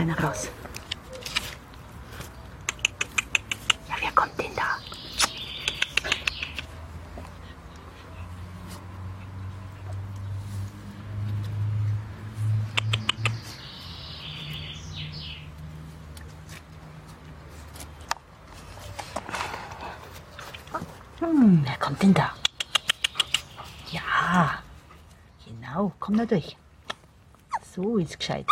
einer raus. Ja, wer kommt denn da? Hm, wer kommt denn da? Ja, genau, komm da durch. So ist gescheit.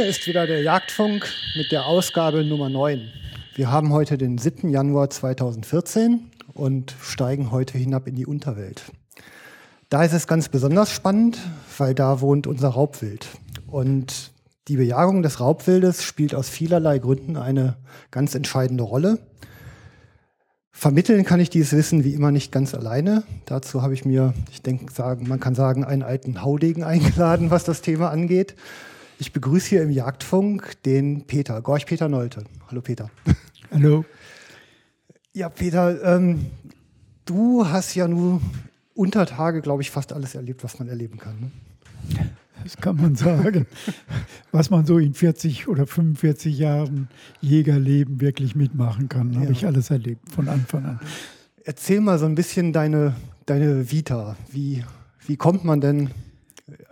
Hier ist wieder der Jagdfunk mit der Ausgabe Nummer 9. Wir haben heute den 7. Januar 2014 und steigen heute hinab in die Unterwelt. Da ist es ganz besonders spannend, weil da wohnt unser Raubwild. Und die Bejagung des Raubwildes spielt aus vielerlei Gründen eine ganz entscheidende Rolle. Vermitteln kann ich dieses Wissen wie immer nicht ganz alleine. Dazu habe ich mir, ich denke, sagen, man kann sagen, einen alten Haudegen eingeladen, was das Thema angeht. Ich begrüße hier im Jagdfunk den Peter, Gorch Peter Nolte. Hallo Peter. Hallo. Ja, Peter, ähm, du hast ja nur unter Tage, glaube ich, fast alles erlebt, was man erleben kann. Ne? Das kann man sagen. was man so in 40 oder 45 Jahren Jägerleben wirklich mitmachen kann, ja. habe ich alles erlebt von Anfang an. Erzähl mal so ein bisschen deine, deine Vita. Wie, wie kommt man denn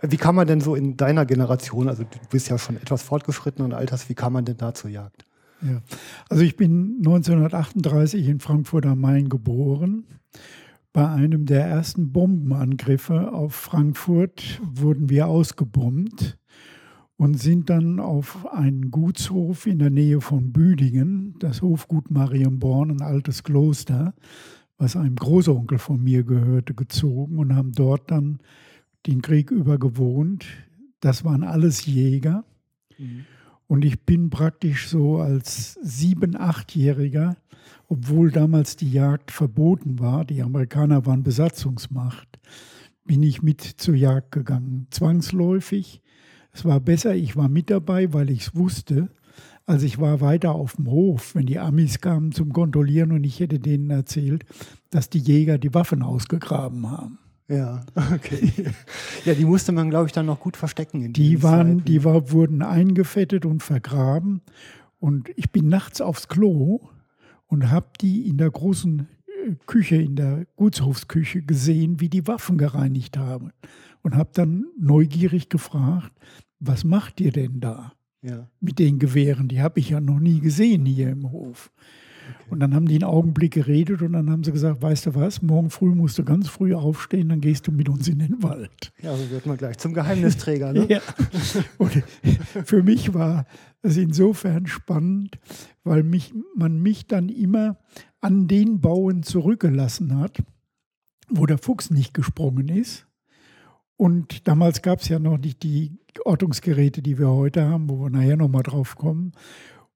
wie kann man denn so in deiner Generation, also du bist ja schon etwas fortgeschrittenen Alters, wie kann man denn da zur Jagd? Ja, also ich bin 1938 in Frankfurt am Main geboren. Bei einem der ersten Bombenangriffe auf Frankfurt wurden wir ausgebombt und sind dann auf einen Gutshof in der Nähe von Büdingen, das Hofgut Marienborn, ein altes Kloster, was einem Großonkel von mir gehörte, gezogen und haben dort dann den Krieg über gewohnt. Das waren alles Jäger. Mhm. Und ich bin praktisch so als sieben-, achtjähriger, obwohl damals die Jagd verboten war, die Amerikaner waren Besatzungsmacht, bin ich mit zur Jagd gegangen. Zwangsläufig. Es war besser, ich war mit dabei, weil ich es wusste. Also ich war weiter auf dem Hof, wenn die Amis kamen zum Kontrollieren und ich hätte denen erzählt, dass die Jäger die Waffen ausgegraben haben. Ja, okay. Ja, die musste man, glaube ich, dann noch gut verstecken. die waren, die war, wurden eingefettet und vergraben. Und ich bin nachts aufs Klo und habe die in der großen äh, Küche, in der Gutshofsküche gesehen, wie die Waffen gereinigt haben. Und habe dann neugierig gefragt, was macht ihr denn da ja. mit den Gewehren? Die habe ich ja noch nie gesehen hier im Hof. Und dann haben die einen Augenblick geredet und dann haben sie gesagt, weißt du was, morgen früh musst du ganz früh aufstehen, dann gehst du mit uns in den Wald. Ja, so wird man gleich zum Geheimnisträger. Ne? ja. Und für mich war es insofern spannend, weil mich, man mich dann immer an den Bauen zurückgelassen hat, wo der Fuchs nicht gesprungen ist. Und damals gab es ja noch nicht die Ortungsgeräte, die wir heute haben, wo wir nachher nochmal drauf kommen.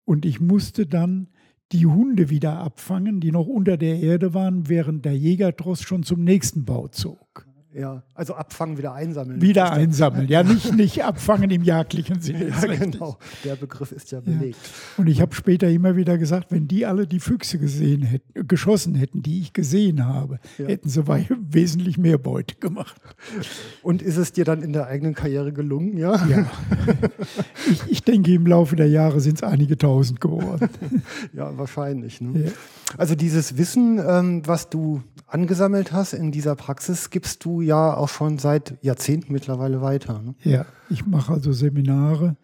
Und ich musste dann die Hunde wieder abfangen, die noch unter der Erde waren, während der Jägertross schon zum nächsten Bau zog. Ja, also abfangen, wieder einsammeln. Wieder einsammeln, ja, nicht, nicht abfangen im jagdlichen Sinne. Ja, genau. Der Begriff ist ja belegt. Ja. Und ich habe später immer wieder gesagt, wenn die alle die Füchse gesehen hätten, geschossen hätten, die ich gesehen habe, ja. hätten sie wesentlich mehr Beute gemacht. Und ist es dir dann in der eigenen Karriere gelungen, ja? Ja. Ich, ich denke, im Laufe der Jahre sind es einige tausend geworden. Ja, wahrscheinlich. Ne? Ja. Also dieses Wissen, ähm, was du angesammelt hast in dieser Praxis, gibst du ja auch schon seit Jahrzehnten mittlerweile weiter. Ne? Ja, ich mache also Seminare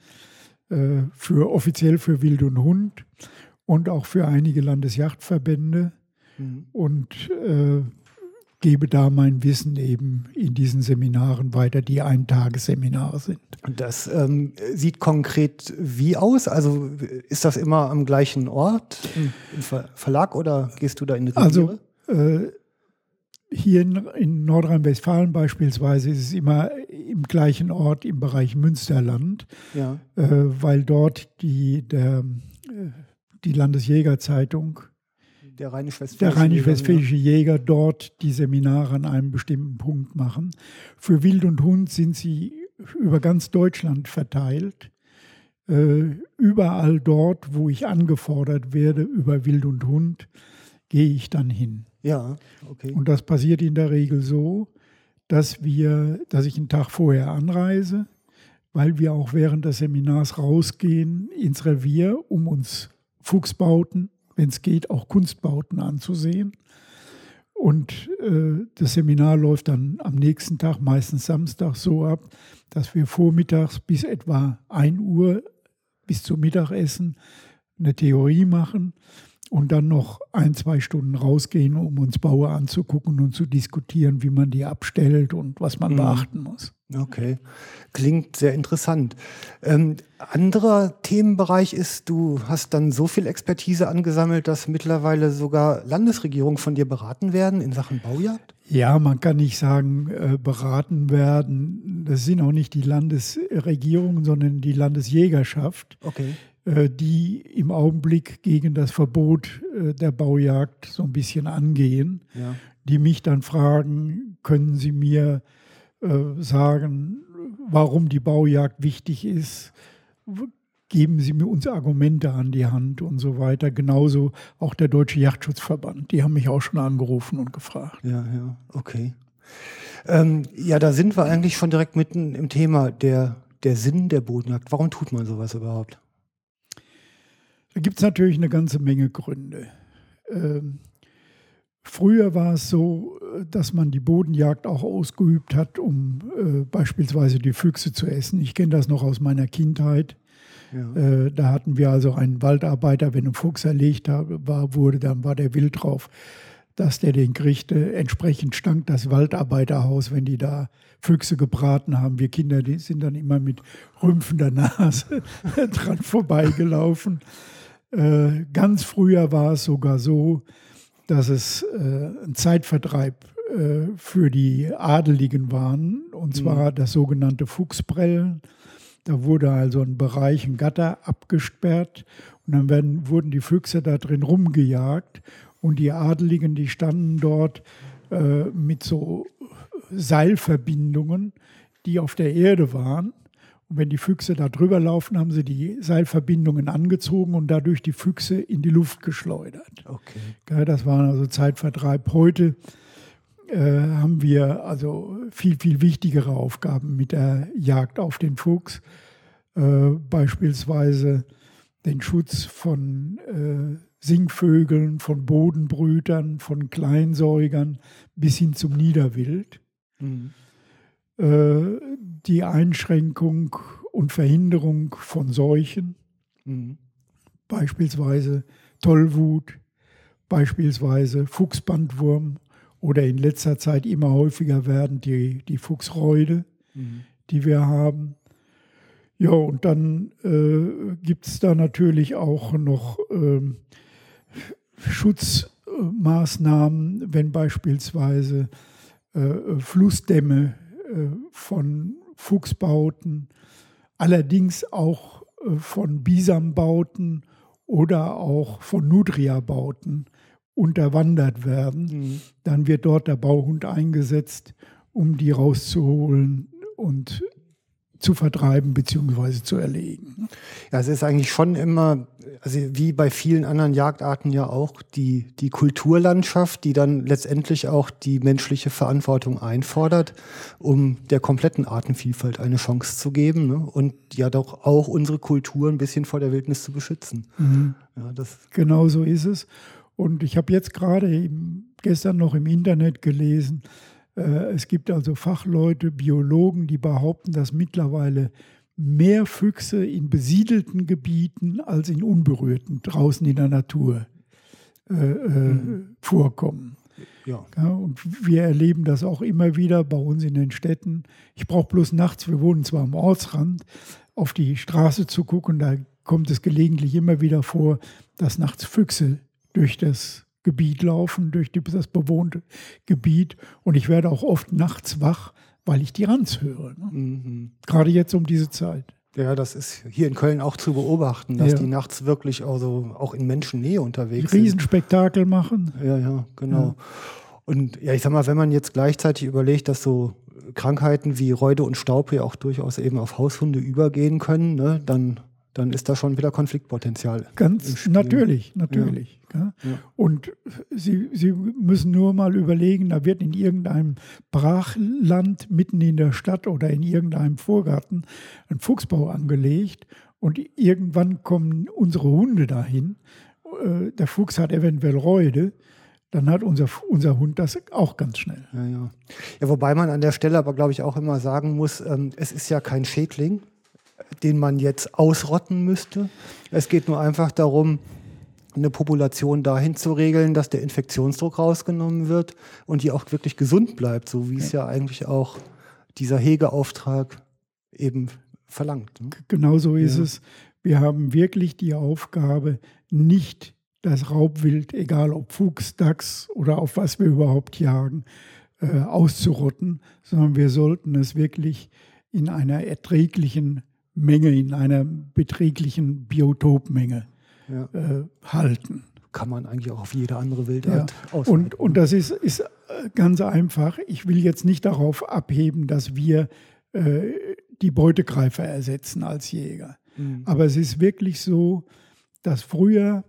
äh, für offiziell für Wild und Hund und auch für einige Landesjachtverbände mhm. und äh, gebe da mein Wissen eben in diesen Seminaren weiter, die Eintagesseminare sind. Und das ähm, sieht konkret wie aus? Also ist das immer am gleichen Ort im, im Verlag oder gehst du da in die Reviere? Also äh, hier in, in Nordrhein-Westfalen beispielsweise ist es immer im gleichen Ort im Bereich Münsterland, ja. äh, weil dort die, der, äh, die Landesjägerzeitung, der rheinisch-westfälische Rheinisch Jäger, Jäger, dort die Seminare an einem bestimmten Punkt machen. Für Wild und Hund sind sie über ganz Deutschland verteilt. Äh, überall dort, wo ich angefordert werde über Wild und Hund, gehe ich dann hin. Ja, okay. Und das passiert in der Regel so, dass wir, dass ich einen Tag vorher anreise, weil wir auch während des Seminars rausgehen ins Revier, um uns Fuchsbauten, wenn es geht, auch Kunstbauten anzusehen. Und äh, das Seminar läuft dann am nächsten Tag, meistens Samstag, so ab, dass wir vormittags bis etwa 1 Uhr bis zum Mittagessen eine Theorie machen und dann noch ein, zwei Stunden rausgehen, um uns Baue anzugucken und zu diskutieren, wie man die abstellt und was man mhm. beachten muss. Okay, klingt sehr interessant. Ähm, anderer Themenbereich ist, du hast dann so viel Expertise angesammelt, dass mittlerweile sogar Landesregierungen von dir beraten werden in Sachen Baujagd? Ja, man kann nicht sagen, äh, beraten werden. Das sind auch nicht die Landesregierungen, sondern die Landesjägerschaft. Okay. Äh, die im Augenblick gegen das Verbot äh, der Baujagd so ein bisschen angehen, ja. die mich dann fragen, können Sie mir äh, sagen, warum die Baujagd wichtig ist? Geben Sie mir uns Argumente an die Hand und so weiter. Genauso auch der Deutsche Jagdschutzverband. Die haben mich auch schon angerufen und gefragt. Ja, ja, okay. Ähm, ja, da sind wir eigentlich schon direkt mitten im Thema der, der Sinn der Bodenjagd. Warum tut man sowas überhaupt? Da gibt es natürlich eine ganze Menge Gründe. Ähm, früher war es so, dass man die Bodenjagd auch ausgeübt hat, um äh, beispielsweise die Füchse zu essen. Ich kenne das noch aus meiner Kindheit. Ja. Äh, da hatten wir also einen Waldarbeiter, wenn ein Fuchs erlegt war, wurde, dann war der wild drauf, dass der den kriegte. Entsprechend stank das Waldarbeiterhaus, wenn die da Füchse gebraten haben. Wir Kinder, die sind dann immer mit rümpfender Nase dran vorbeigelaufen. Äh, ganz früher war es sogar so, dass es äh, ein Zeitvertreib äh, für die Adeligen waren, und zwar mhm. das sogenannte Fuchsprellen. Da wurde also ein Bereich, ein Gatter abgesperrt und dann werden, wurden die Füchse da drin rumgejagt und die Adeligen, die standen dort äh, mit so Seilverbindungen, die auf der Erde waren und wenn die Füchse da drüber laufen, haben sie die Seilverbindungen angezogen und dadurch die Füchse in die Luft geschleudert. Okay. Das war also Zeitvertreib. Heute äh, haben wir also viel, viel wichtigere Aufgaben mit der Jagd auf den Fuchs. Äh, beispielsweise den Schutz von äh, Singvögeln, von Bodenbrütern, von Kleinsäugern bis hin zum Niederwild. Mhm. Äh, die Einschränkung und Verhinderung von Seuchen, mhm. beispielsweise Tollwut, beispielsweise Fuchsbandwurm oder in letzter Zeit immer häufiger werden die, die Fuchsreude, mhm. die wir haben. Ja, und dann äh, gibt es da natürlich auch noch äh, Schutzmaßnahmen, wenn beispielsweise äh, Flussdämme von Fuchsbauten, allerdings auch äh, von Bisambauten oder auch von Nutria-Bauten unterwandert werden. Mhm. Dann wird dort der Bauhund eingesetzt um die rauszuholen und zu vertreiben bzw. zu erlegen. Ja, es ist eigentlich schon immer, also wie bei vielen anderen Jagdarten ja auch, die, die Kulturlandschaft, die dann letztendlich auch die menschliche Verantwortung einfordert, um der kompletten Artenvielfalt eine Chance zu geben ne? und ja doch auch unsere Kultur ein bisschen vor der Wildnis zu beschützen. Mhm. Ja, das genau so ist es. Und ich habe jetzt gerade gestern noch im Internet gelesen, es gibt also Fachleute, Biologen, die behaupten, dass mittlerweile mehr Füchse in besiedelten Gebieten als in unberührten draußen in der Natur äh, mhm. vorkommen. Ja. ja. und wir erleben das auch immer wieder bei uns in den Städten. Ich brauche bloß nachts, wir wohnen zwar am Ortsrand, auf die Straße zu gucken, da kommt es gelegentlich immer wieder vor, dass nachts Füchse durch das Gebiet laufen, durch das bewohnte Gebiet. Und ich werde auch oft nachts wach, weil ich die Ranz höre. Ne? Mhm. Gerade jetzt um diese Zeit. Ja, das ist hier in Köln auch zu beobachten, dass ja. die nachts wirklich also auch in Menschennähe unterwegs sind. Riesenspektakel machen. Ja, ja, genau. Ja. Und ja, ich sag mal, wenn man jetzt gleichzeitig überlegt, dass so Krankheiten wie Räude und Staub ja auch durchaus eben auf Haushunde übergehen können, ne, dann dann ist da schon wieder Konfliktpotenzial. Ganz natürlich, natürlich. Ja. Ja. Und Sie, Sie müssen nur mal überlegen, da wird in irgendeinem Brachland mitten in der Stadt oder in irgendeinem Vorgarten ein Fuchsbau angelegt und irgendwann kommen unsere Hunde dahin. Äh, der Fuchs hat eventuell Räude dann hat unser, unser Hund das auch ganz schnell. Ja, ja. ja, wobei man an der Stelle aber, glaube ich, auch immer sagen muss, ähm, es ist ja kein Schädling, den man jetzt ausrotten müsste. Es geht nur einfach darum, eine Population dahin zu regeln, dass der Infektionsdruck rausgenommen wird und die auch wirklich gesund bleibt, so wie es ja eigentlich auch dieser Hegeauftrag eben verlangt. Ne? Genau so ist ja. es. Wir haben wirklich die Aufgabe, nicht das Raubwild, egal ob Fuchs, Dachs oder auf was wir überhaupt jagen, äh, auszurotten, sondern wir sollten es wirklich in einer erträglichen Menge, in einer beträglichen Biotopmenge ja. äh, halten. Kann man eigentlich auch auf jede andere Wildart ja. ausweiten. Und, und das ist, ist äh, ganz einfach. Ich will jetzt nicht darauf abheben, dass wir äh, die Beutegreifer ersetzen als Jäger. Mhm. Aber es ist wirklich so, dass früher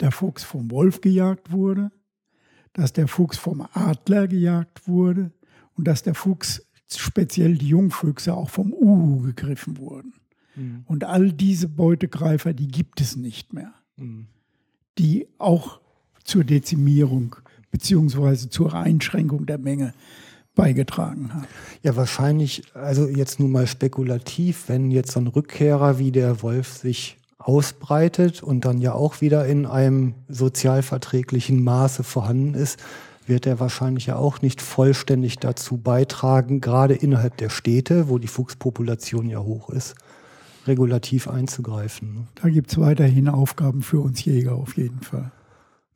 der Fuchs vom Wolf gejagt wurde, dass der Fuchs vom Adler gejagt wurde und dass der Fuchs speziell die Jungfüchse auch vom Uhu gegriffen wurden. Mhm. Und all diese Beutegreifer, die gibt es nicht mehr. Mhm. Die auch zur Dezimierung beziehungsweise zur Einschränkung der Menge beigetragen haben. Ja, wahrscheinlich, also jetzt nur mal spekulativ, wenn jetzt so ein Rückkehrer wie der Wolf sich ausbreitet und dann ja auch wieder in einem sozialverträglichen Maße vorhanden ist, wird er wahrscheinlich ja auch nicht vollständig dazu beitragen, gerade innerhalb der Städte, wo die Fuchspopulation ja hoch ist, regulativ einzugreifen. Ne? Da gibt es weiterhin Aufgaben für uns Jäger auf jeden Fall.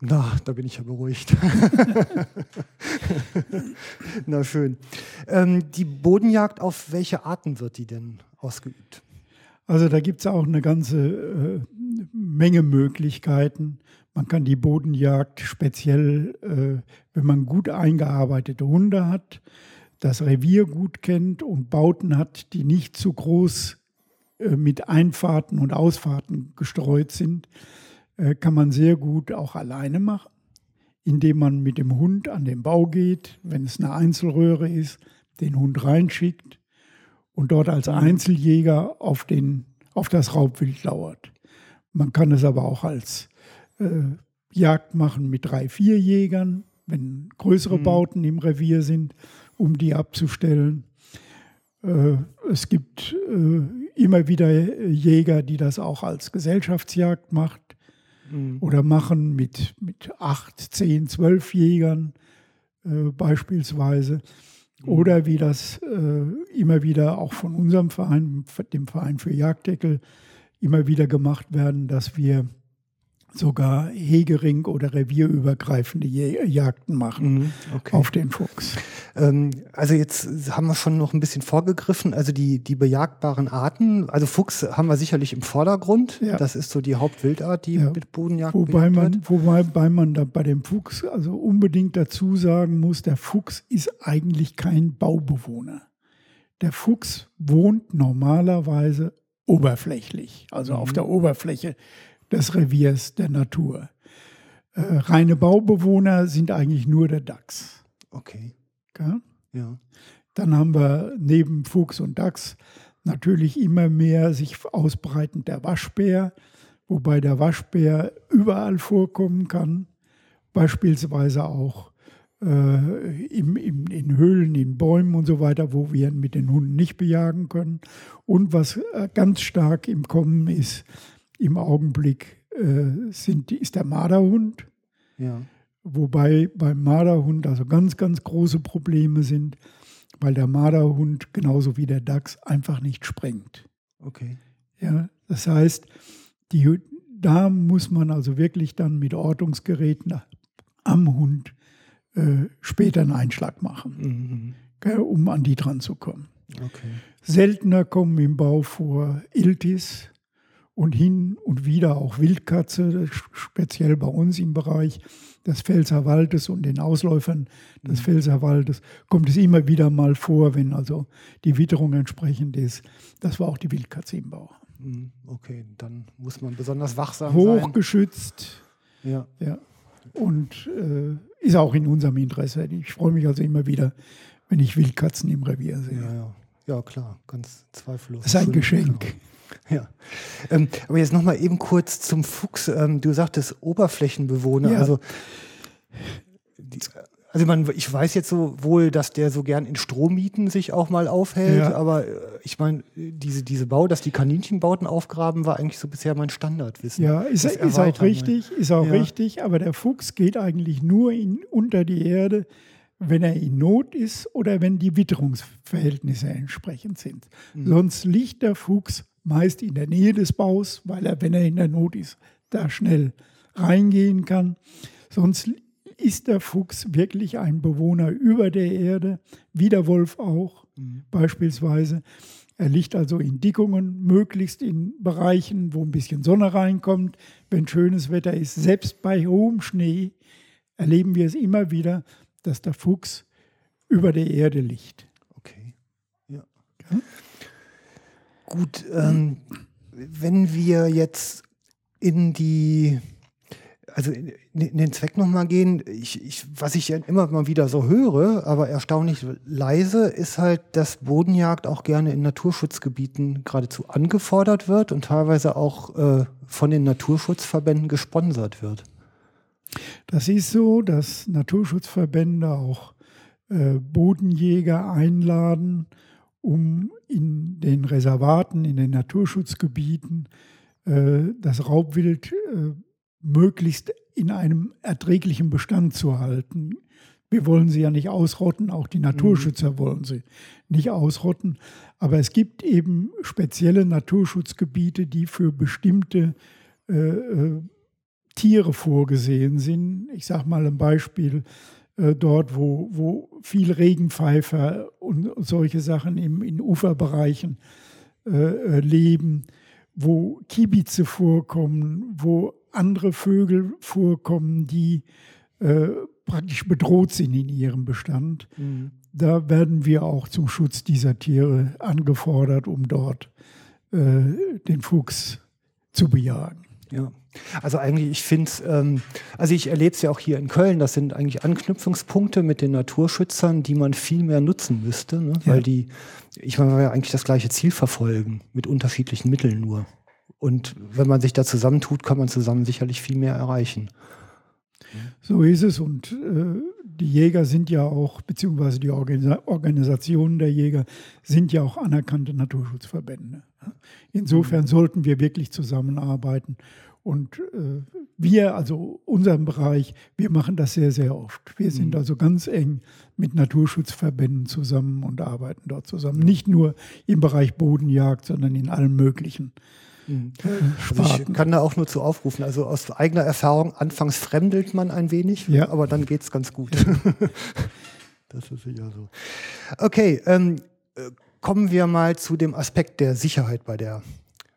Na, da bin ich ja beruhigt. Na schön. Ähm, die Bodenjagd, auf welche Arten wird die denn ausgeübt? Also da gibt es auch eine ganze äh, Menge Möglichkeiten. Man kann die Bodenjagd speziell, äh, wenn man gut eingearbeitete Hunde hat, das Revier gut kennt und Bauten hat, die nicht zu groß äh, mit Einfahrten und Ausfahrten gestreut sind, äh, kann man sehr gut auch alleine machen, indem man mit dem Hund an den Bau geht, wenn es eine Einzelröhre ist, den Hund reinschickt und dort als Einzeljäger auf, den, auf das Raubwild lauert. Man kann es aber auch als äh, Jagd machen mit drei, vier Jägern, wenn größere mhm. Bauten im Revier sind, um die abzustellen. Äh, es gibt äh, immer wieder Jäger, die das auch als Gesellschaftsjagd macht mhm. oder machen mit, mit acht, zehn, zwölf Jägern äh, beispielsweise. Mhm. Oder wie das äh, immer wieder auch von unserem Verein, dem Verein für Jagddeckel, immer wieder gemacht werden, dass wir sogar Hegering oder revierübergreifende Jagden machen mhm, okay. auf den Fuchs. Ähm, also jetzt haben wir schon noch ein bisschen vorgegriffen. Also die, die bejagbaren Arten, also Fuchs haben wir sicherlich im Vordergrund. Ja. Das ist so die Hauptwildart, die ja. mit Bodenjagd wobei man, wird. Wobei man da bei dem Fuchs also unbedingt dazu sagen muss, der Fuchs ist eigentlich kein Baubewohner. Der Fuchs wohnt normalerweise oberflächlich, also mhm. auf der Oberfläche des Reviers der Natur. Äh, reine Baubewohner sind eigentlich nur der Dachs. Okay. Ja? ja. Dann haben wir neben Fuchs und Dachs natürlich immer mehr sich ausbreitend der Waschbär, wobei der Waschbär überall vorkommen kann, beispielsweise auch äh, im, im, in Höhlen, in Bäumen und so weiter, wo wir ihn mit den Hunden nicht bejagen können. Und was äh, ganz stark im Kommen ist, im Augenblick äh, sind, ist der Marderhund. Ja. Wobei beim Marderhund also ganz, ganz große Probleme sind, weil der Marderhund genauso wie der Dachs einfach nicht sprengt. Okay. Ja, das heißt, die, da muss man also wirklich dann mit Ortungsgeräten am Hund äh, später einen Einschlag machen, mhm. gell, um an die dran zu kommen. Okay. Seltener kommen im Bau vor Iltis, und hin und wieder auch Wildkatze, speziell bei uns im Bereich des Pfälzerwaldes und den Ausläufern des mhm. Pfälzerwaldes kommt es immer wieder mal vor, wenn also die Witterung entsprechend ist. Das war auch die Wildkatze im Bau. Mhm. Okay, dann muss man besonders wachsam sein. Hochgeschützt. Ja. ja. Und äh, ist auch in unserem Interesse. Ich freue mich also immer wieder, wenn ich Wildkatzen im Revier sehe. Ja, ja. ja klar, ganz zweifellos. Das ist ein Geschenk. Genau. Ja. Ähm, aber jetzt nochmal eben kurz zum Fuchs. Ähm, du sagtest Oberflächenbewohner. Ja. Also, die, also man, ich weiß jetzt so wohl, dass der so gern in Strohmieten sich auch mal aufhält, ja. aber äh, ich meine, diese, diese Bau, dass die Kaninchenbauten aufgraben, war eigentlich so bisher mein Standardwissen. Ja, ist, ist auch richtig, ist auch ja. richtig, aber der Fuchs geht eigentlich nur in, unter die Erde, wenn er in Not ist oder wenn die Witterungsverhältnisse entsprechend sind. Mhm. Sonst liegt der Fuchs meist in der Nähe des Baus, weil er, wenn er in der Not ist, da schnell reingehen kann. Sonst ist der Fuchs wirklich ein Bewohner über der Erde, wie der Wolf auch mhm. beispielsweise. Er liegt also in Dickungen, möglichst in Bereichen, wo ein bisschen Sonne reinkommt, wenn schönes Wetter ist. Selbst bei hohem Schnee erleben wir es immer wieder, dass der Fuchs über der Erde liegt. Okay. Ja. ja? Gut, ähm, wenn wir jetzt in die, also in, den Zweck nochmal gehen, ich, ich, was ich immer mal wieder so höre, aber erstaunlich leise, ist halt, dass Bodenjagd auch gerne in Naturschutzgebieten geradezu angefordert wird und teilweise auch äh, von den Naturschutzverbänden gesponsert wird. Das ist so, dass Naturschutzverbände auch äh, Bodenjäger einladen, um in den Reservaten, in den Naturschutzgebieten äh, das Raubwild äh, möglichst in einem erträglichen Bestand zu halten. Wir wollen sie ja nicht ausrotten, auch die Naturschützer mhm. wollen sie nicht ausrotten. Aber es gibt eben spezielle Naturschutzgebiete, die für bestimmte äh, äh Tiere vorgesehen sind. Ich sage mal ein Beispiel, dort, wo, wo viel Regenpfeifer und solche Sachen im, in Uferbereichen äh, äh, leben, wo Kibize vorkommen, wo andere Vögel vorkommen, die äh, praktisch bedroht sind in ihrem Bestand. Mhm. Da werden wir auch zum Schutz dieser Tiere angefordert, um dort äh, den Fuchs zu bejagen. Ja. Also eigentlich, ich finde es, ähm, also ich erlebe es ja auch hier in Köln, das sind eigentlich Anknüpfungspunkte mit den Naturschützern, die man viel mehr nutzen müsste, ne? ja. weil die, ich meine, ja eigentlich das gleiche Ziel verfolgen, mit unterschiedlichen Mitteln nur. Und wenn man sich da zusammentut, kann man zusammen sicherlich viel mehr erreichen. So ist es und äh, die Jäger sind ja auch, beziehungsweise die Organisa Organisationen der Jäger sind ja auch anerkannte Naturschutzverbände. Insofern mhm. sollten wir wirklich zusammenarbeiten und äh, wir, also unserem Bereich, wir machen das sehr, sehr oft. Wir sind mhm. also ganz eng mit Naturschutzverbänden zusammen und arbeiten dort zusammen. Nicht nur im Bereich Bodenjagd, sondern in allen möglichen Also ich kann da auch nur zu aufrufen. Also aus eigener Erfahrung, anfangs fremdelt man ein wenig, Ja. aber dann geht es ganz gut. das ist sicher so. Okay, ähm, äh, kommen wir mal zu dem Aspekt der Sicherheit bei der,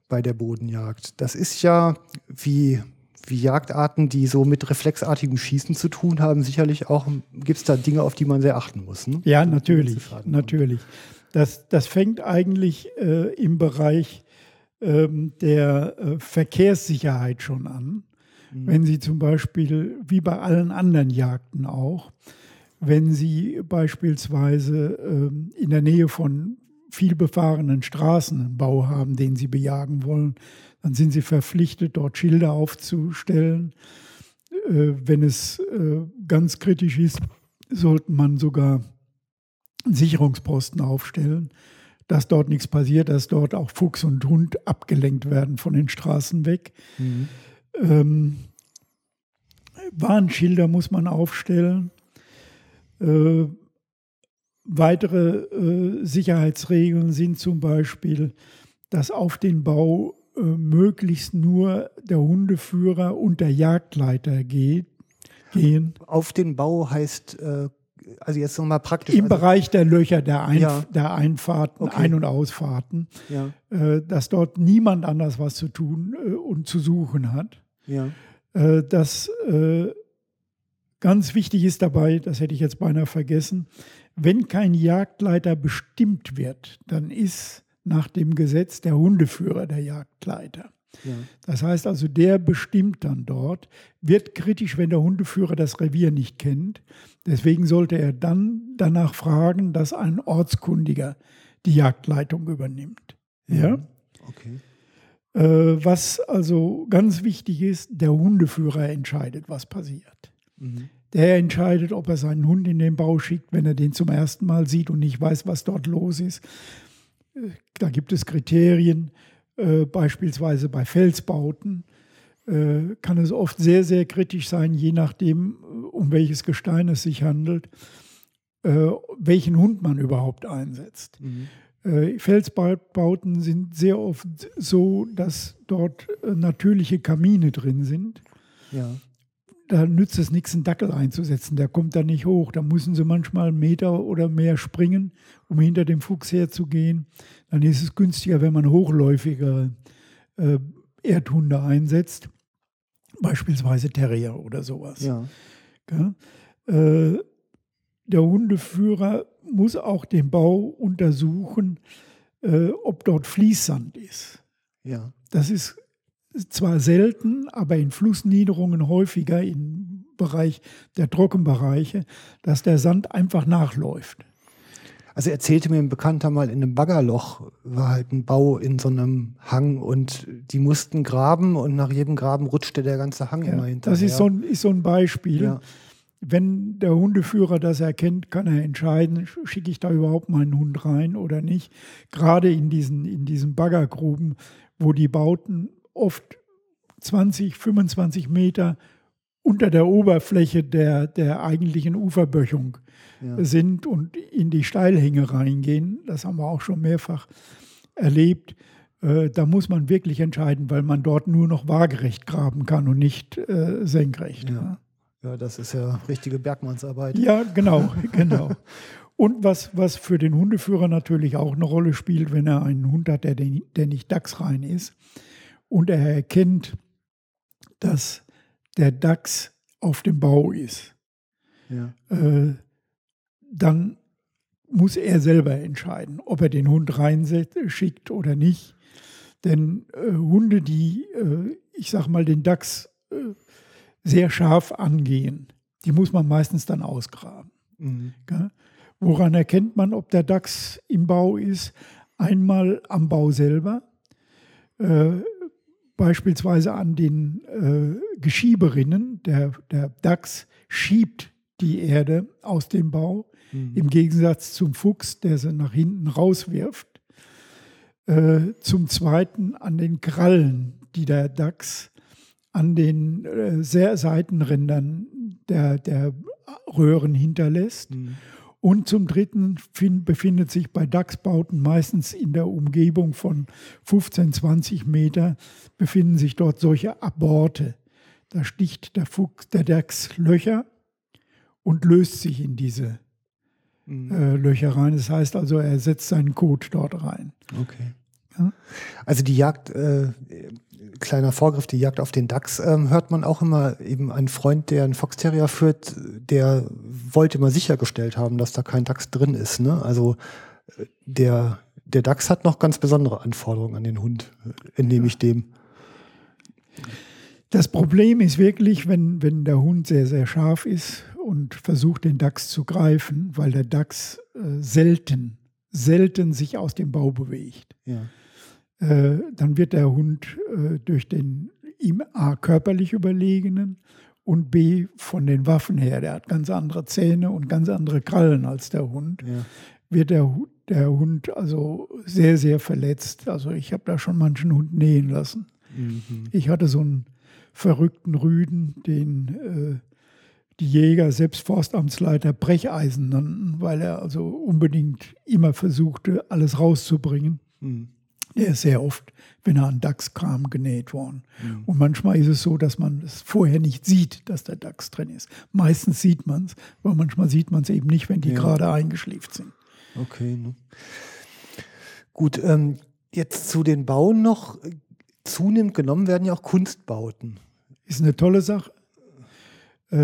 bei der Bodenjagd. Das ist ja wie, wie Jagdarten, die so mit reflexartigem Schießen zu tun haben, sicherlich auch, gibt es da Dinge, auf die man sehr achten muss. Ne? Ja, natürlich, natürlich. Das, das fängt eigentlich äh, im Bereich der äh, Verkehrssicherheit schon an. Wenn Sie zum Beispiel, wie bei allen anderen Jagden auch, wenn Sie beispielsweise ähm, in der Nähe von viel befahrenen Straßen einen Bau haben, den Sie bejagen wollen, dann sind Sie verpflichtet, dort Schilder aufzustellen. Äh, wenn es äh, ganz kritisch ist, sollte man sogar einen Sicherungsposten aufstellen, dass dort nichts passiert, dass dort auch Fuchs und Hund abgelenkt werden von den Straßen weg. Ähm, Warnschilder muss man aufstellen. Äh, weitere äh, Sicherheitsregeln sind zum Beispiel, dass auf den Bau äh, möglichst nur der Hundeführer und der Jagdleiter geht, gehen. Auf den Bau heißt, äh, also jetzt nochmal praktisch. Im also, Bereich der Löcher, der, Einf Ja. der Einfahrten, Okay. Ein- und Ausfahrten, Ja, äh, dass dort niemand anders was zu tun äh, und zu suchen hat. ja. Äh, das äh, ganz wichtig ist dabei, das hätte ich jetzt beinahe vergessen, wenn kein Jagdleiter bestimmt wird, dann ist nach dem Gesetz der Hundeführer der Jagdleiter. Ja. Das heißt also, der bestimmt dann dort, wird kritisch, wenn der Hundeführer das Revier nicht kennt. Deswegen sollte er dann danach fragen, dass ein Ortskundiger die Jagdleitung übernimmt. Ja? Okay. Äh, was also ganz wichtig ist, der Hundeführer entscheidet, was passiert. Mhm. Der entscheidet, ob er seinen Hund in den Bau schickt, wenn er den zum ersten Mal sieht und nicht weiß, was dort los ist. Äh, Da gibt es Kriterien, äh, beispielsweise bei Felsbauten äh, kann es oft sehr, sehr kritisch sein, je nachdem, äh, um welches Gestein es sich handelt, äh, welchen Hund man überhaupt einsetzt. Mhm. Felsbauten sind sehr oft so, dass dort natürliche Kamine drin sind. Ja. Da nützt es nichts, einen Dackel einzusetzen. Der kommt da nicht hoch. Da müssen sie manchmal einen Meter oder mehr springen, um hinter dem Fuchs herzugehen. Dann ist es günstiger, wenn man hochläufige äh, Erdhunde einsetzt, beispielsweise Terrier oder sowas. Ja. Gell? Äh, der Hundeführer muss auch den Bau untersuchen, äh, ob dort Fließsand ist. Ja. Das ist zwar selten, aber in Flussniederungen häufiger im Bereich der Trockenbereiche, dass der Sand einfach nachläuft. Also erzählte mir ein Bekannter mal, in einem Baggerloch war halt ein Bau in so einem Hang und die mussten graben und nach jedem Graben rutschte der ganze Hang immer Ja, hinterher. das ist so, ein, ist so ein Beispiel. Ja. Wenn der Hundeführer das erkennt, kann er entscheiden, sch- schicke ich da überhaupt meinen Hund rein oder nicht. Gerade in diesen, in diesen Baggergruben, wo die Bauten oft 20, 25 Meter unter der Oberfläche der, der eigentlichen Uferböchung Ja. sind und in die Steilhänge reingehen. Das haben wir auch schon mehrfach erlebt. Äh, da muss man wirklich entscheiden, weil man dort nur noch waagerecht graben kann und nicht äh, senkrecht. Ja. ja, das ist ja richtige Bergmannsarbeit. Ja, genau, genau. Und was, was für den Hundeführer natürlich auch eine Rolle spielt, wenn er einen Hund hat, der, der nicht dachsrein ist und er erkennt, dass der Dachs auf dem Bau ist, Ja. äh, dann muss er selber entscheiden, ob er den Hund reinschickt oder nicht. Denn äh, Hunde, die, äh, ich sag mal, den Dachs äh, sehr scharf angehen, die muss man meistens dann ausgraben. Mhm. Woran erkennt man, ob der Dachs im Bau ist? Einmal am Bau selber, äh, beispielsweise an den äh, Geschieberinnen. Der, der Dachs schiebt die Erde aus dem Bau, im Gegensatz zum Fuchs, der sie nach hinten rauswirft. Äh, zum Zweiten an den Krallen, die der Dachs an den äh, sehr Seitenrändern der, der Röhren hinterlässt. Mhm. Und zum Dritten find, befindet sich bei Dachsbauten meistens in der Umgebung von 15, 20 Meter, befinden sich dort solche Aborte. Da sticht der, Fuchs, der Dachs Löcher und löst sich in diese äh, Löcher rein. Das heißt also, er setzt seinen Kot dort rein. Okay. Also die Jagd, äh, kleiner Vorgriff, die Jagd auf den Dachs, ähm, hört man auch immer eben ein Freund, der einen Foxterrier führt, der wollte immer sichergestellt haben, dass da kein Dachs drin ist. Ne? Also äh, der, der Dachs hat noch ganz besondere Anforderungen an den Hund, äh, entnehme ich dem. Das Problem ist wirklich, wenn, wenn der Hund sehr, sehr scharf ist und versucht, den Dachs zu greifen, weil der Dachs äh, selten, selten sich aus dem Bau bewegt. Ja. Äh, dann wird der Hund äh, durch den ihm A körperlich überlegenen und B von den Waffen her, der hat ganz andere Zähne und ganz andere Krallen als der Hund, Ja. wird der, der Hund also sehr, sehr verletzt. Also ich habe da schon manchen Hund nähen lassen. Mhm. Ich hatte so einen verrückten Rüden, den äh, die Jäger, selbst Forstamtsleiter, Brecheisen nannten, weil er also unbedingt immer versuchte, alles rauszubringen. Mhm. Der ist sehr oft, wenn er an Dachs kam, genäht worden. Und manchmal ist es so, dass man es vorher nicht sieht, dass der Dachs drin ist. Meistens sieht man es, aber manchmal sieht man es eben nicht, wenn die Ja. gerade eingeschläft sind. Okay. Ne? Gut, ähm, jetzt zu den Bauen noch. Zunehmend genommen werden ja auch Kunstbauten. Ist eine tolle Sache. Äh,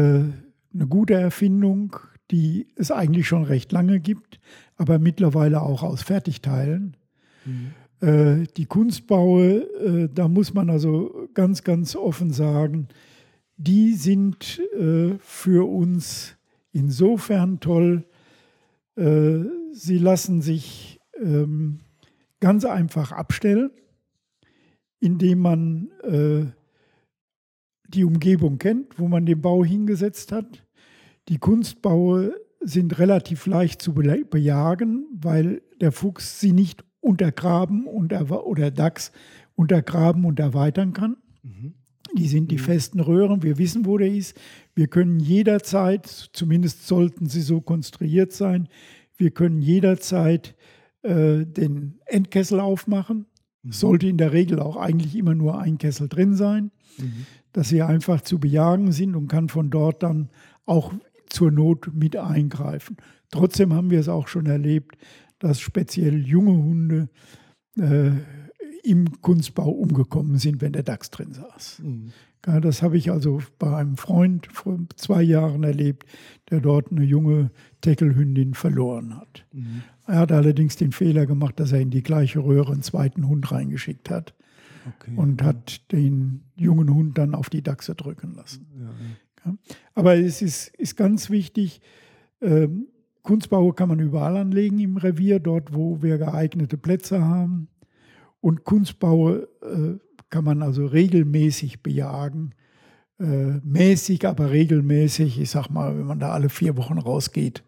eine gute Erfindung, die es eigentlich schon recht lange gibt, aber mittlerweile auch aus Fertigteilen. Äh, die Kunstbaue, äh, da muss man also ganz, ganz offen sagen, die sind äh, für uns insofern toll, äh, sie lassen sich ähm, ganz einfach abstellen, indem man äh, die Umgebung kennt, wo man den Bau hingesetzt hat. Die Kunstbaue sind relativ leicht zu bejagen, weil der Fuchs sie nicht untergraben und oder Dachs untergraben und erweitern kann. Die sind die festen Röhren. Wir wissen, wo der ist. Wir können jederzeit, zumindest sollten sie so konstruiert sein, wir können jederzeit äh, den Endkessel aufmachen. Es Sollte in der Regel auch eigentlich immer nur ein Kessel drin sein, dass sie einfach zu bejagen sind und kann von dort dann auch zur Not mit eingreifen. Trotzdem haben wir es auch schon erlebt, dass speziell junge Hunde äh, im Kunstbau umgekommen sind, wenn der Dachs drin saß. Ja, das habe ich also bei einem Freund vor zwei Jahren erlebt, der dort eine junge Teckelhündin verloren hat. Er hat allerdings den Fehler gemacht, dass er in die gleiche Röhre einen zweiten Hund reingeschickt hat Okay. und hat den jungen Hund dann auf die Dachse drücken lassen. Ja. Aber es ist, ist ganz wichtig, ähm, Kunstbau kann man überall anlegen im Revier, dort wo wir geeignete Plätze haben. Und Kunstbau äh, kann man also regelmäßig bejagen. Äh, mäßig, aber regelmäßig. Ich sag mal, wenn man da alle vier Wochen rausgeht,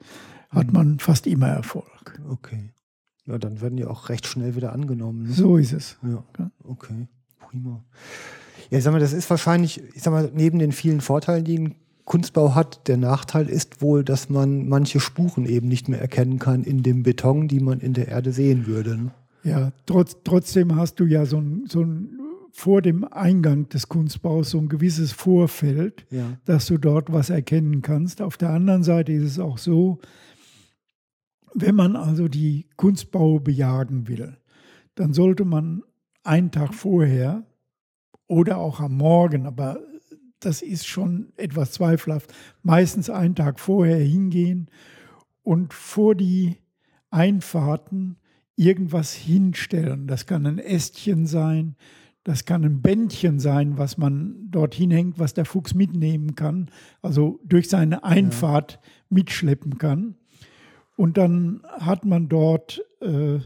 hat man fast immer Erfolg. okay. Ja, dann werden die auch recht schnell wieder angenommen. Ne? So ist es. Ja, Ja. okay. Prima. Ja, ich sag mal, das ist wahrscheinlich, ich sag mal, neben den vielen Vorteilen, die ein Kunstbau hat, der Nachteil ist wohl, dass man manche Spuren eben nicht mehr erkennen kann in dem Beton, die man in der Erde sehen würde. Ne? Ja, trotz, trotzdem hast du ja so ein, so ein vor dem Eingang des Kunstbaus so ein gewisses Vorfeld, Ja. dass du dort was erkennen kannst. Auf der anderen Seite ist es auch so, wenn man also die Kunstbaue bejagen will, dann sollte man einen Tag vorher oder auch am Morgen, aber das ist schon etwas zweifelhaft, meistens einen Tag vorher hingehen und vor die Einfahrten irgendwas hinstellen. Das kann ein Ästchen sein, das kann ein Bändchen sein, was man dort hinhängt, was der Fuchs mitnehmen kann, also durch seine Einfahrt mitschleppen kann. Und dann hat man dort äh,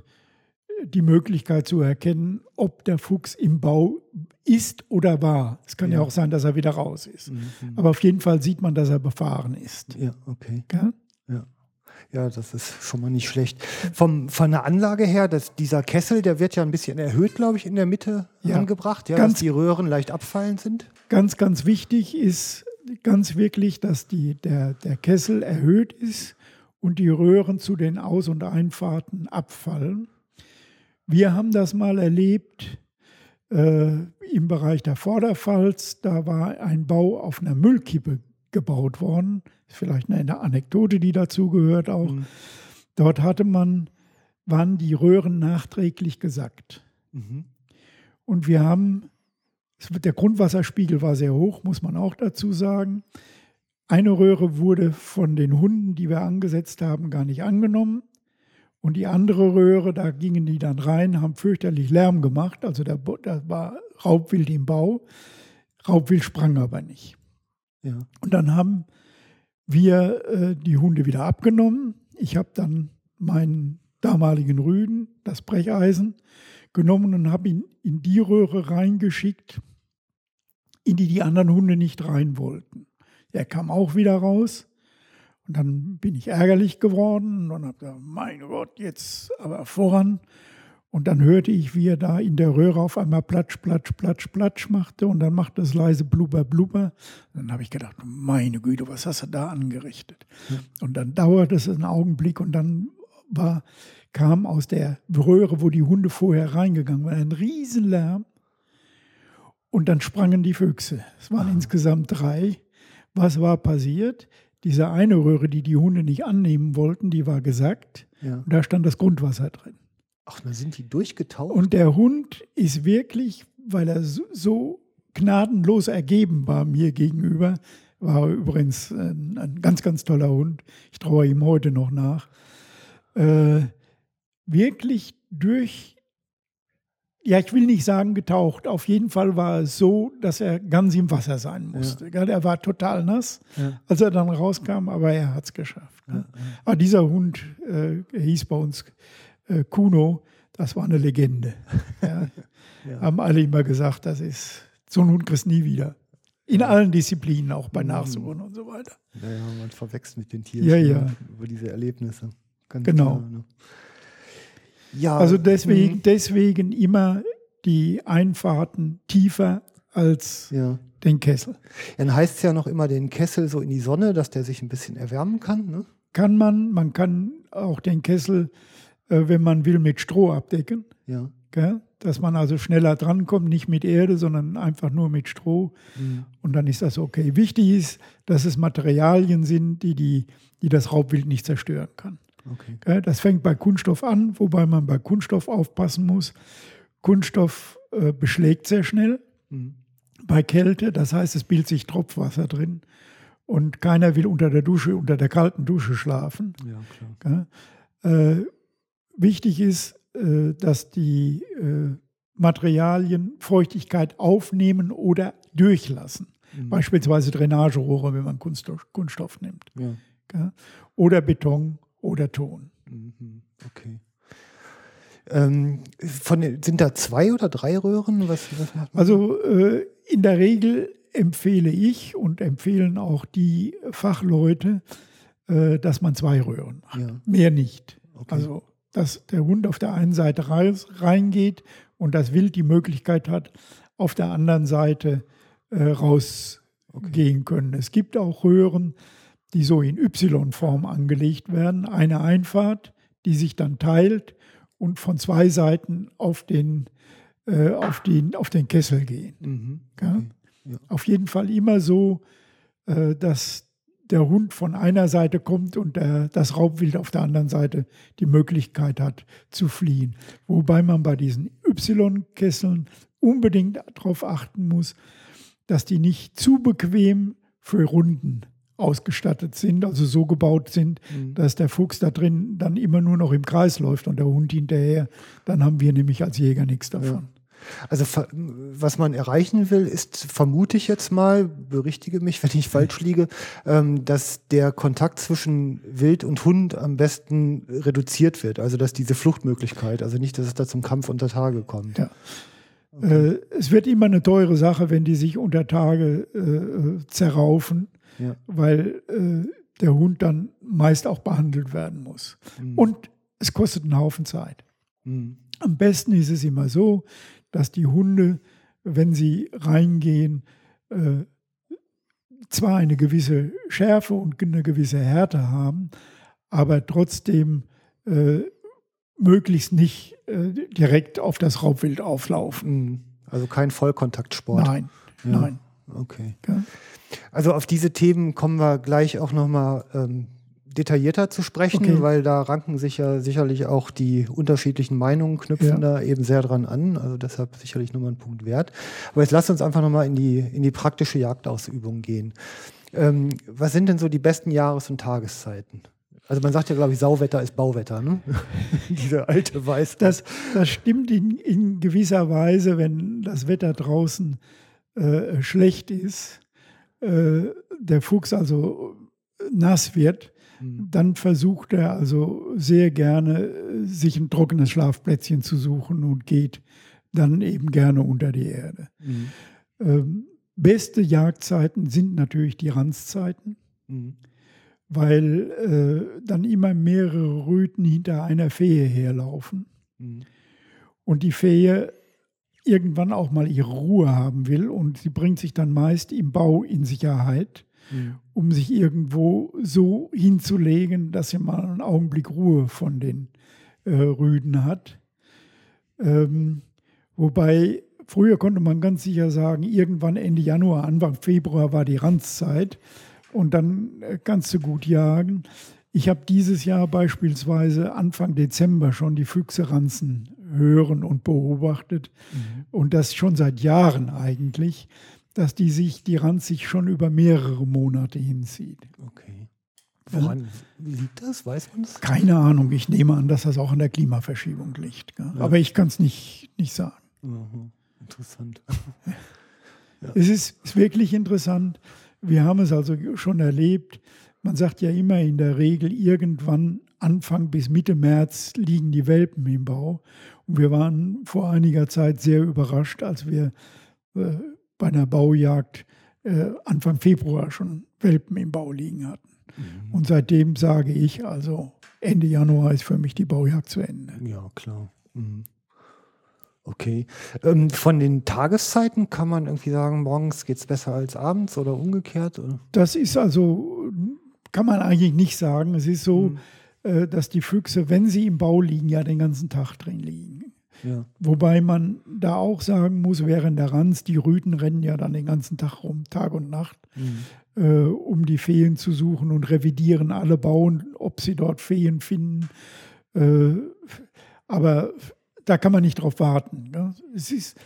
die Möglichkeit zu erkennen, ob der Fuchs im Bau ist oder war. Es kann ja, Ja. Mhm. auch sein, dass er wieder raus ist. Aber auf jeden Fall sieht man, dass er befahren ist. Ja, okay. Gell? Ja. Ja, das ist schon mal nicht schlecht. Vom, von der Anlage her, dass dieser Kessel, der wird ja ein bisschen erhöht, glaube ich, in der Mitte Ja, angebracht, ja, ganz- dass die Röhren leicht abfallend sind. Ganz, ganz wichtig ist ganz wirklich, dass die, der, der Kessel erhöht ist und die Röhren zu den Aus- und Einfahrten abfallen. Wir haben das mal erlebt äh, im Bereich der Vorderpfalz. Da war ein Bau auf einer Müllkippe gebaut worden. Vielleicht eine Anekdote, die dazu gehört auch. Mhm. Dort hatte man, waren die Röhren nachträglich gesackt. Mhm. Und wir haben, der Grundwasserspiegel war sehr hoch, muss man auch dazu sagen. Eine Röhre wurde von den Hunden, die wir angesetzt haben, gar nicht angenommen. Und die andere Röhre, da gingen die dann rein, haben fürchterlich Lärm gemacht. Also da, da war Raubwild im Bau. Raubwild sprang aber nicht. Ja. Und dann haben wir äh, die Hunde wieder abgenommen. Ich habe dann meinen damaligen Rüden, das Brecheisen, genommen und habe ihn in die Röhre reingeschickt, in die die anderen Hunde nicht rein wollten. Er kam auch wieder raus. Und dann bin ich ärgerlich geworden und habe gesagt, mein Gott, jetzt aber voran. Und dann hörte ich, wie er da in der Röhre auf einmal platsch, platsch, platsch, platsch machte und dann machte es leise blubber, blubber. dann habe ich gedacht, meine Güte, was hast du da angerichtet? Ja. Und dann dauerte es einen Augenblick und dann war, kam aus der Röhre, wo die Hunde vorher reingegangen waren, ein Riesenlärm. Und dann sprangen die Füchse. Es waren Aha. insgesamt drei. Was war passiert? Diese eine Röhre, die die Hunde nicht annehmen wollten, die war gesackt. Ja. Und da stand das Grundwasser drin. Ach, da sind die durchgetaucht. Und der Hund ist wirklich, weil er so, gnadenlos ergeben war mir gegenüber, war übrigens ein, ein ganz, ganz toller Hund. Ich traue ihm heute noch nach. Äh, wirklich durch ja, ich will nicht sagen getaucht. Auf jeden Fall war es so, dass er ganz im Wasser sein musste. Ja. Er war total nass, ja. als er dann rauskam, aber er hat es geschafft. Ne? Ja, aber dieser Hund äh, hieß bei uns äh, Kuno, das war eine Legende. Haben alle immer gesagt, das ist, so ein Hund kriegst nie wieder. In allen Disziplinen, auch bei mhm. Nachsuchen und so weiter. Ja, ja, man verwechselt mit den Tieren ja, ja. über diese Erlebnisse. Ganz genau. Klar, ne? Ja. Also deswegen, mhm. deswegen immer die Einfahrten tiefer als ja. den Kessel. Dann heißt es ja noch immer den Kessel so in die Sonne, dass der sich ein bisschen erwärmen kann. Ne? Kann man. Man kann auch den Kessel, äh, wenn man will, mit Stroh abdecken. Ja. Gell? Dass man also schneller drankommt, nicht mit Erde, sondern einfach nur mit Stroh. Mhm. Und dann ist das okay. Wichtig ist, dass es Materialien sind, die, die, die das Raubwild nicht zerstören kann. Okay. Das fängt bei Kunststoff an, wobei man bei Kunststoff aufpassen muss. Kunststoff äh, beschlägt sehr schnell mhm. bei Kälte, das heißt, es bildet sich Tropfwasser drin und keiner will unter der Dusche, unter der kalten Dusche schlafen. Ja, äh, wichtig ist, äh, dass die äh, Materialien Feuchtigkeit aufnehmen oder durchlassen. Mhm. Beispielsweise Drainagerohre, wenn man Kunststoff, Kunststoff nimmt. Ja. Oder Beton oder Ton. Mhm, okay. Ähm, von, sind da zwei oder drei Röhren? Was, was also äh, in der Regel empfehle ich und empfehlen auch die Fachleute, äh, dass man zwei Röhren hat. Ja. Mehr nicht. Okay. Also dass der Hund auf der einen Seite reingeht und das Wild die Möglichkeit hat, auf der anderen Seite äh, rausgehen okay. können. Es gibt auch Röhren, die so in Y-Form angelegt werden. Eine Einfahrt, die sich dann teilt und von zwei Seiten auf den, äh, auf den, auf den Kessel gehen. Mhm. Ja? Ja. Auf jeden Fall immer so, äh, dass der Hund von einer Seite kommt und der, das Raubwild auf der anderen Seite die Möglichkeit hat zu fliehen. Wobei man bei diesen Y-Kesseln unbedingt darauf achten muss, dass die nicht zu bequem für Runden ausgestattet sind, also so gebaut sind, mhm. dass der Fuchs da drin dann immer nur noch im Kreis läuft und der Hund hinterher. Dann haben wir nämlich als Jäger nichts davon. Ja. Also was man erreichen will, ist, vermute ich jetzt mal, berichtige mich, wenn ich falsch liege, ähm, dass der Kontakt zwischen Wild und Hund am besten reduziert wird. Also dass diese Fluchtmöglichkeit, also nicht, dass es da zum Kampf unter Tage kommt. Ja. Okay. Äh, es wird immer eine teure Sache, wenn die sich unter Tage äh, äh zerraufen ja. weil äh, der Hund dann meist auch behandelt werden muss. Mhm. Und es kostet einen Haufen Zeit. Mhm. Am besten ist es immer so, dass die Hunde, wenn sie reingehen, äh, zwar eine gewisse Schärfe und eine gewisse Härte haben, aber trotzdem äh, möglichst nicht äh, direkt auf das Raubwild auflaufen. Mhm. Also kein Vollkontaktsport. Nein, Ja. nein. Okay. Ja. Also auf diese Themen kommen wir gleich auch nochmal ähm, detaillierter zu sprechen, Okay. weil da ranken sich ja sicherlich auch die unterschiedlichen Meinungen, knüpfen Ja. da eben sehr dran an. Also deshalb sicherlich nochmal ein Punkt wert. Aber jetzt lasst uns einfach nochmal in die, in die praktische Jagdausübung gehen. Ähm, was sind denn so die besten Jahres- und Tageszeiten? Also man sagt ja, glaube ich, Sauwetter ist Bauwetter, ne? Diese alte Weisheit. Das, das stimmt in, in gewisser Weise, wenn das Wetter draußen äh, schlecht ist, äh, der Fuchs also nass wird, Mhm. dann versucht er also sehr gerne, äh, sich ein trockenes Schlafplätzchen zu suchen und geht dann eben gerne unter die Erde. Mhm. Ähm, beste Jagdzeiten sind natürlich die Ranzzeiten, Mhm. weil äh, dann immer mehrere Rüten hinter einer Fehe herlaufen. Mhm. und die Fee irgendwann auch mal ihre Ruhe haben will und sie bringt sich dann meist im Bau in Sicherheit, Mhm. um sich irgendwo so hinzulegen, dass sie mal einen Augenblick Ruhe von den äh, Rüden hat. Ähm, wobei früher konnte man ganz sicher sagen, irgendwann Ende Januar, Anfang Februar war die Ranzzeit und dann äh, kannst du gut jagen. Ich habe dieses Jahr beispielsweise Anfang Dezember schon die Füchse ranzen hören und beobachtet und das schon seit Jahren eigentlich, dass die sich, die Ranz sich schon über mehrere Monate hinzieht. Okay. Woran liegt das? Weiß man es? Keine Ahnung, ich nehme an, dass das auch an der Klimaverschiebung liegt. gell? Aber ich kann es nicht, nicht sagen. Mhm. Interessant. Es ist, ist wirklich interessant. Wir haben es also schon erlebt. Man sagt ja immer in der Regel, irgendwann Anfang bis Mitte März liegen die Welpen im Bau. Wir waren vor einiger Zeit sehr überrascht, als wir äh, bei einer Baujagd äh, Anfang Februar schon Welpen im Bau liegen hatten. Und seitdem sage ich also, Ende Januar ist für mich die Baujagd zu Ende. Ja, klar. Mhm. Okay. Ähm, von den Tageszeiten kann man irgendwie sagen, morgens geht es besser als abends oder umgekehrt? Oder? Das ist also, kann man eigentlich nicht sagen. Es ist so, Mhm. Äh, dass die Füchse, wenn sie im Bau liegen, ja den ganzen Tag drin liegen. Ja. Wobei man da auch sagen muss, während der Ranz, die Rüden rennen ja dann den ganzen Tag rum, Tag und Nacht, Mhm. äh, um die Feen zu suchen und revidieren alle Bauen, ob sie dort Feen finden. Äh, aber da kann man nicht drauf warten. Ne? Es ist,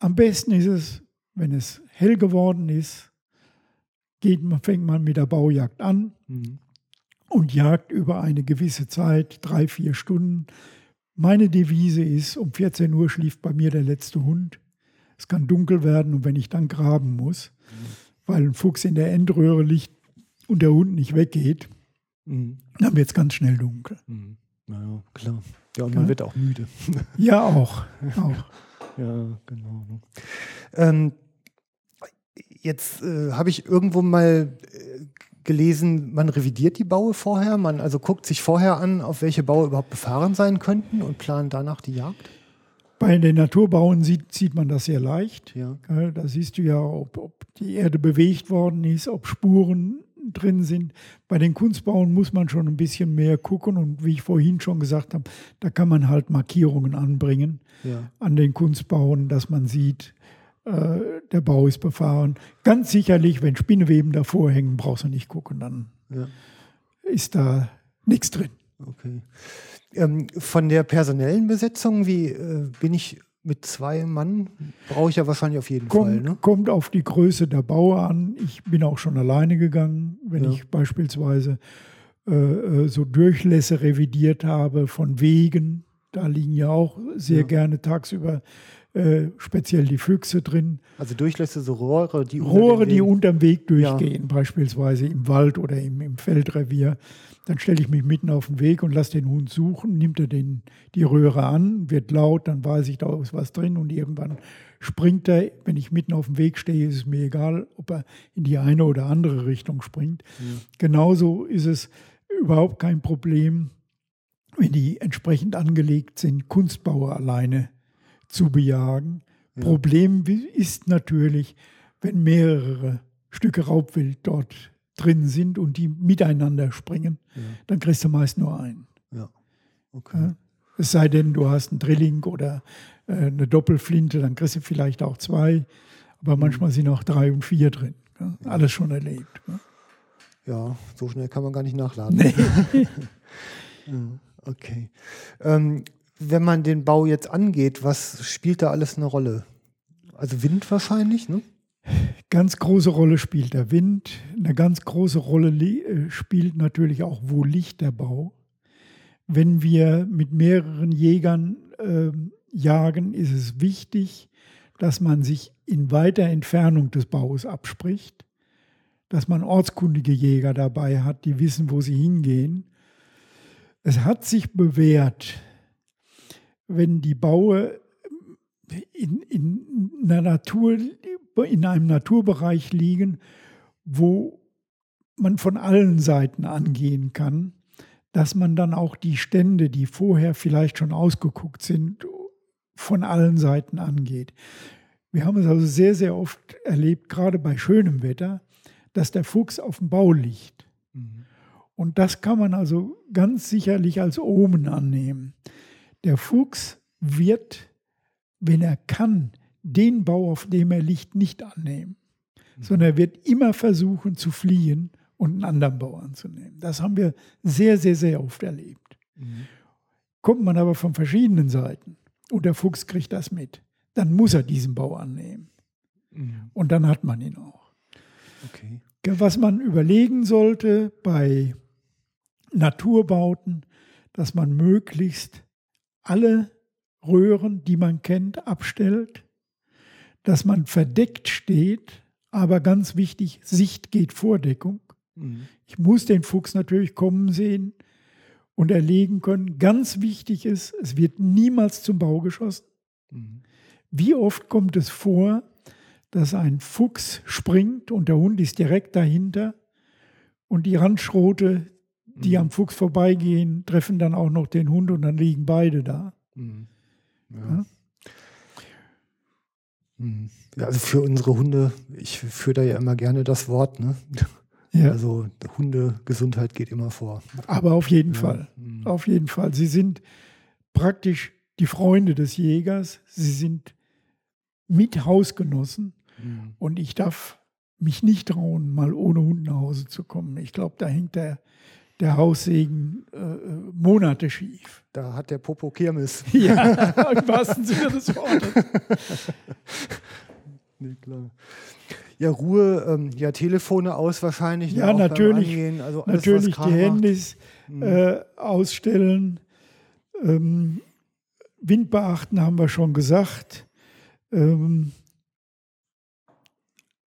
am besten ist es, wenn es hell geworden ist, geht fängt man mit der Baujagd an Mhm. Und jagt über eine gewisse Zeit, drei, vier Stunden. Meine Devise ist, um 14 Uhr schläft bei mir der letzte Hund. Es kann dunkel werden und wenn ich dann graben muss, weil ein Fuchs in der Endröhre liegt und der Hund nicht weggeht, Mhm. dann wird es ganz schnell dunkel. Mhm. Naja, klar. Ja, und Ja. man wird auch müde. Ja, auch. auch. Ja, genau. Ähm, jetzt äh, habe ich irgendwo mal äh, gelesen, man revidiert die Baue vorher, man also guckt sich vorher an, auf welche Baue überhaupt befahren sein könnten und plant danach die Jagd. Bei den Naturbauen sieht, sieht man das sehr leicht. Ja. Gell, Da siehst du ja, ob, ob die Erde bewegt worden ist, ob Spuren drin sind. Bei den Kunstbauen muss man schon ein bisschen mehr gucken und wie ich vorhin schon gesagt habe, da kann man halt Markierungen anbringen Ja. an den Kunstbauen, dass man sieht, äh, der Bau ist befahren. Ganz sicherlich, wenn Spinneweben davor hängen, brauchst du nicht gucken, dann ja. ist da nichts drin. Okay. Ähm, von der personellen Besetzung, wie äh, bin ich mit zwei Mann? Brauche ich ja wahrscheinlich auf jeden Fall. Kommt, Ne? kommt auf die Größe der Baue an. Ich bin auch schon alleine gegangen, wenn Ja. ich beispielsweise äh, äh, so Durchlässe revidiert habe von Wegen. Da liegen ja auch sehr Ja. gerne tagsüber äh, speziell die Füchse drin. Also Durchlässe, so Rohre, die Rohre, die unterm Weg Ja. durchgehen, beispielsweise im Wald oder im, im Feldrevier. Dann stelle ich mich mitten auf den Weg und lasse den Hund suchen, nimmt er den, die Röhre an, wird laut, dann weiß ich, da ist was drin und irgendwann springt er. Wenn ich mitten auf dem Weg stehe, ist es mir egal, ob er in die eine oder andere Richtung springt. Genauso ist es überhaupt kein Problem, wenn die entsprechend angelegt sind, Kunstbauer alleine zu bejagen. Problem wi- ist natürlich, wenn mehrere Stücke Raubwild dort drin sind und die miteinander springen, dann kriegst du meist nur einen. Ja. Okay. Ja. Es sei denn, du hast einen Drilling oder äh, eine Doppelflinte, dann kriegst du vielleicht auch zwei. Aber manchmal sind auch drei und vier drin. Ja. Alles schon erlebt. Ja. Ja, so schnell kann man gar nicht nachladen. Nee. Ja, okay. Ähm, wenn man den Bau jetzt angeht, was spielt da alles eine Rolle? Also Wind wahrscheinlich, ne? Ganz große Rolle spielt der Wind. Eine ganz große Rolle äh, spielt natürlich auch, wo liegt der Bau. Wenn wir mit mehreren Jägern ähm, jagen, ist es wichtig, dass man sich in weiter Entfernung des Baus abspricht, dass man ortskundige Jäger dabei hat, die wissen, wo sie hingehen. Es hat sich bewährt, wenn die Baue in, in, einer Natur, in einem Naturbereich liegen, wo man von allen Seiten angehen kann, dass man dann auch die Stände, die vorher vielleicht schon ausgeguckt sind, von allen Seiten angeht. Wir haben es also sehr, sehr oft erlebt, gerade bei schönem Wetter, dass der Fuchs auf dem Bau liegt. Und das kann man also ganz sicherlich als Omen annehmen. Der Fuchs wird, wenn er kann, den Bau, auf dem er liegt, nicht annehmen, sondern er wird immer versuchen zu fliehen und einen anderen Bau anzunehmen. Das haben wir sehr, sehr, sehr oft erlebt. Kommt man aber von verschiedenen Seiten und der Fuchs kriegt das mit, dann muss er diesen Bau annehmen. Und dann hat man ihn auch. Okay. Was man überlegen sollte bei Naturbauten, dass man möglichst alle Röhren, die man kennt, abstellt, dass man verdeckt steht, aber ganz wichtig, Sicht geht vor Deckung. Ich muss den Fuchs natürlich kommen sehen und erlegen können. Ganz wichtig ist, es wird niemals zum Bau geschossen. Wie oft kommt es vor, dass ein Fuchs springt und der Hund ist direkt dahinter und die Randschrote, die am Fuchs vorbeigehen, treffen dann auch noch den Hund und dann liegen beide da. Ja. Mhm. Ja, also für unsere Hunde, ich führe da ja immer gerne das Wort, ne? Ja. Also Hundegesundheit geht immer vor. Aber auf jeden Ja. Fall, Mhm. auf jeden Fall. Sie sind praktisch die Freunde des Jägers. Sie sind mit Hausgenossen Mhm. und ich darf mich nicht trauen, mal ohne Hund nach Hause zu kommen. Ich glaube, da hängt der, der Haussegen äh, äh, Monate schief. Da hat der Popo Kirmes. Ja, im wahrsten Sinne des Wortes. Nee, klar. Ja, Ruhe, ähm, ja, Telefone aus wahrscheinlich. Ja, natürlich. Also alles, Natürlich die. Handys Mhm. äh, ausstellen. Ähm, Wind beachten haben wir schon gesagt. Ähm,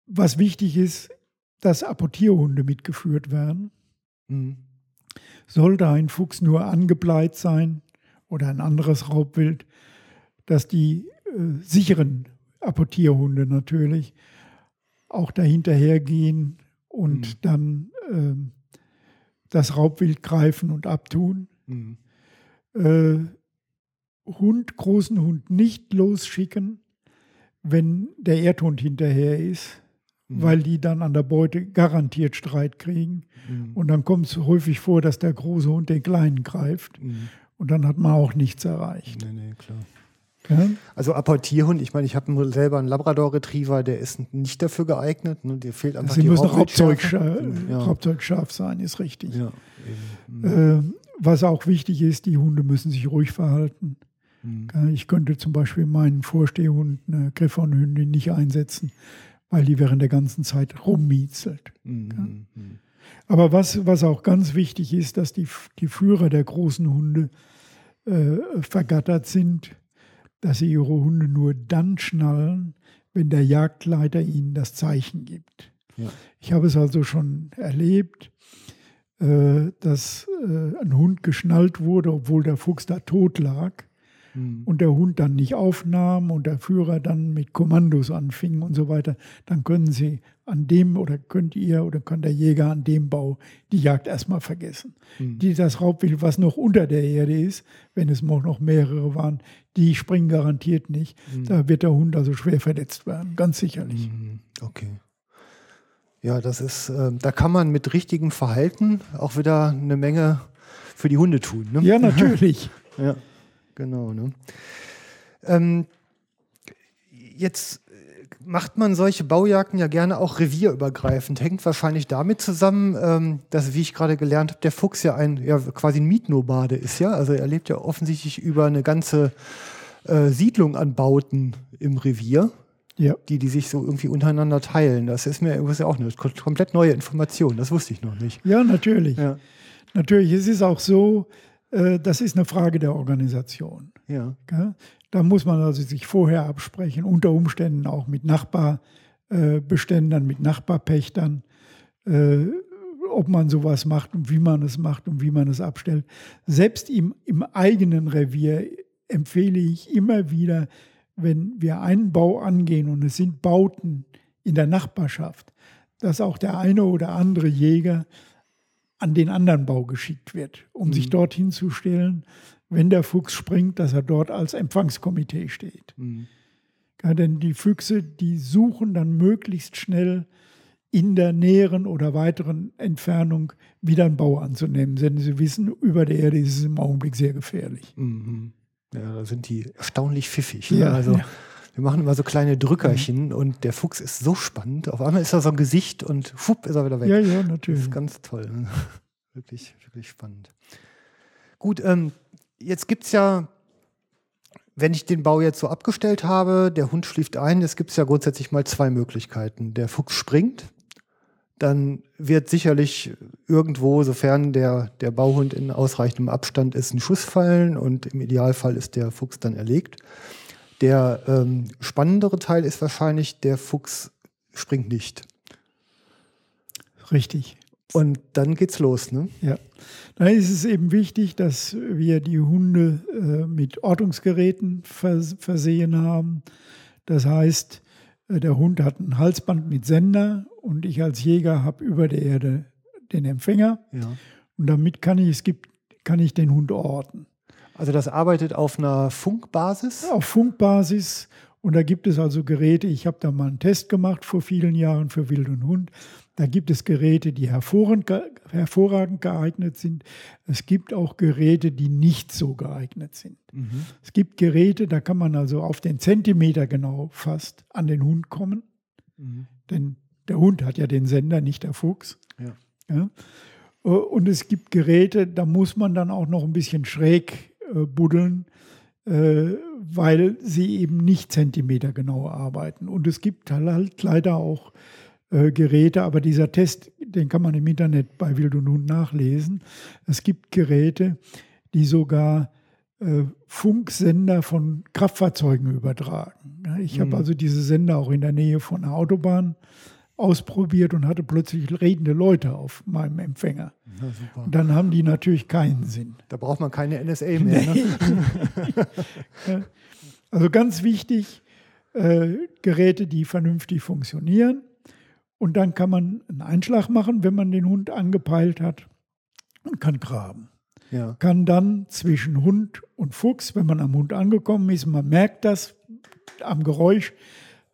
was wichtig ist, dass Apportierhunde mitgeführt werden. Mhm. Sollte ein Fuchs nur angebleit sein oder ein anderes Raubwild, dass die äh, sicheren Apportierhunde natürlich auch dahinterher gehen und Mhm. dann ähm, das Raubwild greifen und abtun. Mhm. Äh, Hund, großen Hund nicht losschicken, wenn der Erdhund hinterher ist, Mhm. weil die dann an der Beute garantiert Streit kriegen. Mhm. Und dann kommt es häufig vor, dass der große Hund den kleinen greift. Mhm. Und dann hat man auch nichts erreicht. Nee, nee, klar. Ja? Also Apportierhund, ich meine, ich habe selber einen Labrador-Retriever, der ist nicht dafür geeignet. Ne? Dir fehlt einfach Sie die müssen. Raubzeug, Ja. Raubzeugscharf sein, ist richtig. Ja. Äh, was auch wichtig ist, die Hunde müssen sich ruhig verhalten. Mhm. Ich könnte zum Beispiel meinen Vorstehhund, eine Griffhornhündin, nicht einsetzen, weil die während der ganzen Zeit rummiezelt. Mhm. Mhm. Aber was, was auch ganz wichtig ist, dass die, die Führer der großen Hunde äh, vergattert sind, dass sie ihre Hunde nur dann schnallen, wenn der Jagdleiter ihnen das Zeichen gibt. Ja. Ich habe es also schon erlebt, äh, dass äh, ein Hund geschnallt wurde, obwohl der Fuchs da tot lag Mhm. und der Hund dann nicht aufnahm und der Führer dann mit Kommandos anfing und so weiter, dann können Sie an dem oder könnt ihr oder kann der Jäger an dem Bau die Jagd erstmal vergessen. Mhm. Die das Raubwild, was noch unter der Erde ist, wenn es noch mehrere waren, die springen garantiert nicht. Da wird der Hund also schwer verletzt werden, ganz sicherlich. Mhm. Okay. Ja, das ist, äh, da kann man mit richtigem Verhalten auch wieder eine Menge für die Hunde tun. Ne? Ja, natürlich. ja, genau. Ne? Ähm, jetzt macht man solche Baujagden ja gerne auch revierübergreifend. Hängt wahrscheinlich damit zusammen, ähm, dass, wie ich gerade gelernt habe, der Fuchs ja ein ja, quasi ein Mietnobade ist, ja. Also er lebt ja offensichtlich über eine ganze äh, Siedlung an Bauten im Revier, Ja. die die sich so irgendwie untereinander teilen. Das ist mir das ist ja auch eine komplett neue Information. Das wusste ich noch nicht. Ja, natürlich. Ja, Natürlich, es ist auch so, äh, das ist eine Frage der Organisation. ja? Da muss man also sich vorher absprechen, unter Umständen auch mit Nachbarbeständern, mit Nachbarpächtern, äh, ob man sowas macht und wie man es macht und wie man es abstellt. Selbst im, im eigenen Revier empfehle ich immer wieder, wenn wir einen Bau angehen und es sind Bauten in der Nachbarschaft, dass auch der eine oder andere Jäger an den anderen Bau geschickt wird, um sich dort hinzustellen, wenn der Fuchs springt, dass er dort als Empfangskomitee steht. Mhm. Ja, denn die Füchse, die suchen dann möglichst schnell in der näheren oder weiteren Entfernung wieder einen Bau anzunehmen, denn sie wissen, über der Erde ist es im Augenblick sehr gefährlich. Mhm. Ja, da sind die erstaunlich pfiffig. Ja, ne? also ja. Wir machen immer so kleine Drückerchen und der Fuchs ist so spannend. Auf einmal ist er so ein Gesicht und fupp ist er wieder weg. Ja, ja, Das natürlich. ist ganz toll. ne? wirklich, wirklich spannend. Gut, ähm, jetzt gibt es ja, wenn ich den Bau jetzt so abgestellt habe, der Hund schläft ein, es gibt ja grundsätzlich mal zwei Möglichkeiten. Der Fuchs springt, dann wird sicherlich irgendwo, sofern der, der Bauhund in ausreichendem Abstand ist, ein Schuss fallen und im Idealfall ist der Fuchs dann erlegt. Der ähm, spannendere Teil ist wahrscheinlich, der Fuchs springt nicht. Richtig. Und dann geht's los, ne? Ja. Da ist es eben wichtig, dass wir die Hunde äh, mit Ortungsgeräten vers versehen haben. Das heißt, äh, der Hund hat ein Halsband mit Sender und ich als Jäger habe über der Erde den Empfänger. Ja. Und damit kann ich, es gibt, kann ich den Hund orten. Also das arbeitet auf einer Funkbasis. Auf Funkbasis. Und da gibt es also Geräte, ich habe da mal einen Test gemacht vor vielen Jahren für Wild und Hund. Da gibt es Geräte, die hervorragend, ge- hervorragend geeignet sind. Es gibt auch Geräte, die nicht so geeignet sind. Es gibt Geräte, da kann man also auf den Zentimeter genau fast an den Hund kommen. Denn der Hund hat ja den Sender, nicht der Fuchs. Ja. Ja? Äh, Und es gibt Geräte, da muss man dann auch noch ein bisschen schräg buddeln, äh, weil sie eben nicht zentimetergenau arbeiten. Und es gibt halt leider auch äh, Geräte, aber dieser Test, den kann man im Internet bei Wild und Hund nachlesen. Es gibt Geräte, die sogar äh, Funksender von Kraftfahrzeugen übertragen. Ich habe also diese Sender auch in der Nähe von einer Autobahn ausprobiert und hatte plötzlich redende Leute auf meinem Empfänger. Ja. Und dann haben die natürlich keinen Sinn. Da braucht man keine NSA mehr. Ne? Also ganz wichtig, äh, Geräte, die vernünftig funktionieren. Und dann kann man einen Einschlag machen, wenn man den Hund angepeilt hat und kann graben. Ja. Kann dann zwischen Hund und Fuchs, wenn man am Hund angekommen ist, man merkt das am Geräusch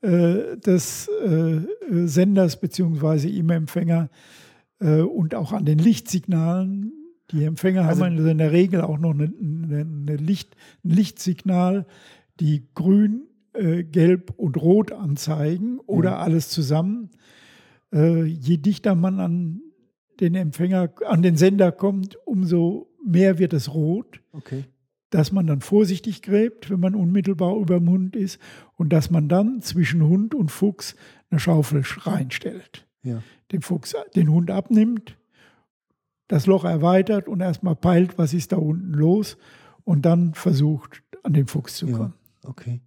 äh, des äh, Senders bzw. im Empfänger äh, und auch an den Lichtsignalen. Die Empfänger Also- haben in der Regel auch noch eine, eine, Licht, ein Lichtsignal, die grün, äh, gelb und rot anzeigen oder alles zusammen. Äh, je dichter man an den Empfänger, an den Sender kommt, umso mehr wird es rot Okay. Dass man dann vorsichtig gräbt, wenn man unmittelbar über dem Hund ist und dass man dann zwischen Hund und Fuchs eine Schaufel reinstellt. Ja. Den Fuchs, den Hund abnimmt, das Loch erweitert und erstmal peilt, was ist da unten los und dann versucht, an den Fuchs zu Ja. kommen. Okay.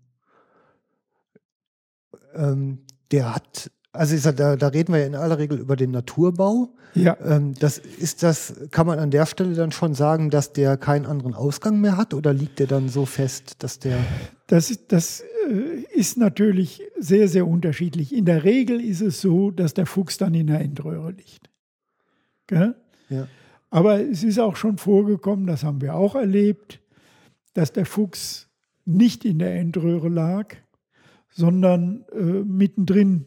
Ähm, der hat, also sag, da, da reden wir ja in aller Regel über den Naturbau. Ja, Ähm, das ist das, kann man an der Stelle dann schon sagen, dass der keinen anderen Ausgang mehr hat oder liegt der dann so fest, dass der. das, ist, das äh, ist natürlich sehr, sehr unterschiedlich. In der Regel ist es so, dass der Fuchs dann in der Endröhre liegt. Gell? Ja. Aber es ist auch schon vorgekommen, das haben wir auch erlebt, dass der Fuchs nicht in der Endröhre lag, sondern äh, mittendrin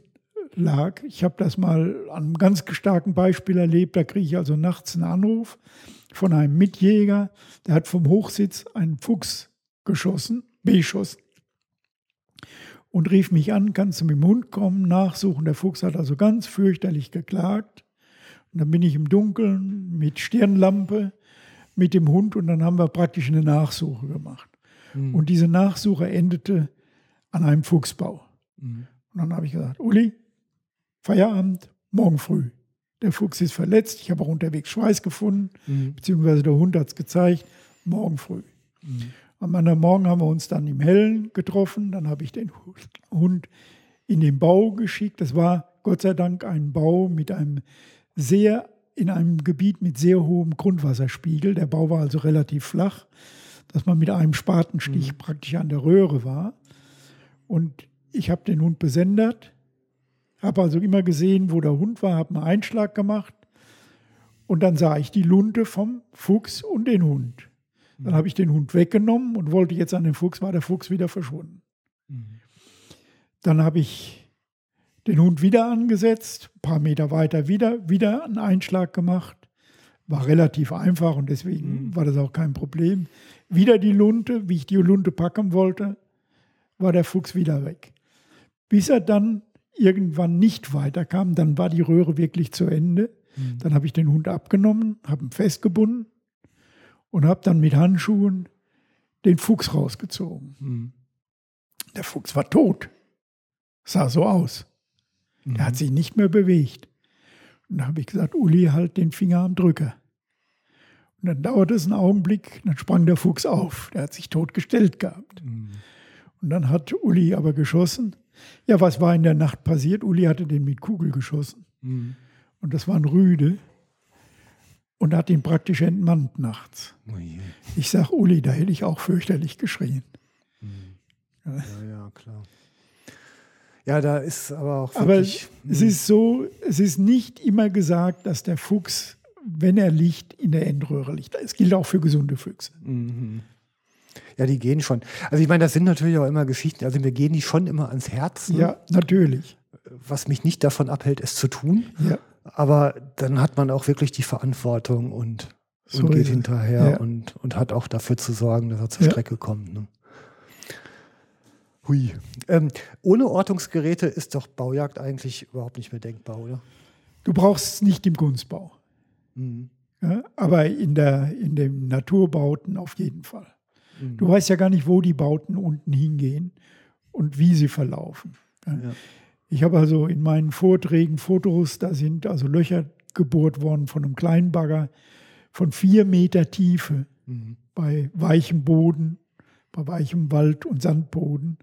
lag. Ich habe das mal an einem ganz starken Beispiel erlebt. Da kriege ich also nachts einen Anruf von einem Mitjäger, der hat vom Hochsitz einen Fuchs geschossen, beschossen und rief mich an, kannst du mit dem Hund kommen, nachsuchen. Der Fuchs hat also ganz fürchterlich geklagt. Und dann bin ich im Dunkeln mit Stirnlampe mit dem Hund und dann haben wir praktisch eine Nachsuche gemacht. Mhm. Und diese Nachsuche endete an einem Fuchsbau. Mhm. Und dann habe ich gesagt, Uli, Feierabend, morgen früh. Der Fuchs ist verletzt, ich habe auch unterwegs Schweiß gefunden, mhm. beziehungsweise der Hund hat es gezeigt, morgen früh. Mhm. Am anderen Morgen haben wir uns dann im Hellen getroffen. Dann habe ich den Hund in den Bau geschickt. Das war Gott sei Dank ein Bau mit einem sehr, in einem Gebiet mit sehr hohem Grundwasserspiegel. Der Bau war also relativ flach, dass man mit einem Spatenstich mhm. praktisch an der Röhre war. Und ich habe den Hund besendert, habe also immer gesehen, wo der Hund war, habe einen Einschlag gemacht. Und dann sah ich die Lunte vom Fuchs und den Hund. Dann habe ich den Hund weggenommen und wollte jetzt an den Fuchs, war der Fuchs wieder verschwunden. Mhm. Dann habe ich den Hund wieder angesetzt, ein paar Meter weiter wieder, wieder einen Einschlag gemacht. War relativ einfach und deswegen mhm. war das auch kein Problem. Wieder die Lunte, wie ich die Lunte packen wollte, war der Fuchs wieder weg. Bis er dann irgendwann nicht weiterkam, dann war die Röhre wirklich zu Ende. Mhm. Dann habe ich den Hund abgenommen, habe ihn festgebunden und habe dann mit Handschuhen den Fuchs rausgezogen. Mhm. Der Fuchs war tot. Sah so aus. Mhm. Der hat mhm. sich nicht mehr bewegt. Und da habe ich gesagt, Uli, halt den Finger am Drücker. Und dann dauerte es einen Augenblick, dann sprang der Fuchs auf. Der hat sich totgestellt gehabt. Mhm. Und dann hat Uli aber geschossen. Ja, was war in der Nacht passiert? Uli hatte den mit Kugel geschossen. Mhm. Und das war ein Rüde und hat ihn praktisch entmannt nachts. Oh ich sage, Uli, da hätte ich auch fürchterlich geschrien. Mhm. Ja. ja, klar. Ja, da ist aber auch wirklich. Aber es hm. ist so, es ist nicht immer gesagt, dass der Fuchs, wenn er liegt, in der Endröhre liegt. Es gilt auch für gesunde Füchse. Mhm. Ja, die gehen schon. Also ich meine, das sind natürlich auch immer Geschichten. Also mir gehen die schon immer ans Herz. Ja, natürlich. Was mich nicht davon abhält, es zu tun. Ja. Aber dann hat man auch wirklich die Verantwortung und, so und geht hinterher ja. und, und hat auch dafür zu sorgen, dass er zur ja. Strecke kommt. Ne? Hui. Ähm, ohne Ortungsgeräte ist doch Baujagd eigentlich überhaupt nicht mehr denkbar, oder? Du brauchst es nicht im Kunstbau. Mhm. Ja, aber in, der, in den Naturbauten auf jeden Fall. Mhm. Du weißt ja gar nicht, wo die Bauten unten hingehen und wie sie verlaufen. Ja. Ich habe also in meinen Vorträgen Fotos, da sind also Löcher gebohrt worden von einem kleinen Bagger von vier Meter Tiefe mhm. bei weichem Boden, bei weichem Wald und Sandboden,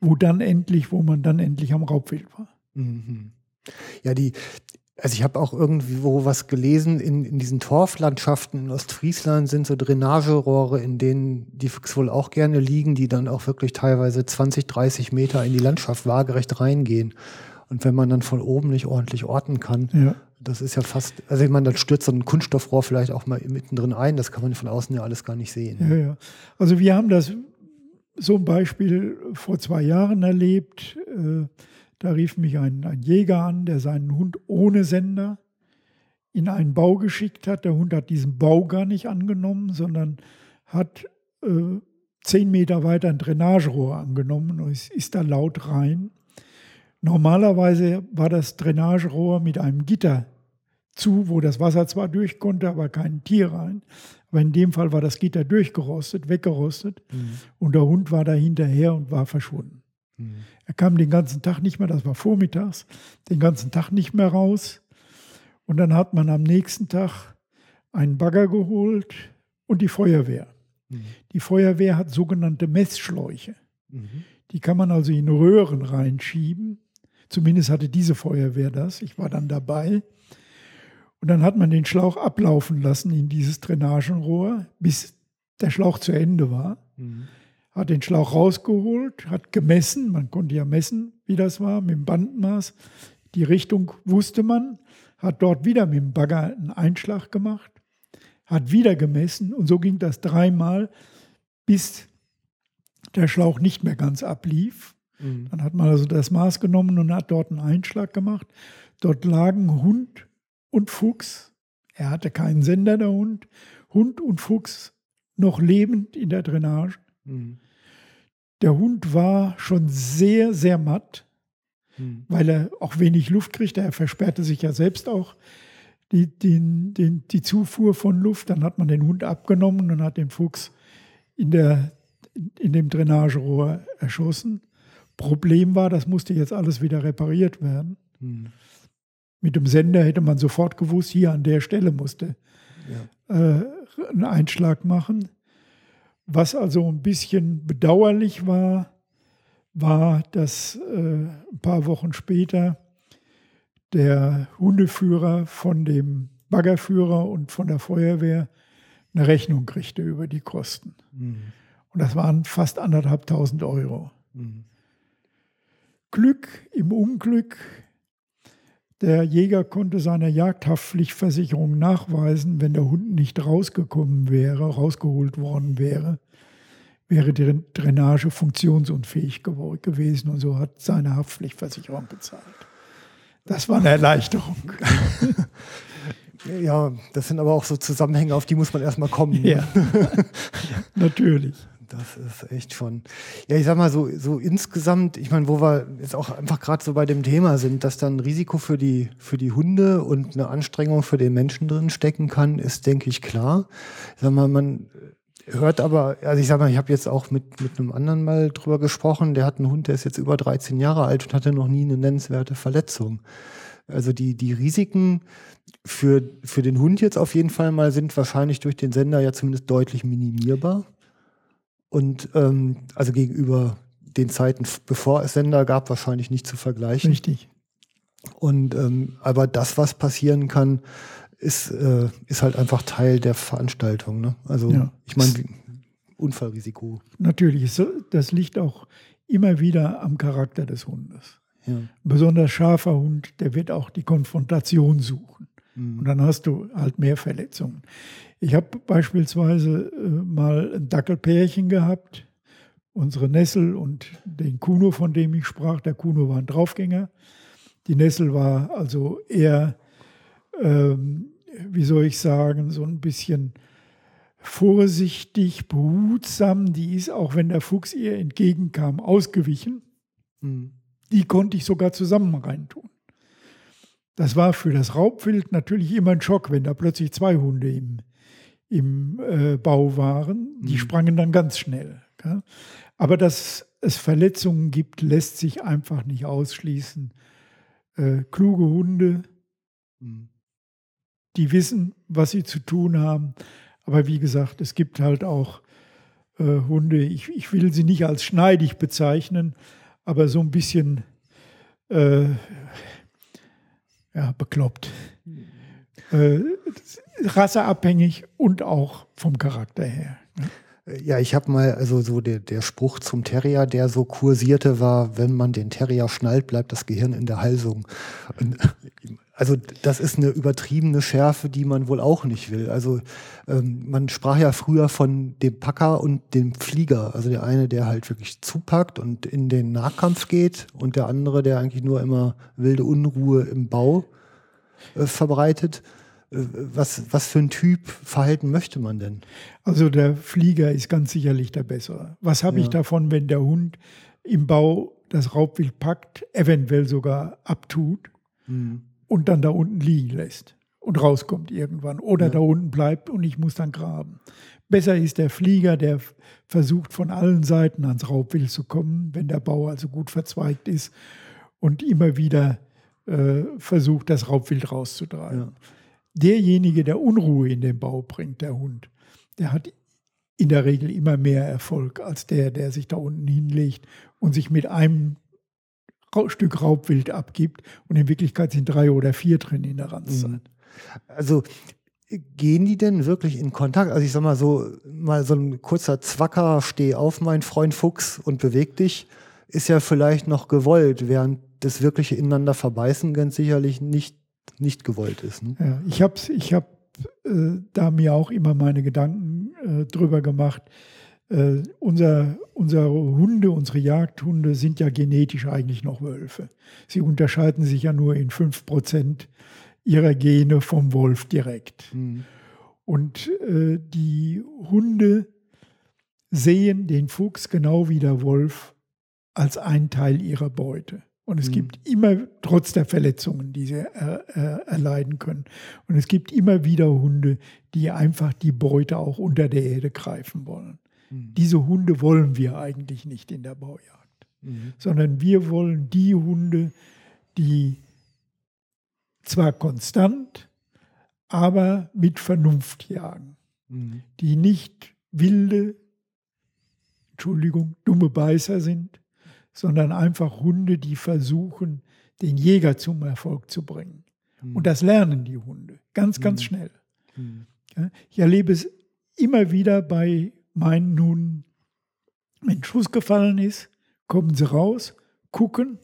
wo dann endlich, wo man dann endlich am Raubwild war. Mhm. Ja, die, also ich habe auch irgendwo was gelesen, in, in diesen Torflandschaften in Ostfriesland sind so Drainagerohre, in denen die Füchse wohl auch gerne liegen, die dann auch wirklich teilweise 20, 30 Meter in die Landschaft waagerecht reingehen. Und wenn man dann von oben nicht ordentlich orten kann, ja. das ist ja fast, also ich meine, dann stürzt so ein Kunststoffrohr vielleicht auch mal mittendrin ein, das kann man von außen ja alles gar nicht sehen. Ja, ja. Also wir haben das so ein Beispiel vor zwei Jahren erlebt. Äh, da rief mich ein, ein Jäger an, der seinen Hund ohne Sender in einen Bau geschickt hat. Der Hund hat diesen Bau gar nicht angenommen, sondern hat äh, zehn Meter weiter ein Drainagerohr angenommen und ist, ist da laut rein. Normalerweise war das Drainagerohr mit einem Gitter zu, wo das Wasser zwar durch konnte, aber kein Tier rein. Aber in dem Fall war das Gitter durchgerostet, weggerostet mhm. und der Hund war da hinterher und war verschwunden. Mhm. Er kam den ganzen Tag nicht mehr, das war vormittags, den ganzen Tag nicht mehr raus. Und dann hat man am nächsten Tag einen Bagger geholt und die Feuerwehr. Mhm. Die Feuerwehr hat sogenannte Messschläuche. Mhm. Die kann man also in Röhren reinschieben. Zumindest hatte diese Feuerwehr das. Ich war dann dabei. Und dann hat man den Schlauch ablaufen lassen in dieses Drainagenrohr, bis der Schlauch zu Ende war. Mhm hat den Schlauch rausgeholt, hat gemessen, man konnte ja messen, wie das war, mit dem Bandmaß. Die Richtung wusste man, hat dort wieder mit dem Bagger einen Einschlag gemacht, hat wieder gemessen und so ging das dreimal, bis der Schlauch nicht mehr ganz ablief. Mhm. Dann hat man also das Maß genommen und hat dort einen Einschlag gemacht. Dort lagen Hund und Fuchs. Er hatte keinen Sender, der Hund. Hund und Fuchs noch lebend in der Drainage. Mhm. Der Hund war schon sehr, sehr matt, mhm. weil er auch wenig Luft kriegte. Er versperrte sich ja selbst auch die, die, die, die Zufuhr von Luft. Dann hat man den Hund abgenommen und hat den Fuchs in, der, in dem Drainagerohr erschossen. Problem war, das musste jetzt alles wieder repariert werden. Mhm. Mit dem Sender hätte man sofort gewusst, hier an der Stelle musste ja. äh, einen Einschlag machen. Was also ein bisschen bedauerlich war, war, dass äh, ein paar Wochen später der Hundeführer von dem Baggerführer und von der Feuerwehr eine Rechnung kriegte über die Kosten. Mhm. Und das waren fast anderthalbtausend Euro. Mhm. Glück im Unglück. Der Jäger konnte seiner Jagdhaftpflichtversicherung nachweisen, wenn der Hund nicht rausgekommen wäre, rausgeholt worden wäre, wäre die Drainage funktionsunfähig gewesen und so hat seine Haftpflichtversicherung bezahlt. Das war eine Erleichterung. Ja, das sind aber auch so Zusammenhänge, auf die muss man erstmal kommen. Ne? Ja, natürlich. Das ist echt schon. Ja, ich sag mal so, so insgesamt, ich meine, wo wir jetzt auch einfach gerade so bei dem Thema sind, dass dann Risiko für die, für die Hunde und eine Anstrengung für den Menschen drin stecken kann, ist, denke ich, klar. Ich sag mal, man hört aber, also ich sag mal, ich habe jetzt auch mit, mit einem anderen mal drüber gesprochen, der hat einen Hund, der ist jetzt über 13 Jahre alt und hatte noch nie eine nennenswerte Verletzung. Also die, die Risiken für, für den Hund jetzt auf jeden Fall mal sind wahrscheinlich durch den Sender ja zumindest deutlich minimierbar. Und ähm, also gegenüber den Zeiten, bevor es Sender gab, wahrscheinlich nicht zu vergleichen. Richtig. Und ähm, aber das, was passieren kann, ist, äh, ist halt einfach Teil der Veranstaltung. Ne? Also ja. ich meine, Unfallrisiko. Natürlich, das liegt auch immer wieder am Charakter des Hundes. Ja. Ein besonders scharfer Hund, der wird auch die Konfrontation suchen. Mhm. Und dann hast du halt mehr Verletzungen. Ich habe beispielsweise äh, mal ein Dackelpärchen gehabt, unsere Nessel und den Kuno, von dem ich sprach. Der Kuno war ein Draufgänger. Die Nessel war also eher, ähm, wie soll ich sagen, so ein bisschen vorsichtig, behutsam. Die ist, auch wenn der Fuchs ihr entgegenkam, ausgewichen. Mhm. Die konnte ich sogar zusammen reintun. Das war für das Raubwild natürlich immer ein Schock, wenn da plötzlich zwei Hunde im, im äh, Bau waren. Die mhm. sprangen dann ganz schnell. Gell? Aber dass es Verletzungen gibt, lässt sich einfach nicht ausschließen. Äh, kluge Hunde, mhm. die wissen, was sie zu tun haben. Aber wie gesagt, es gibt halt auch äh, Hunde, ich, ich, will sie nicht als schneidig bezeichnen, aber so ein bisschen äh, ja, bekloppt. Mhm. Rasseabhängig und auch vom Charakter her. Ne? Ja, ich habe mal, also so der, der Spruch zum Terrier, der so kursierte, war, wenn man den Terrier schnallt, bleibt das Gehirn in der Halsung. Und, also das ist eine übertriebene Schärfe, die man wohl auch nicht will. Also ähm, man sprach ja früher von dem Packer und dem Flieger. Also der eine, der halt wirklich zupackt und in den Nahkampf geht und der andere, der eigentlich nur immer wilde Unruhe im Bau äh, verbreitet. Was, was für ein Typ Verhalten möchte man denn? Also der Flieger ist ganz sicherlich der bessere. Was habe ja. ich davon, wenn der Hund im Bau das Raubwild packt, eventuell sogar abtut mhm. und dann da unten liegen lässt und rauskommt irgendwann oder ja. da unten bleibt und ich muss dann graben. Besser ist der Flieger, der versucht von allen Seiten ans Raubwild zu kommen, wenn der Bau also gut verzweigt ist und immer wieder äh, versucht, das Raubwild rauszutreiben. Ja. Derjenige, der Unruhe in den Bau bringt, der Hund, der hat in der Regel immer mehr Erfolg als der, der sich da unten hinlegt und sich mit einem Stück Raubwild abgibt. Und in Wirklichkeit sind drei oder vier drin in der Ranzzeit. Mhm. Also gehen die denn wirklich in Kontakt? Also ich sag mal so, mal so ein kurzer Zwacker, steh auf, mein Freund Fuchs und beweg dich, ist ja vielleicht noch gewollt, während das wirkliche ineinander verbeißen ganz sicherlich nicht, nicht gewollt ist. Ne? Ja, ich habe ich hab, äh, da mir auch immer meine Gedanken äh, drüber gemacht. Äh, unser, unsere Hunde, unsere Jagdhunde sind ja genetisch eigentlich noch Wölfe. Sie unterscheiden sich ja nur in 5% ihrer Gene vom Wolf direkt. Mhm. Und äh, die Hunde sehen den Fuchs genau wie der Wolf als ein Teil ihrer Beute. Und es Mhm. gibt immer, trotz der Verletzungen, die sie äh, äh, erleiden können, und es gibt immer wieder Hunde, die einfach die Beute auch unter der Erde greifen wollen. Mhm. Diese Hunde wollen wir eigentlich nicht in der Baujagd, Mhm. sondern wir wollen die Hunde, die zwar konstant, aber mit Vernunft jagen, Mhm. die nicht wilde, Entschuldigung, dumme Beißer sind, sondern einfach Hunde, die versuchen, den Jäger zum Erfolg zu bringen. Und das lernen die Hunde ganz, ganz Mhm. schnell. Mhm. Ja, Ich erlebe es immer wieder bei meinen Hunden. Wenn ein Schuss gefallen ist, kommen sie raus, gucken,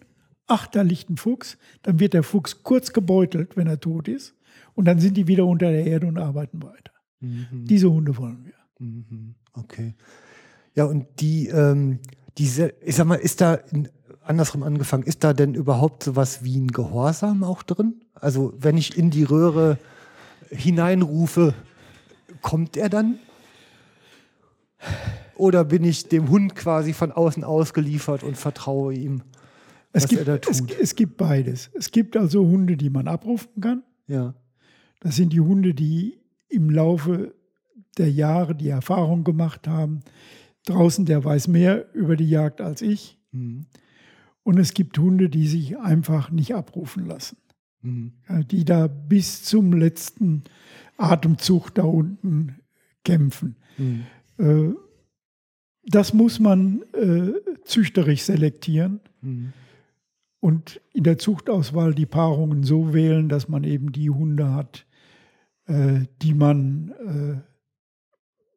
ach, da liegt ein Fuchs. Dann wird der Fuchs kurz gebeutelt, wenn er tot ist. Und dann sind die wieder unter der Erde und arbeiten weiter. Mhm. Diese Hunde wollen wir. Mhm. Okay. Ja, und die, ähm, diese, ich sag mal, ist da andersrum angefangen, ist da denn überhaupt sowas wie ein Gehorsam auch drin? Also, wenn ich in die Röhre hineinrufe, kommt er dann? Oder bin ich dem Hund quasi von außen ausgeliefert und vertraue ihm? Es Was gibt, er da es, tut. es gibt beides. Es gibt also Hunde, die man abrufen kann. Ja. Das sind die Hunde, die im Laufe der Jahre die Erfahrung gemacht haben, draußen der weiß mehr über die Jagd als ich. Mhm. Und es gibt Hunde, die sich einfach nicht abrufen lassen. Mhm. Die da bis zum letzten Atemzug da unten kämpfen. Mhm. Äh, Das muss man äh, züchterisch selektieren Mhm. und in der Zuchtauswahl die Paarungen so wählen, dass man eben die Hunde hat, äh, die man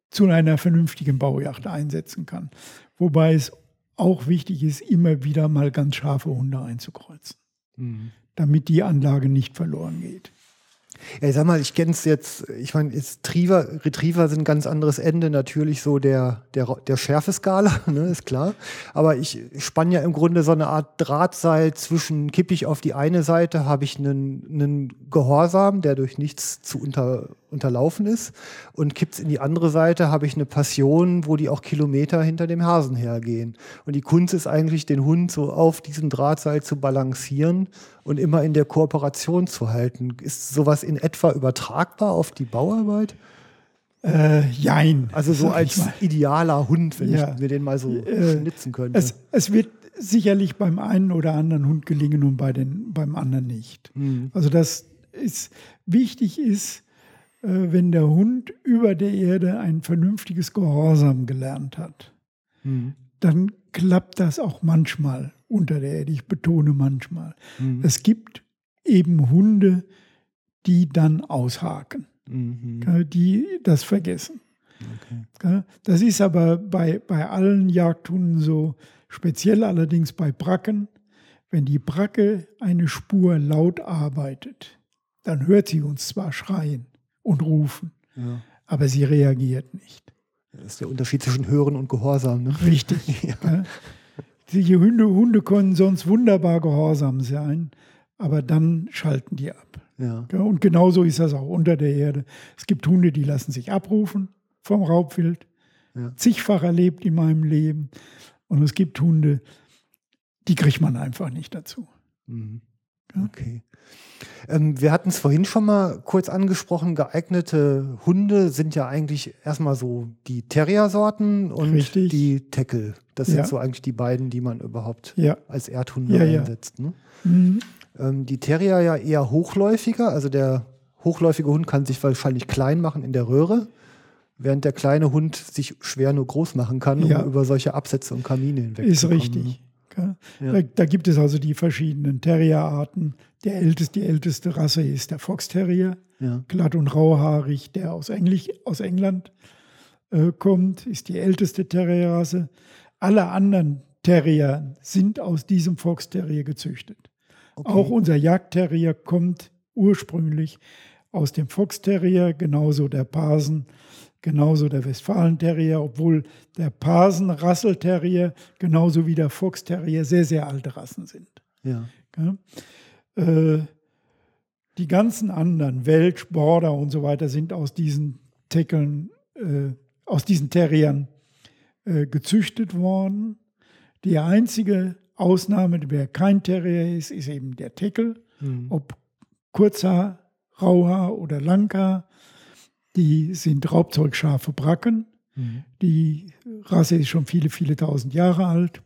zu einer vernünftigen Baujacht einsetzen kann. Wobei es auch wichtig ist, immer wieder mal ganz scharfe Hunde einzukreuzen, Mhm. damit die Anlage nicht verloren geht. Ja, ich sag mal, ich kenne es jetzt, ich meine, jetzt Retriever, Retriever sind ein ganz anderes Ende, natürlich so der, der, der Schärfeskala, ne, ist klar. Aber ich spann ja im Grunde so eine Art Drahtseil zwischen, kipp ich auf die eine Seite, habe ich einen, einen Gehorsam, der durch nichts zu unter, unterlaufen ist. Und kippt's in die andere Seite, habe ich eine Passion, wo die auch Kilometer hinter dem Hasen hergehen. Und die Kunst ist eigentlich, den Hund so auf diesem Drahtseil zu balancieren und immer in der Kooperation zu halten. Ist sowas in etwa übertragbar auf die Bauarbeit? Äh, jein. Also so als idealer Hund, wenn Ja. ich mir den mal so Äh, schnitzen könnte. Es, es wird sicherlich beim einen oder anderen Hund gelingen und bei den, beim anderen nicht. Mhm. Also das ist wichtig ist, wenn der Hund über der Erde ein vernünftiges Gehorsam gelernt hat, Mhm. dann klappt das auch manchmal unter der Erde. Ich betone manchmal. Mhm. Es gibt eben Hunde, die dann aushaken, Mhm. äh, die das vergessen. Okay. Das ist aber bei, bei allen Jagdhunden so, speziell allerdings bei Bracken. Wenn die Bracke eine Spur laut arbeitet, dann hört sie uns zwar schreien und rufen, Ja. aber sie reagiert nicht. Das ist der Unterschied zwischen Hören und Gehorsam. Ne? Richtig. Ja. Die Hunde, Hunde können sonst wunderbar gehorsam sein, aber dann schalten die ab. Ja, und genauso ist das auch unter der Erde. Es gibt Hunde, die lassen sich abrufen vom Raubwild. Ja. Zigfach erlebt in meinem Leben. Und es gibt Hunde, die kriegt man einfach nicht dazu. Mhm. Okay. Ähm, wir hatten es vorhin schon mal kurz angesprochen. Geeignete Hunde sind ja eigentlich erstmal so die Terrier-Sorten und Richtig. die Teckel. Das Ja. sind so eigentlich die beiden, die man überhaupt Ja. als Erdhunde Ja, einsetzt. Ne? Mhm. Ähm, die Terrier ja eher hochläufiger. Also der hochläufige Hund kann sich wahrscheinlich klein machen in der Röhre, während der kleine Hund sich schwer nur groß machen kann, um über solche Absätze und Kamine hinweg Ist zu kommen, richtig. Ja. Da, da gibt es also die verschiedenen Terrierarten. Der älteste, die älteste Rasse ist der Fox Terrier? Ja. glatt und rauhaarig, der aus, Englich, aus England äh, kommt, ist die älteste Terrierrasse. Alle anderen Terrier sind aus diesem Fox Terrier gezüchtet. Okay. Auch unser Jagdterrier kommt ursprünglich aus dem Fox Terrier, genauso der Parsen, genauso der Westfalen-Terrier, obwohl der Parsen-Rasselterrier genauso wie der Fox-Terrier sehr, sehr alte Rassen sind. Ja. Äh, die ganzen anderen, Welch, Border und so weiter, sind aus diesen Teckeln, äh, aus diesen Terriern äh, gezüchtet worden. Die einzige Ausnahme, wer kein Terrier ist, ist eben der Teckel. Mhm. Ob Kurzhaar, Rauhaar oder Langhaar, die sind raubzeugscharfe Bracken. Mhm. Die Rasse ist schon viele, viele tausend Jahre alt.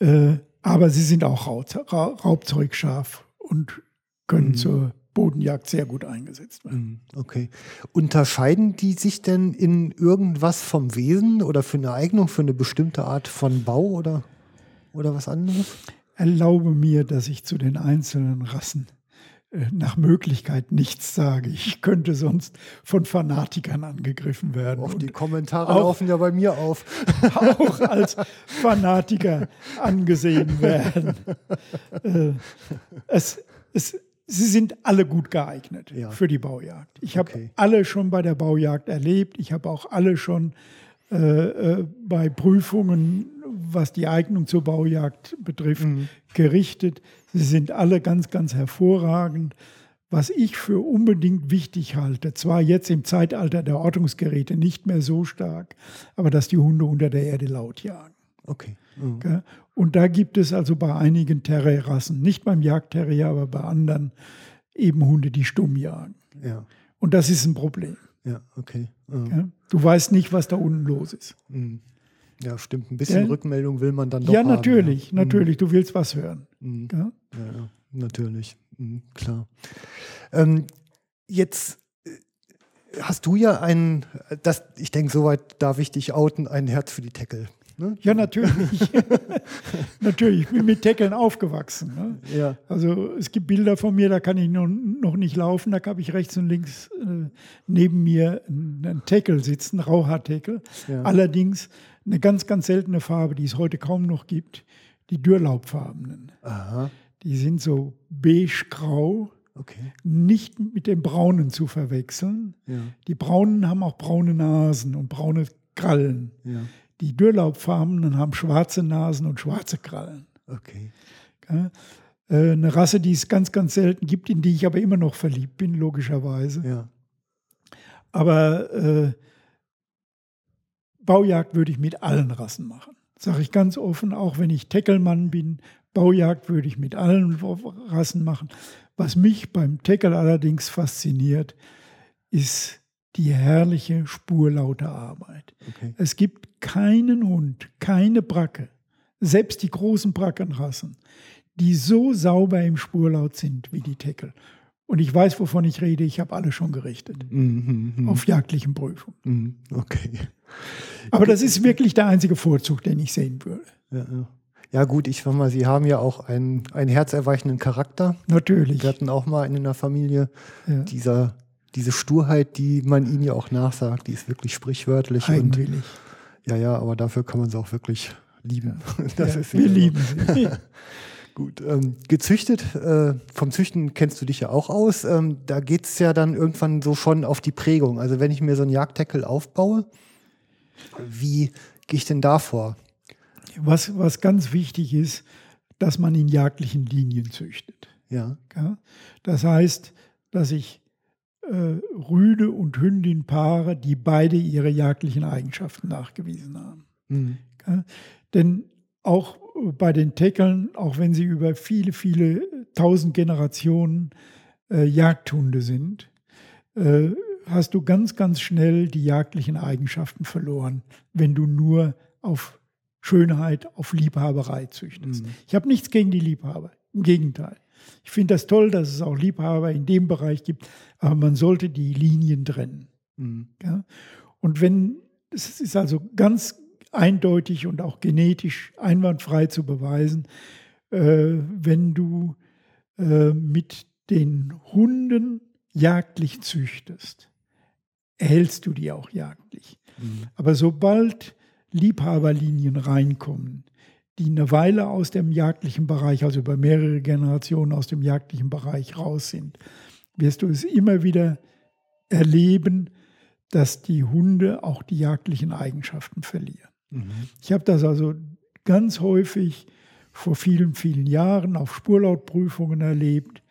Äh, aber sie sind auch Raub- Ra- raubzeugscharf und können Mhm. zur Bodenjagd sehr gut eingesetzt werden. Mhm, Okay. Unterscheiden die sich denn in irgendwas vom Wesen oder für eine Eignung, für eine bestimmte Art von Bau oder, oder was anderes? Erlaube mir, dass ich zu den einzelnen Rassen nach Möglichkeit nichts sage. Ich könnte sonst von Fanatikern angegriffen werden. Auf die Kommentare auch- laufen ja bei mir auf. auch als Fanatiker angesehen werden. Äh, es, es, sie sind alle gut geeignet Ja. für die Baujagd. Ich habe Okay. alle schon bei der Baujagd erlebt. Ich habe auch alle schon äh, äh, bei Prüfungen, was die Eignung zur Baujagd betrifft, Mhm. gerichtet. Sie sind alle ganz, ganz hervorragend. Was ich für unbedingt wichtig halte, zwar jetzt im Zeitalter der Ortungsgeräte nicht mehr so stark, aber dass die Hunde unter der Erde laut jagen. Okay. Mhm. Und da gibt es also bei einigen Terrierrassen, nicht beim Jagdterrier, aber bei anderen, eben Hunde, die stumm jagen. Ja, Und das ist ein Problem. Ja, okay. Mhm. Gell? Du weißt nicht, was da unten los ist. Mhm. Ja, stimmt. Ein bisschen Ja. Rückmeldung will man dann doch ja, haben, natürlich, ja. natürlich. Du willst was hören. Mhm. Ja, ja, natürlich, mhm, klar. Ähm, jetzt äh, hast du ja ein, das, ich denke, soweit darf ich dich outen, ein Herz für die Tackle. Ne? Ja, natürlich. natürlich, ich bin mit Teckeln aufgewachsen. Ne? Ja. Also es gibt Bilder von mir, da kann ich noch, noch nicht laufen, da habe ich rechts und links äh, neben mir einen einen Tackle sitzen, Rauhaartackle. Ja. Allerdings eine ganz, ganz seltene Farbe, die es heute kaum noch gibt, die Dürrlaubfarbenen. Aha, Die sind so beige-grau, okay. nicht mit den braunen zu verwechseln. Ja, Die braunen haben auch braune Nasen und braune Krallen. ja, Die Dürrlaubfarbenen haben schwarze Nasen und schwarze Krallen. okay. Ja, äh, eine Rasse, die es ganz, ganz selten gibt, in die ich aber immer noch verliebt bin, logischerweise. Ja, Aber äh, Baujagd würde ich mit allen Rassen machen. Sage ich ganz offen, auch wenn ich Teckelmann bin, Baujagd würde ich mit allen Rassen machen. Was mich beim Teckel allerdings fasziniert, ist die herrliche spurlaute Arbeit. okay. Es gibt keinen Hund, keine Bracke, selbst die großen Brackenrassen, die so sauber im Spurlaut sind wie die Teckel. Und ich weiß, wovon ich rede, ich habe alle schon gerichtet Mhm, mhm, auf jagdlichen Prüfungen. mhm, okay. Aber das ist wirklich der einzige Vorzug, den ich sehen würde. Ja, ja. ja, gut, ich sag mal, Sie haben ja auch einen, einen herzerweichenden Charakter. Natürlich. Wir hatten auch mal einen in der Familie. Ja. Dieser, diese Sturheit, die man ihnen ja auch nachsagt, die ist wirklich sprichwörtlich. Und, Eigenwillig. ja, ja, aber dafür kann man sie auch wirklich lieben. Das Ja, ist wir lieben sie. Gut, ähm, gezüchtet, äh, vom Züchten kennst du dich ja auch aus. Ähm, da geht es ja dann irgendwann so schon auf die Prägung. Also wenn ich mir so einen Jagdtackle aufbaue, wie gehe ich denn da vor? Was, was ganz wichtig ist, dass man in jagdlichen Linien züchtet. Ja, Ja? Das heißt, dass ich Rüde und Hündin paare, die beide ihre jagdlichen Eigenschaften nachgewiesen haben. mhm. Ja? Denn auch äh, bei den Teckeln, auch wenn sie über viele, viele tausend Generationen äh, Jagdhunde sind, äh, hast du ganz, ganz schnell die jagdlichen Eigenschaften verloren, wenn du nur auf Schönheit, auf Liebhaberei züchtest. Mhm. Ich habe nichts gegen die Liebhaber, im Gegenteil. Ich finde das toll, dass es auch Liebhaber in dem Bereich gibt, aber man sollte die Linien trennen. Mhm. Ja? Und wenn, es ist also ganz eindeutig und auch genetisch einwandfrei zu beweisen, äh, wenn du äh, mit den Hunden jagdlich züchtest, erhältst du die auch jagdlich. Mhm. Aber sobald Liebhaberlinien reinkommen, die eine Weile aus dem jagdlichen Bereich, also über mehrere Generationen aus dem jagdlichen Bereich raus sind, wirst du es immer wieder erleben, dass die Hunde auch die jagdlichen Eigenschaften verlieren. Mhm. Ich habe das also ganz häufig vor vielen, vielen Jahren auf Spurlautprüfungen erlebt,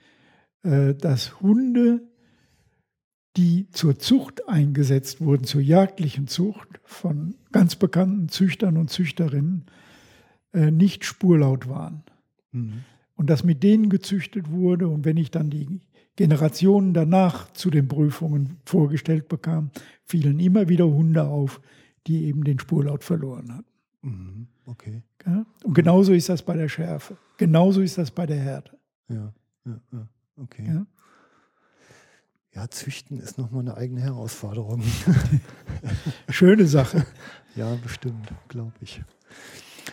äh, dass Hunde, die zur Zucht eingesetzt wurden, zur jagdlichen Zucht von ganz bekannten Züchtern und Züchterinnen, äh, nicht spurlaut waren. Mhm. Und dass mit denen gezüchtet wurde. Und wenn ich dann die Generationen danach zu den Prüfungen vorgestellt bekam, fielen immer wieder Hunde auf, die eben den Spurlaut verloren hatten. Mhm. Okay. Ja? Und genauso ist das bei der Schärfe. Genauso ist das bei der Härte. Ja, ja, ja. Okay. Ja? Ja, züchten ist nochmal eine eigene Herausforderung. Schöne Sache. ja, bestimmt, glaube ich.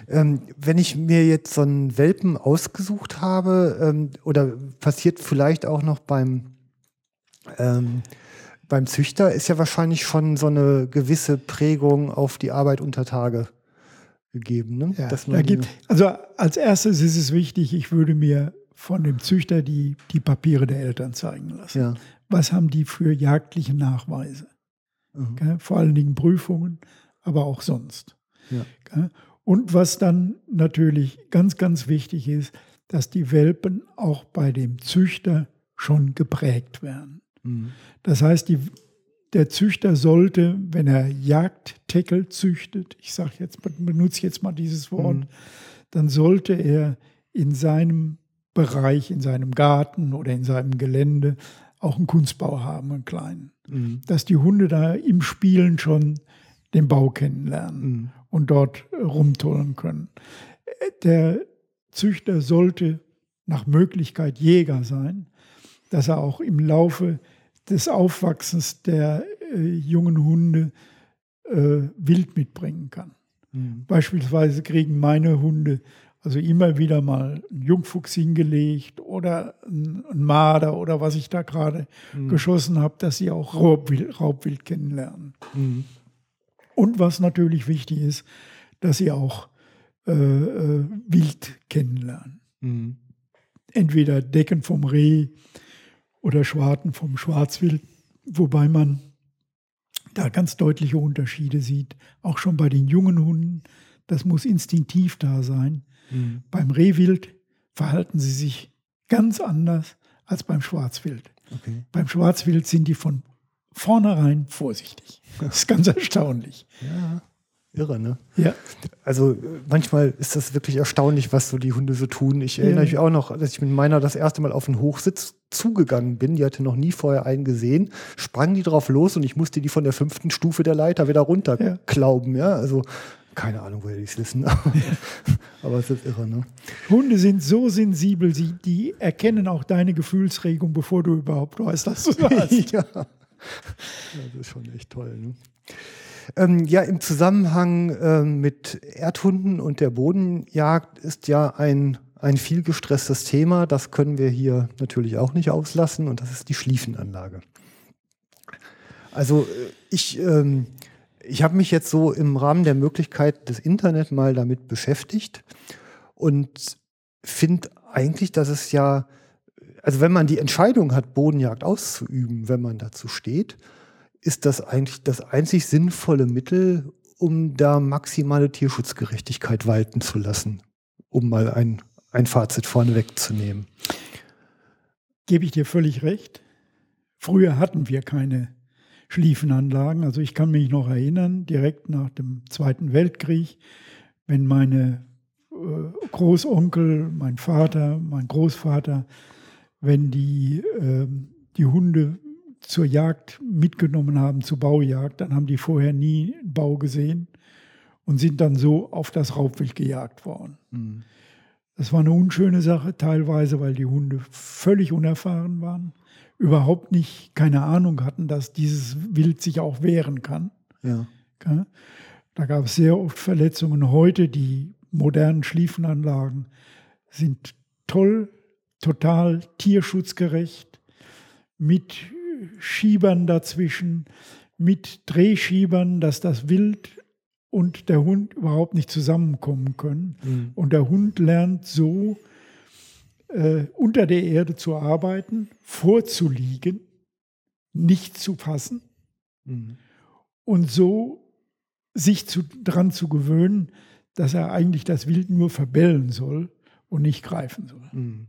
Ähm, wenn ich mir jetzt so einen Welpen ausgesucht habe, ähm, oder passiert vielleicht auch noch beim, ähm, beim Züchter, ist ja wahrscheinlich schon so eine gewisse Prägung auf die Arbeit unter Tage gegeben. Ne? Ja, da gibt, also als erstes ist es wichtig, ich würde mir von dem Züchter die, die Papiere der Eltern zeigen lassen. ja. Was haben die für jagdliche Nachweise? Mhm. Vor allen Dingen Prüfungen, aber auch sonst. Ja. Und was dann natürlich ganz, ganz wichtig ist, dass die Welpen auch bei dem Züchter schon geprägt werden. Mhm. Das heißt, die, der Züchter sollte, wenn er Jagdteckel züchtet, ich sage jetzt, benutze jetzt mal dieses Wort, Mhm. dann sollte er in seinem Bereich, in seinem Garten oder in seinem Gelände auch einen Kunstbau haben, einen kleinen. Mhm. Dass die Hunde da im Spielen schon den Bau kennenlernen Mhm. Und dort äh, rumtollen können. Äh, Der Züchter sollte nach Möglichkeit Jäger sein, dass er auch im Laufe des Aufwachsens der äh, jungen Hunde äh, Wild mitbringen kann. Mhm. Beispielsweise kriegen meine Hunde also immer wieder mal einen Jungfuchs hingelegt oder ein ein Marder oder was ich da gerade geschossen habe, dass sie auch Raubwild, Raubwild kennenlernen. Mhm. Und was natürlich wichtig ist, dass sie auch äh, äh, Wild kennenlernen. Mhm. Entweder Decken vom Reh oder Schwarten vom Schwarzwild, wobei man da ganz deutliche Unterschiede sieht, auch schon bei den jungen Hunden. Das muss instinktiv da sein. Mhm. Beim Rehwild verhalten sie sich ganz anders als beim Schwarzwild. Okay. Beim Schwarzwild sind die von vornherein vorsichtig. Das ist ganz erstaunlich. Ja, irre, ne? Ja. Also äh, manchmal ist das wirklich erstaunlich, was so die Hunde so tun. Ich erinnere Ja. mich auch noch, dass ich mit meiner das erste Mal auf den Hochsitz zugegangen bin. Die hatte noch nie vorher einen gesehen. Sprang die drauf los und ich musste die von der fünften Stufe der Leiter wieder runterklauben. Ja, also keine Ahnung, woher die es wissen. Aber es ist irre, ne? Hunde sind so sensibel, sie, die erkennen auch deine Gefühlsregung, bevor du überhaupt weißt, dass du hast. ja. Das ist schon echt toll. Ne? Ähm, ja, im Zusammenhang ähm, mit Erdhunden und der Bodenjagd ist ja ein, ein viel gestresstes Thema. Das können wir hier natürlich auch nicht auslassen und das ist die Schliefenanlage. Also äh, ich, ähm, ich habe mich jetzt so im Rahmen der Möglichkeit des Internet mal damit beschäftigt und finde eigentlich, dass es ja also wenn man die Entscheidung hat, Bodenjagd auszuüben, wenn man dazu steht, ist das eigentlich das einzig sinnvolle Mittel, um da maximale Tierschutzgerechtigkeit walten zu lassen, um mal ein, ein Fazit vorne wegzunehmen. Gebe ich dir völlig recht. Früher hatten wir keine Schliefenanlagen. Also ich kann mich noch erinnern, direkt nach dem Zweiten Weltkrieg, wenn meine äh, Großonkel, mein Vater, mein Großvater, wenn die ähm, die Hunde zur Jagd mitgenommen haben, zur Baujagd, dann haben die vorher nie einen Bau gesehen und sind dann so auf das Raubwild gejagt worden. Das war eine unschöne Sache, teilweise, weil die Hunde völlig unerfahren waren, überhaupt nicht keine Ahnung hatten, dass dieses Wild sich auch wehren kann. Ja. Da gab es sehr oft Verletzungen. Heute die modernen Schliefenanlagen sind toll, total tierschutzgerecht, mit Schiebern dazwischen, mit Drehschiebern, dass das Wild und der Hund überhaupt nicht zusammenkommen können. Mhm. Und der Hund lernt so, äh, unter der Erde zu arbeiten, vorzuliegen, nicht zu fassen Mhm. und so sich zu, dran zu gewöhnen, dass er eigentlich das Wild nur verbellen soll und nicht greifen soll. Mhm.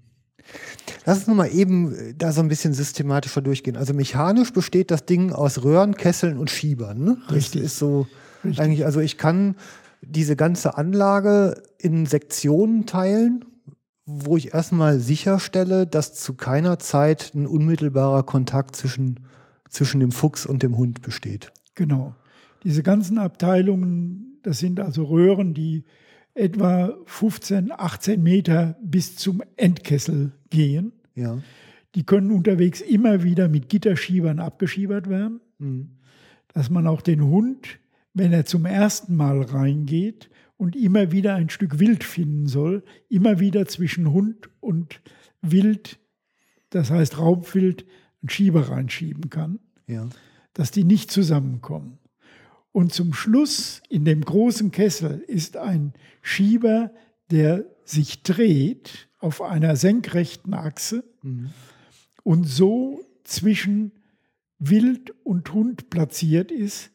Lass uns nochmal eben äh, da so ein bisschen systematischer durchgehen. Also mechanisch besteht das Ding aus Röhren, Kesseln und Schiebern. Ne? Richtig. Das ist so Richtig. eigentlich, also ich kann diese ganze Anlage in Sektionen teilen, wo ich erstmal sicherstelle, dass zu keiner Zeit ein unmittelbarer Kontakt zwischen, zwischen dem Fuchs und dem Hund besteht. Genau. Diese ganzen Abteilungen, das sind also Röhren, die etwa 15, 18 Meter bis zum Endkessel gehen. Ja. Die können unterwegs immer wieder mit Gitterschiebern abgeschiebert werden, Mhm. dass man auch den Hund, wenn er zum ersten Mal reingeht und immer wieder ein Stück Wild finden soll, immer wieder zwischen Hund und Wild, das heißt Raubwild, einen Schieber reinschieben kann Ja. dass die nicht zusammenkommen. Und zum Schluss in dem großen Kessel ist ein Schieber, der sich dreht auf einer senkrechten Achse Mhm. und so zwischen Wild und Hund platziert ist,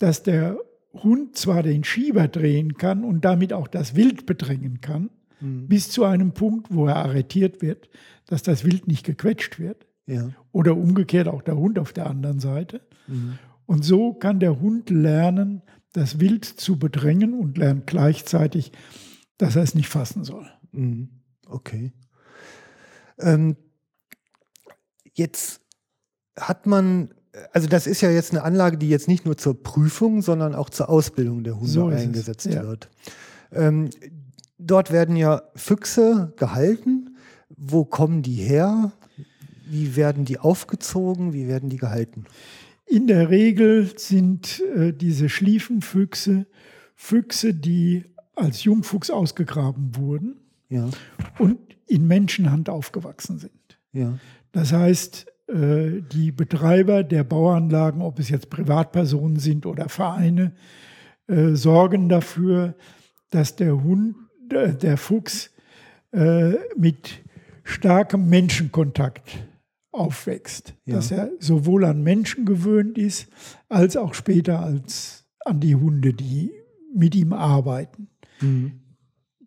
dass der Hund zwar den Schieber drehen kann und damit auch das Wild bedrängen kann, Mhm. bis zu einem Punkt, wo er arretiert wird, dass das Wild nicht gequetscht wird Ja. oder umgekehrt auch der Hund auf der anderen Seite. Mhm. Und so kann der Hund lernen, das Wild zu bedrängen und lernt gleichzeitig, dass er es nicht fassen soll. Mhm. Okay. Ähm, jetzt hat man, also das ist ja jetzt eine Anlage, die jetzt nicht nur zur Prüfung, sondern auch zur Ausbildung der Hunde So eingesetzt ja. wird. Ähm, dort werden ja Füchse gehalten. Wo kommen die her? Wie werden die aufgezogen? Wie werden die gehalten? In der Regel sind äh, diese Schliefenfüchse Füchse, die als Jungfuchs ausgegraben wurden Ja, und in Menschenhand aufgewachsen sind. ja, Das heißt, äh, die Betreiber der Bauanlagen, ob es jetzt Privatpersonen sind oder Vereine, äh, sorgen dafür, dass der Hund, äh, der Fuchs äh, mit starkem Menschenkontakt aufwächst. Ja. Dass er sowohl an Menschen gewöhnt ist, als auch später als an die Hunde, die mit ihm arbeiten. mhm.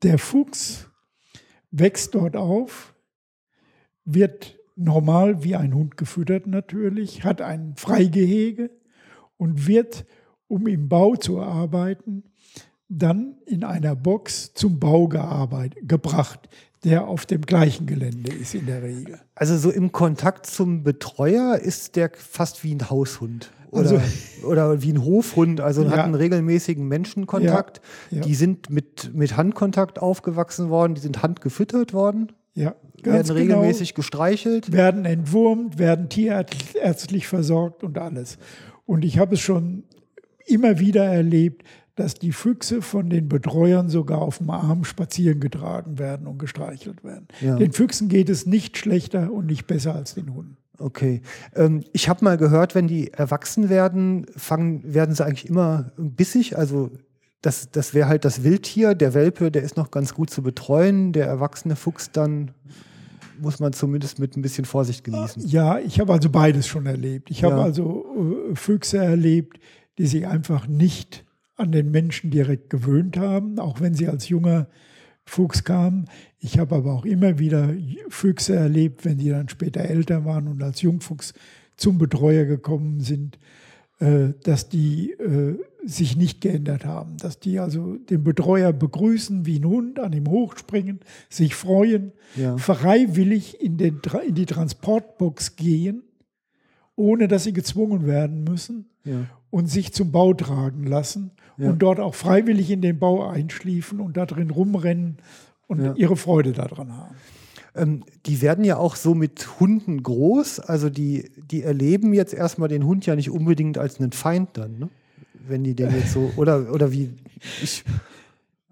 Der Fuchs wächst dort auf, wird normal wie ein Hund gefüttert natürlich, hat ein Freigehege und wird, um im Bau zu arbeiten, dann in einer Box zum Bau gebracht, der auf dem gleichen Gelände ist in der Regel. Also so im Kontakt zum Betreuer ist der fast wie ein Haushund. Oder, Also- oder wie ein Hofhund, also Ja. hat einen regelmäßigen Menschenkontakt. Ja, ja. Die sind mit, mit Handkontakt aufgewachsen worden, die sind handgefüttert worden, Ja, werden genau. regelmäßig gestreichelt. werden entwurmt, werden tierärztlich versorgt und alles. Und ich habe es schon immer wieder erlebt, dass die Füchse von den Betreuern sogar auf dem Arm spazieren getragen werden und gestreichelt werden. Ja. Den Füchsen geht es nicht schlechter und nicht besser als den Hunden. Okay. Ähm, ich habe mal gehört, wenn die erwachsen werden, fangen, werden sie eigentlich immer bissig. Also das, das wäre halt das Wildtier. Der Welpe, der ist noch ganz gut zu betreuen. Der erwachsene Fuchs dann muss man zumindest mit ein bisschen Vorsicht genießen. Ja, ich habe also beides schon erlebt. Ich habe Ja. also äh, Füchse erlebt, die sich einfach nicht an den Menschen direkt gewöhnt haben, auch wenn sie als junger Fuchs kamen. Ich habe aber auch immer wieder Füchse erlebt, wenn die dann später älter waren und als Jungfuchs zum Betreuer gekommen sind, äh, dass die äh, sich nicht geändert haben, dass die also den Betreuer begrüßen wie ein Hund, an ihm hochspringen, sich freuen, Ja. freiwillig in, den, in die Transportbox gehen, ohne dass sie gezwungen werden müssen Ja. und sich zum Bau tragen lassen Ja. und dort auch freiwillig in den Bau einschliefen und da drin rumrennen und Ja. ihre Freude daran haben. Ähm, die werden ja auch so mit Hunden groß. Also die, die erleben jetzt erstmal den Hund ja nicht unbedingt als einen Feind dann, ne? Wenn die den jetzt so, oder, oder wie, ich,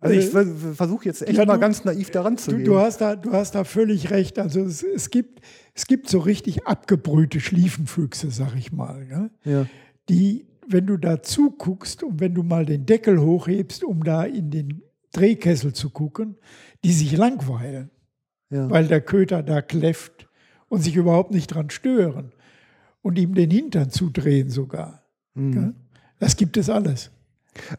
also ich versuche jetzt echt Ja, mal du- ganz naiv daran zu Du, gehen. du, hast da, du hast da völlig recht. Also es, es, gibt, es gibt so richtig abgebrühte Schliefenfüchse, sag ich mal. Ja? ja. die, wenn du da zuguckst und wenn du mal den Deckel hochhebst, um da in den Drehkessel zu gucken, die sich langweilen, Ja. weil der Köter da kläfft und sich überhaupt nicht dran stören und ihm den Hintern zudrehen sogar. Mhm. Ja? Das gibt es alles.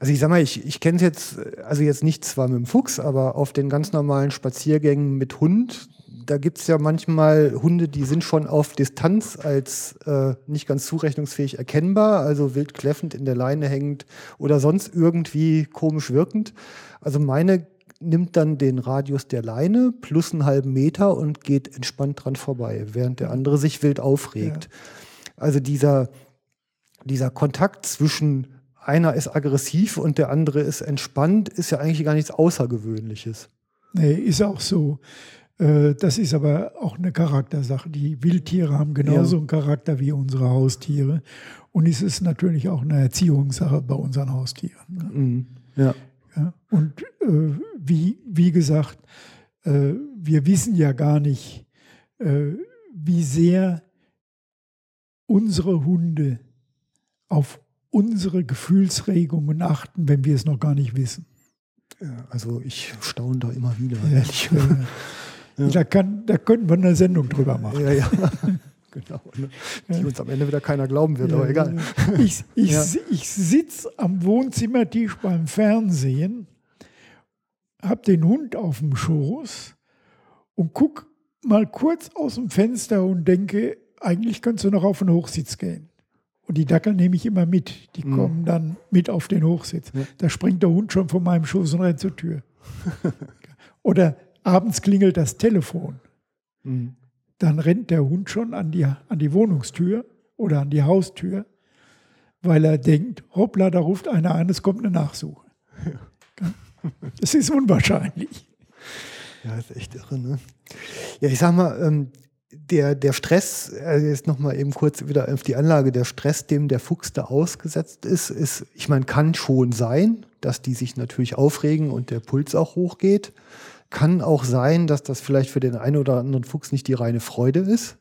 Also ich sag mal, ich, ich kenne es jetzt, also jetzt nicht zwar mit dem Fuchs, aber auf den ganz normalen Spaziergängen mit Hund, da gibt es ja manchmal Hunde, die sind schon auf Distanz als äh, nicht ganz zurechnungsfähig erkennbar, also wild kläffend in der Leine hängend oder sonst irgendwie komisch wirkend. Also meine nimmt dann den Radius der Leine plus einen halben Meter und geht entspannt dran vorbei, während der andere sich wild aufregt. Ja. Also dieser, dieser Kontakt zwischen einer ist aggressiv und der andere ist entspannt, ist ja eigentlich gar nichts Außergewöhnliches. Nee, ist auch so. Äh, das ist aber auch eine Charaktersache. Die Wildtiere haben genauso ja. einen Charakter wie unsere Haustiere. Und es ist natürlich auch eine Erziehungssache bei unseren Haustieren. Ne? Mhm. Ja. ja. Und äh, wie, wie gesagt, äh, wir wissen ja gar nicht, äh, wie sehr unsere Hunde auf unsere Gefühlsregungen achten, wenn wir es noch gar nicht wissen. Ja, also ich staune da immer wieder. Ehrlich. Ja. Da, kann, da könnten wir eine Sendung drüber machen. Ja, ja. genau. Ne? Die uns am Ende wieder keiner glauben wird, aber egal. Ich, ich, ja. ich sitze am Wohnzimmertisch beim Fernsehen, habe den Hund auf dem Schoß und gucke mal kurz aus dem Fenster und denke, eigentlich könntest du noch auf den Hochsitz gehen. Und die Dackel nehme ich immer mit. Die mhm. kommen dann mit auf den Hochsitz. Ja. Da springt der Hund schon von meinem Schoß und rennt zur Tür. Oder abends klingelt das Telefon. Mhm. Dann rennt der Hund schon an die, an die Wohnungstür oder an die Haustür, weil er denkt, hoppla, da ruft einer an, es kommt eine Nachsuche. Ja. Das ist unwahrscheinlich. Ja, ist echt irre, ne? Ja, ich sag mal, ähm, der, der Stress, also jetzt nochmal eben kurz wieder auf die Anlage, der Stress, dem der Fuchs da ausgesetzt ist, ist, ich meine, kann schon sein, dass die sich natürlich aufregen und der Puls auch hochgeht. Kann auch sein, dass das vielleicht für den einen oder anderen Fuchs nicht die reine Freude ist.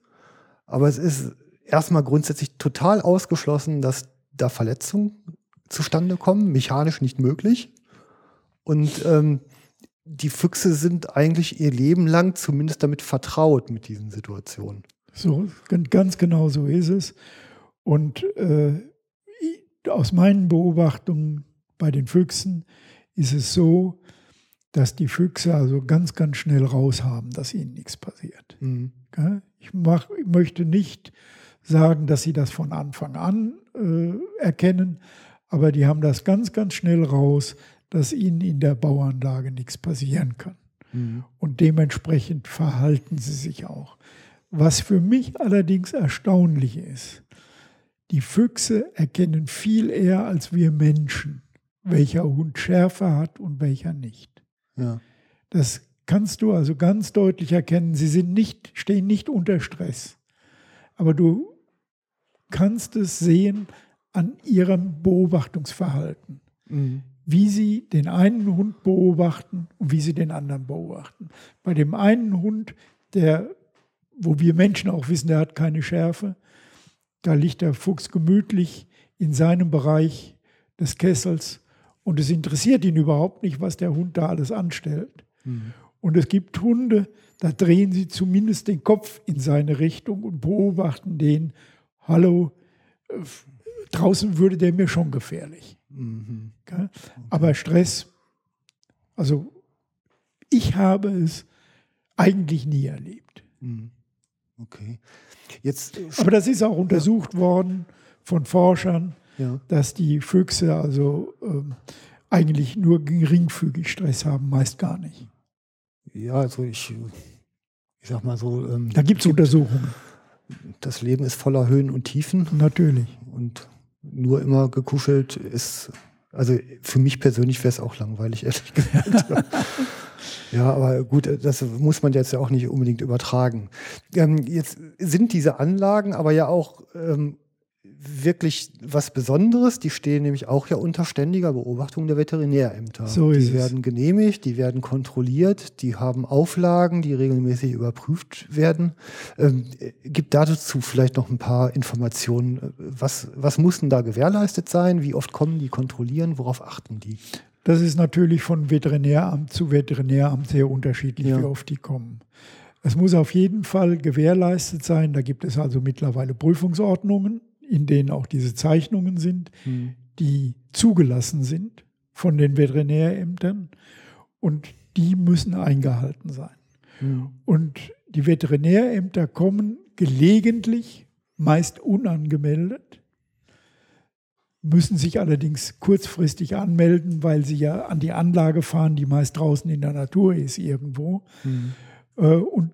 Aber es ist erstmal grundsätzlich total ausgeschlossen, dass da Verletzungen zustande kommen, mechanisch nicht möglich. Und ähm, die Füchse sind eigentlich ihr Leben lang zumindest damit vertraut mit diesen Situationen. So, ganz genau so ist es. Und äh, aus meinen Beobachtungen bei den Füchsen ist es so, dass die Füchse also ganz, ganz schnell raus haben, dass ihnen nichts passiert. Mhm. Ich, mach, ich, möchte nicht sagen, dass sie das von Anfang an äh, erkennen, aber die haben das ganz, ganz schnell raus, dass ihnen in der Bauanlage nichts passieren kann. Mhm. Und dementsprechend verhalten sie sich auch. Was für mich allerdings erstaunlich ist, die Füchse erkennen viel eher als wir Menschen, welcher Hund Schärfe hat und welcher nicht. Ja. Das kannst du also ganz deutlich erkennen. Sie sind nicht, stehen nicht unter Stress. Aber du kannst es sehen an ihrem Beobachtungsverhalten. Mhm wie sie den einen Hund beobachten und wie sie den anderen beobachten. Bei dem einen Hund, der, wo wir Menschen auch wissen, der hat keine Schärfe, da liegt der Fuchs gemütlich in seinem Bereich des Kessels und es interessiert ihn überhaupt nicht, was der Hund da alles anstellt. Mhm. Und es gibt Hunde, da drehen sie zumindest den Kopf in seine Richtung und beobachten den, hallo, äh, draußen würde der mir schon gefährlich. Mhm. Okay? Aber Stress, also ich habe es eigentlich nie erlebt. Mhm. Okay. Jetzt, äh, Aber das ist auch untersucht ja. worden von Forschern, ja. dass die Füchse also ähm, eigentlich nur geringfügig Stress haben, meist gar nicht. Ja, also ich, ich sag mal so. Ähm, da gibt es Untersuchungen. Das Leben ist voller Höhen und Tiefen. Natürlich. Und nur immer gekuschelt ist, also für mich persönlich wäre es auch langweilig, ehrlich gesagt. ja, aber gut, das muss man jetzt ja auch nicht unbedingt übertragen. Ähm, jetzt sind diese Anlagen aber ja auch ähm, wirklich was Besonderes. Die stehen nämlich auch ja unter ständiger Beobachtung der Veterinärämter. So die ist werden es. genehmigt, die werden kontrolliert, die haben Auflagen, die regelmäßig überprüft werden. Ähm, gibt dazu vielleicht noch ein paar Informationen. Was, was muss denn da gewährleistet sein? Wie oft kommen die kontrollieren? Worauf achten die? Das ist natürlich von Veterinäramt zu Veterinäramt sehr unterschiedlich, ja. wie oft die kommen. Es muss auf jeden Fall gewährleistet sein. Da gibt es also mittlerweile Prüfungsordnungen in denen auch diese Zeichnungen sind. Mhm. die zugelassen sind von den Veterinärämtern und die müssen eingehalten sein. Mhm. Und die Veterinärämter kommen gelegentlich, meist unangemeldet, müssen sich allerdings kurzfristig anmelden, weil sie ja an die Anlage fahren, die meist draußen in der Natur ist irgendwo, Mhm. äh, und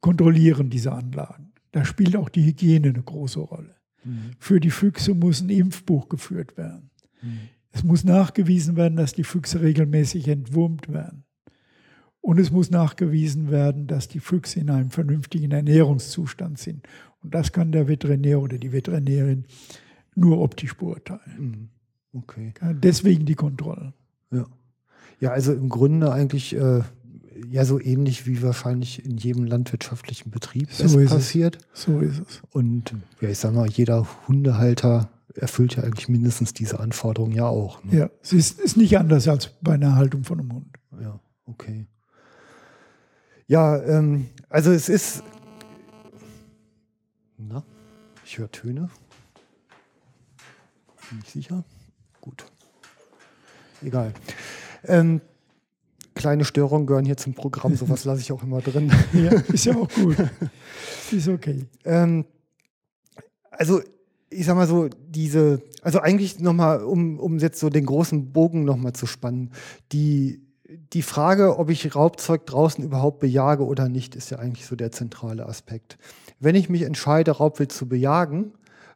kontrollieren diese Anlagen. Da spielt auch die Hygiene eine große Rolle. Mhm. Für die Füchse muss ein Impfbuch geführt werden. Mhm. Es muss nachgewiesen werden, dass die Füchse regelmäßig entwurmt werden. Und es muss nachgewiesen werden, dass die Füchse in einem vernünftigen Ernährungszustand sind. Und das kann der Veterinär oder die Veterinärin nur optisch beurteilen. Mhm. Okay. Deswegen die Kontrollen. Ja. Ja, also im Grunde eigentlich äh, ja so ähnlich wie wahrscheinlich in jedem landwirtschaftlichen Betrieb So es ist es. passiert. So ist es. Und ja, ich sag mal, jeder Hundehalter erfüllt ja eigentlich mindestens diese Anforderungen ja auch. Ne? Ja, es ist, ist nicht anders als bei einer Haltung von einem Hund. Ja, okay. Ja, ähm, also es ist. Na, ich höre Töne. Bin ich sicher? Gut. Egal. Ähm, kleine Störungen gehören hier zum Programm, sowas lasse ich auch immer drin. Ja, ist ja auch gut. Ist okay. Ähm, also, ich sag mal so, diese, also eigentlich nochmal, um, um jetzt so den großen Bogen nochmal zu spannen, die, die Frage, ob ich Raubzeug draußen überhaupt bejage oder nicht, ist ja eigentlich so der zentrale Aspekt. Wenn ich mich entscheide, Raubwild zu bejagen,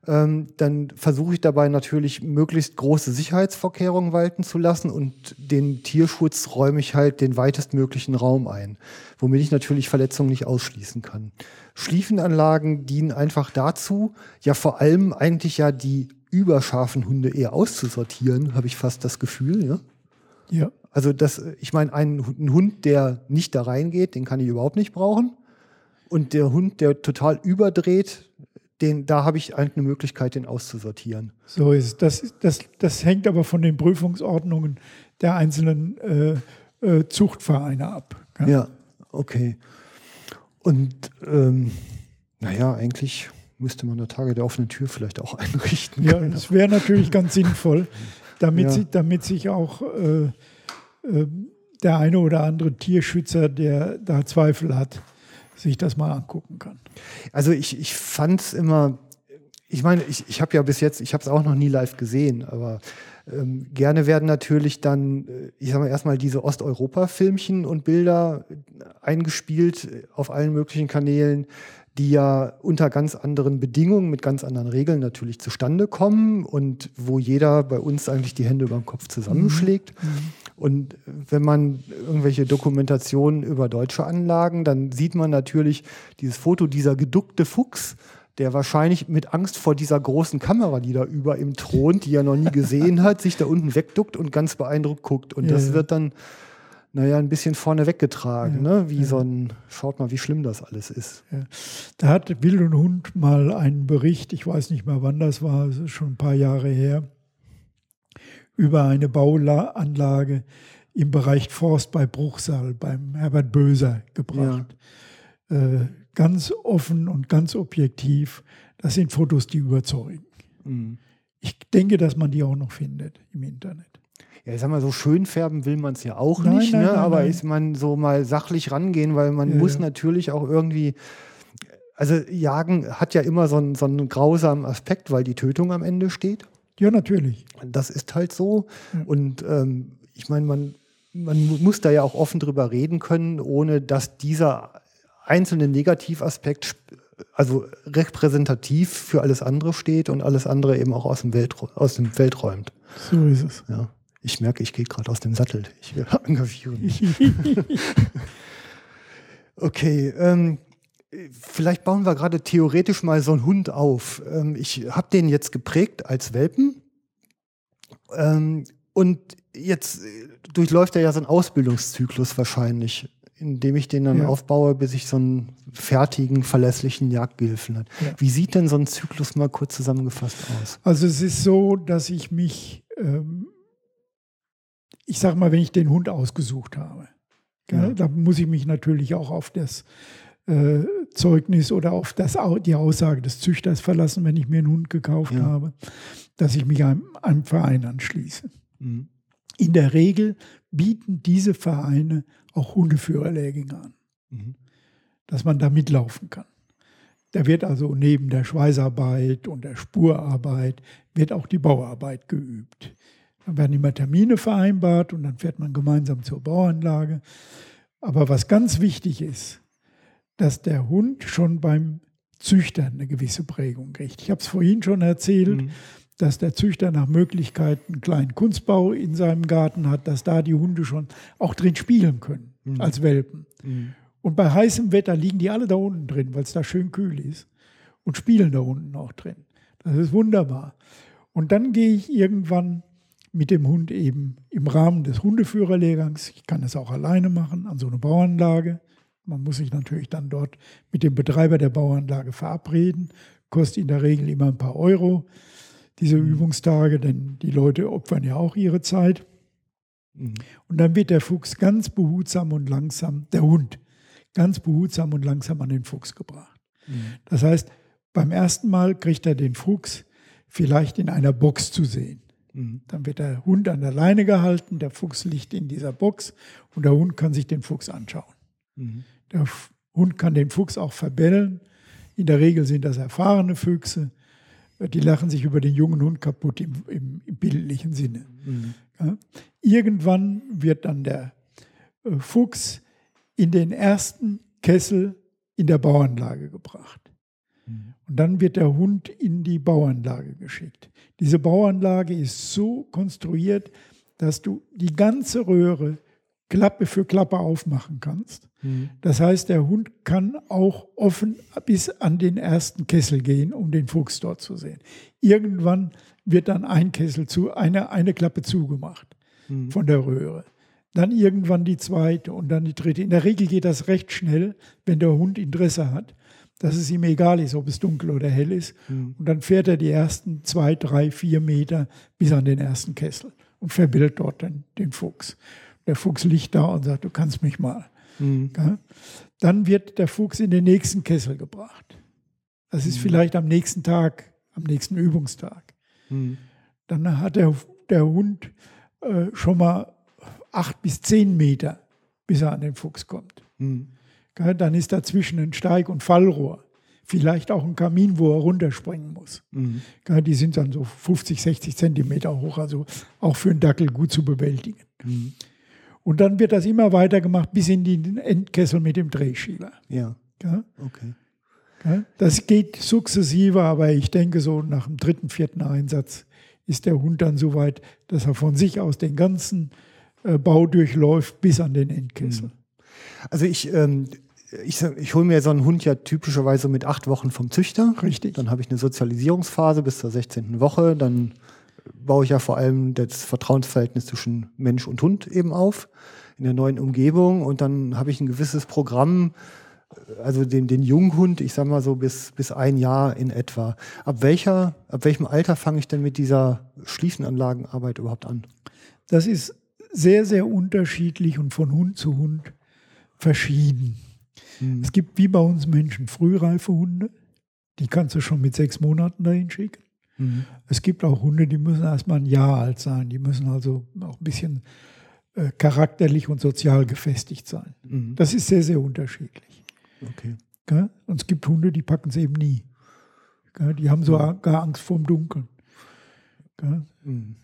ähm, dann versuche ich dabei natürlich möglichst große Sicherheitsvorkehrungen walten zu lassen und den Tierschutz räume ich halt den weitestmöglichen Raum ein, womit ich natürlich Verletzungen nicht ausschließen kann. Schliefenanlagen dienen einfach dazu, ja vor allem eigentlich ja die überscharfen Hunde eher auszusortieren, habe ich fast das Gefühl, ja. Ja, Also das, ich meine, ein, ein Hund, der nicht da reingeht, den kann ich überhaupt nicht brauchen. Und der Hund, der total überdreht, den, da habe ich eigentlich eine Möglichkeit, den auszusortieren. so ist. Das, das, das hängt aber von den Prüfungsordnungen der einzelnen äh, äh, Zuchtvereine ab. gell? Ja, okay. Und ähm, naja, eigentlich müsste man der Tage der offenen Tür vielleicht auch einrichten Ja, können. das wäre natürlich ganz sinnvoll, damit, Ja. sie, damit sich auch äh, äh, der eine oder andere Tierschützer, der da Zweifel hat, sich das mal angucken kann. Also ich, ich fand es immer, ich meine, ich, ich habe ja bis jetzt, ich habe es auch noch nie live gesehen, aber ähm, gerne werden natürlich dann, äh, ich sag mal, erstmal diese Osteuropa-Filmchen und Bilder äh, eingespielt äh, auf allen möglichen Kanälen, die ja unter ganz anderen Bedingungen, mit ganz anderen Regeln natürlich zustande kommen und wo jeder bei uns eigentlich die Hände über dem Kopf zusammenschlägt. Und wenn man irgendwelche Dokumentationen über deutsche Anlagen, dann sieht man natürlich dieses Foto dieser geduckte Fuchs, der wahrscheinlich mit Angst vor dieser großen Kamera, die da über ihm thront, die er noch nie gesehen hat, sich da unten wegduckt und ganz beeindruckt guckt. Und Ja, das ja. wird dann, naja, ein bisschen vorne weggetragen, Ja, ne? wie so ein, schaut mal, wie schlimm das alles ist. Da hat Wild und Hund mal einen Bericht, ich weiß nicht mehr wann das war, es ist schon ein paar Jahre her, über eine Bauanlage im Bereich Forst bei Bruchsal beim Herbert Böser gebracht. Äh, ganz offen und ganz objektiv. Das sind Fotos, die überzeugen. Mhm. Ich denke, dass man die auch noch findet im Internet. Ja, ich sag mal, so schön färben will man es ja auch Nein, nicht, nein, ne? nein, aber ist man so mal sachlich rangehen, weil man Ja, muss ja. natürlich auch irgendwie, also Jagen hat ja immer so einen, so einen grausamen Aspekt, weil die Tötung am Ende steht. Ja, natürlich. Das ist halt so. Ja. Und ähm, ich meine, man, man mu- muss da ja auch offen drüber reden können, ohne dass dieser einzelne Negativaspekt sp- also repräsentativ für alles andere steht und alles andere eben auch aus dem, Welt, aus dem Feld räumt. So ist es. Ja. Ich merke, ich gehe gerade aus dem Sattel. Ich will engagieren. Okay, ähm, vielleicht bauen wir gerade theoretisch mal so einen Hund auf. Ähm, ich habe den jetzt geprägt als Welpen. Ähm, und jetzt äh, durchläuft er ja so einen Ausbildungszyklus wahrscheinlich, indem ich den dann Ja. aufbaue, bis ich so einen fertigen, verlässlichen Jagdgehilfen hat. Ja. Wie sieht denn so ein Zyklus mal kurz zusammengefasst aus? Also es ist so, dass ich mich, ähm, ich sag mal, wenn ich den Hund ausgesucht habe, Ja. da muss ich mich natürlich auch auf das äh, Zeugnis oder auf das, die Aussage des Züchters verlassen, wenn ich mir einen Hund gekauft Ja. habe, dass ich mich einem, einem Verein anschließe. Mhm. In der Regel bieten diese Vereine auch Hundeführerlehrgänge an, Mhm. dass man da mitlaufen kann. Da wird also neben der Schweißarbeit und der Spurarbeit wird auch die Bauarbeit geübt. Dann werden immer Termine vereinbart und dann fährt man gemeinsam zur Bauanlage. Aber was ganz wichtig ist, dass der Hund schon beim Züchter eine gewisse Prägung kriegt. Ich habe es vorhin schon erzählt, Mhm. dass der Züchter nach Möglichkeit einen kleinen Kunstbau in seinem Garten hat, dass da die Hunde schon auch drin spielen können Mhm. als Welpen. Mhm. Und bei heißem Wetter liegen die alle da unten drin, weil es da schön kühl ist und spielen da unten auch drin. Das ist wunderbar. Und dann gehe ich irgendwann mit dem Hund eben im Rahmen des Hundeführerlehrgangs, ich kann es auch alleine machen, an so eine Bauanlage. Man muss sich natürlich dann dort mit dem Betreiber der Bauanlage verabreden. Kostet in der Regel immer ein paar Euro, diese Übungstage, denn die Leute opfern ja auch ihre Zeit. Mhm. Und dann wird der Fuchs ganz behutsam und langsam, der Hund, ganz behutsam und langsam an den Fuchs gebracht. Mhm. Das heißt, beim ersten Mal kriegt er den Fuchs vielleicht in einer Box zu sehen. Mhm. Dann wird der Hund an der Leine gehalten, der Fuchs liegt in dieser Box und der Hund kann sich den Fuchs anschauen. Mhm. Der Hund kann den Fuchs auch verbellen. In der Regel sind das erfahrene Füchse. Die lachen sich über den jungen Hund kaputt im, im, im bildlichen Sinne. Mhm. Ja. Irgendwann wird dann der äh, Fuchs in den ersten Kessel in der Bauanlage gebracht. Mhm. Und dann wird der Hund in die Bauanlage geschickt. Diese Bauanlage ist so konstruiert, dass du die ganze Röhre Klappe für Klappe aufmachen kannst. Mhm. Das heißt, der Hund kann auch offen bis an den ersten Kessel gehen, um den Fuchs dort zu sehen. Irgendwann wird dann ein Kessel zu, eine, eine Klappe zugemacht Mhm. von der Röhre. Dann irgendwann die zweite und dann die dritte. In der Regel geht das recht schnell, wenn der Hund Interesse hat, dass es ihm egal ist, ob es dunkel oder hell ist. Mhm. Und dann fährt er die ersten zwei, drei, vier Meter bis an den ersten Kessel und verbildet dort den, den Fuchs. Der Fuchs liegt da und sagt, du kannst mich mal. Mhm. Ja? Dann wird der Fuchs in den nächsten Kessel gebracht. Das ist vielleicht am nächsten Tag, am nächsten Übungstag. Mhm. Dann hat der, der Hund äh, schon mal acht bis zehn Meter, bis er an den Fuchs kommt. Mhm. Ja, Dann ist dazwischen ein Steig- und Fallrohr. Vielleicht auch ein Kamin, wo er runterspringen muss. Mhm. Die sind dann so 50, 60 Zentimeter hoch, also auch für einen Dackel gut zu bewältigen. Mhm. Und dann wird das immer weiter gemacht bis in den Endkessel mit dem Drehschieber. Ja, Ja? okay. Ja, Das geht sukzessive, aber ich denke, so nach dem dritten, vierten Einsatz ist der Hund dann so weit, dass er von sich aus den ganzen äh, Bau durchläuft bis an den Endkessel. Also ich, ähm, ich, ich hole mir so einen Hund ja typischerweise mit acht Wochen vom Züchter. Richtig. Dann habe ich eine Sozialisierungsphase bis zur 16. Woche. Dann baue ich ja vor allem das Vertrauensverhältnis zwischen Mensch und Hund eben auf in der neuen Umgebung. Und dann habe ich ein gewisses Programm, äh, also den, den Junghund, ich sag mal so bis, bis ein Jahr in etwa. Ab welcher, ab welchem Alter fange ich denn mit dieser Schließenanlagenarbeit überhaupt an? Das ist sehr, sehr unterschiedlich und von Hund zu Hund verschieden. Mhm. Es gibt wie bei uns Menschen frühreife Hunde, die kannst du schon mit sechs Monaten dahin schicken. Mhm. Es gibt auch Hunde, die müssen erstmal ein Jahr alt sein. Die müssen also auch ein bisschen äh, charakterlich und sozial gefestigt sein. Mhm. Das ist sehr, sehr unterschiedlich. Okay. Gell? Und es gibt Hunde, die packen es eben nie. Gell? Die haben so gar Angst vorm Dunkeln. Gell? Mhm.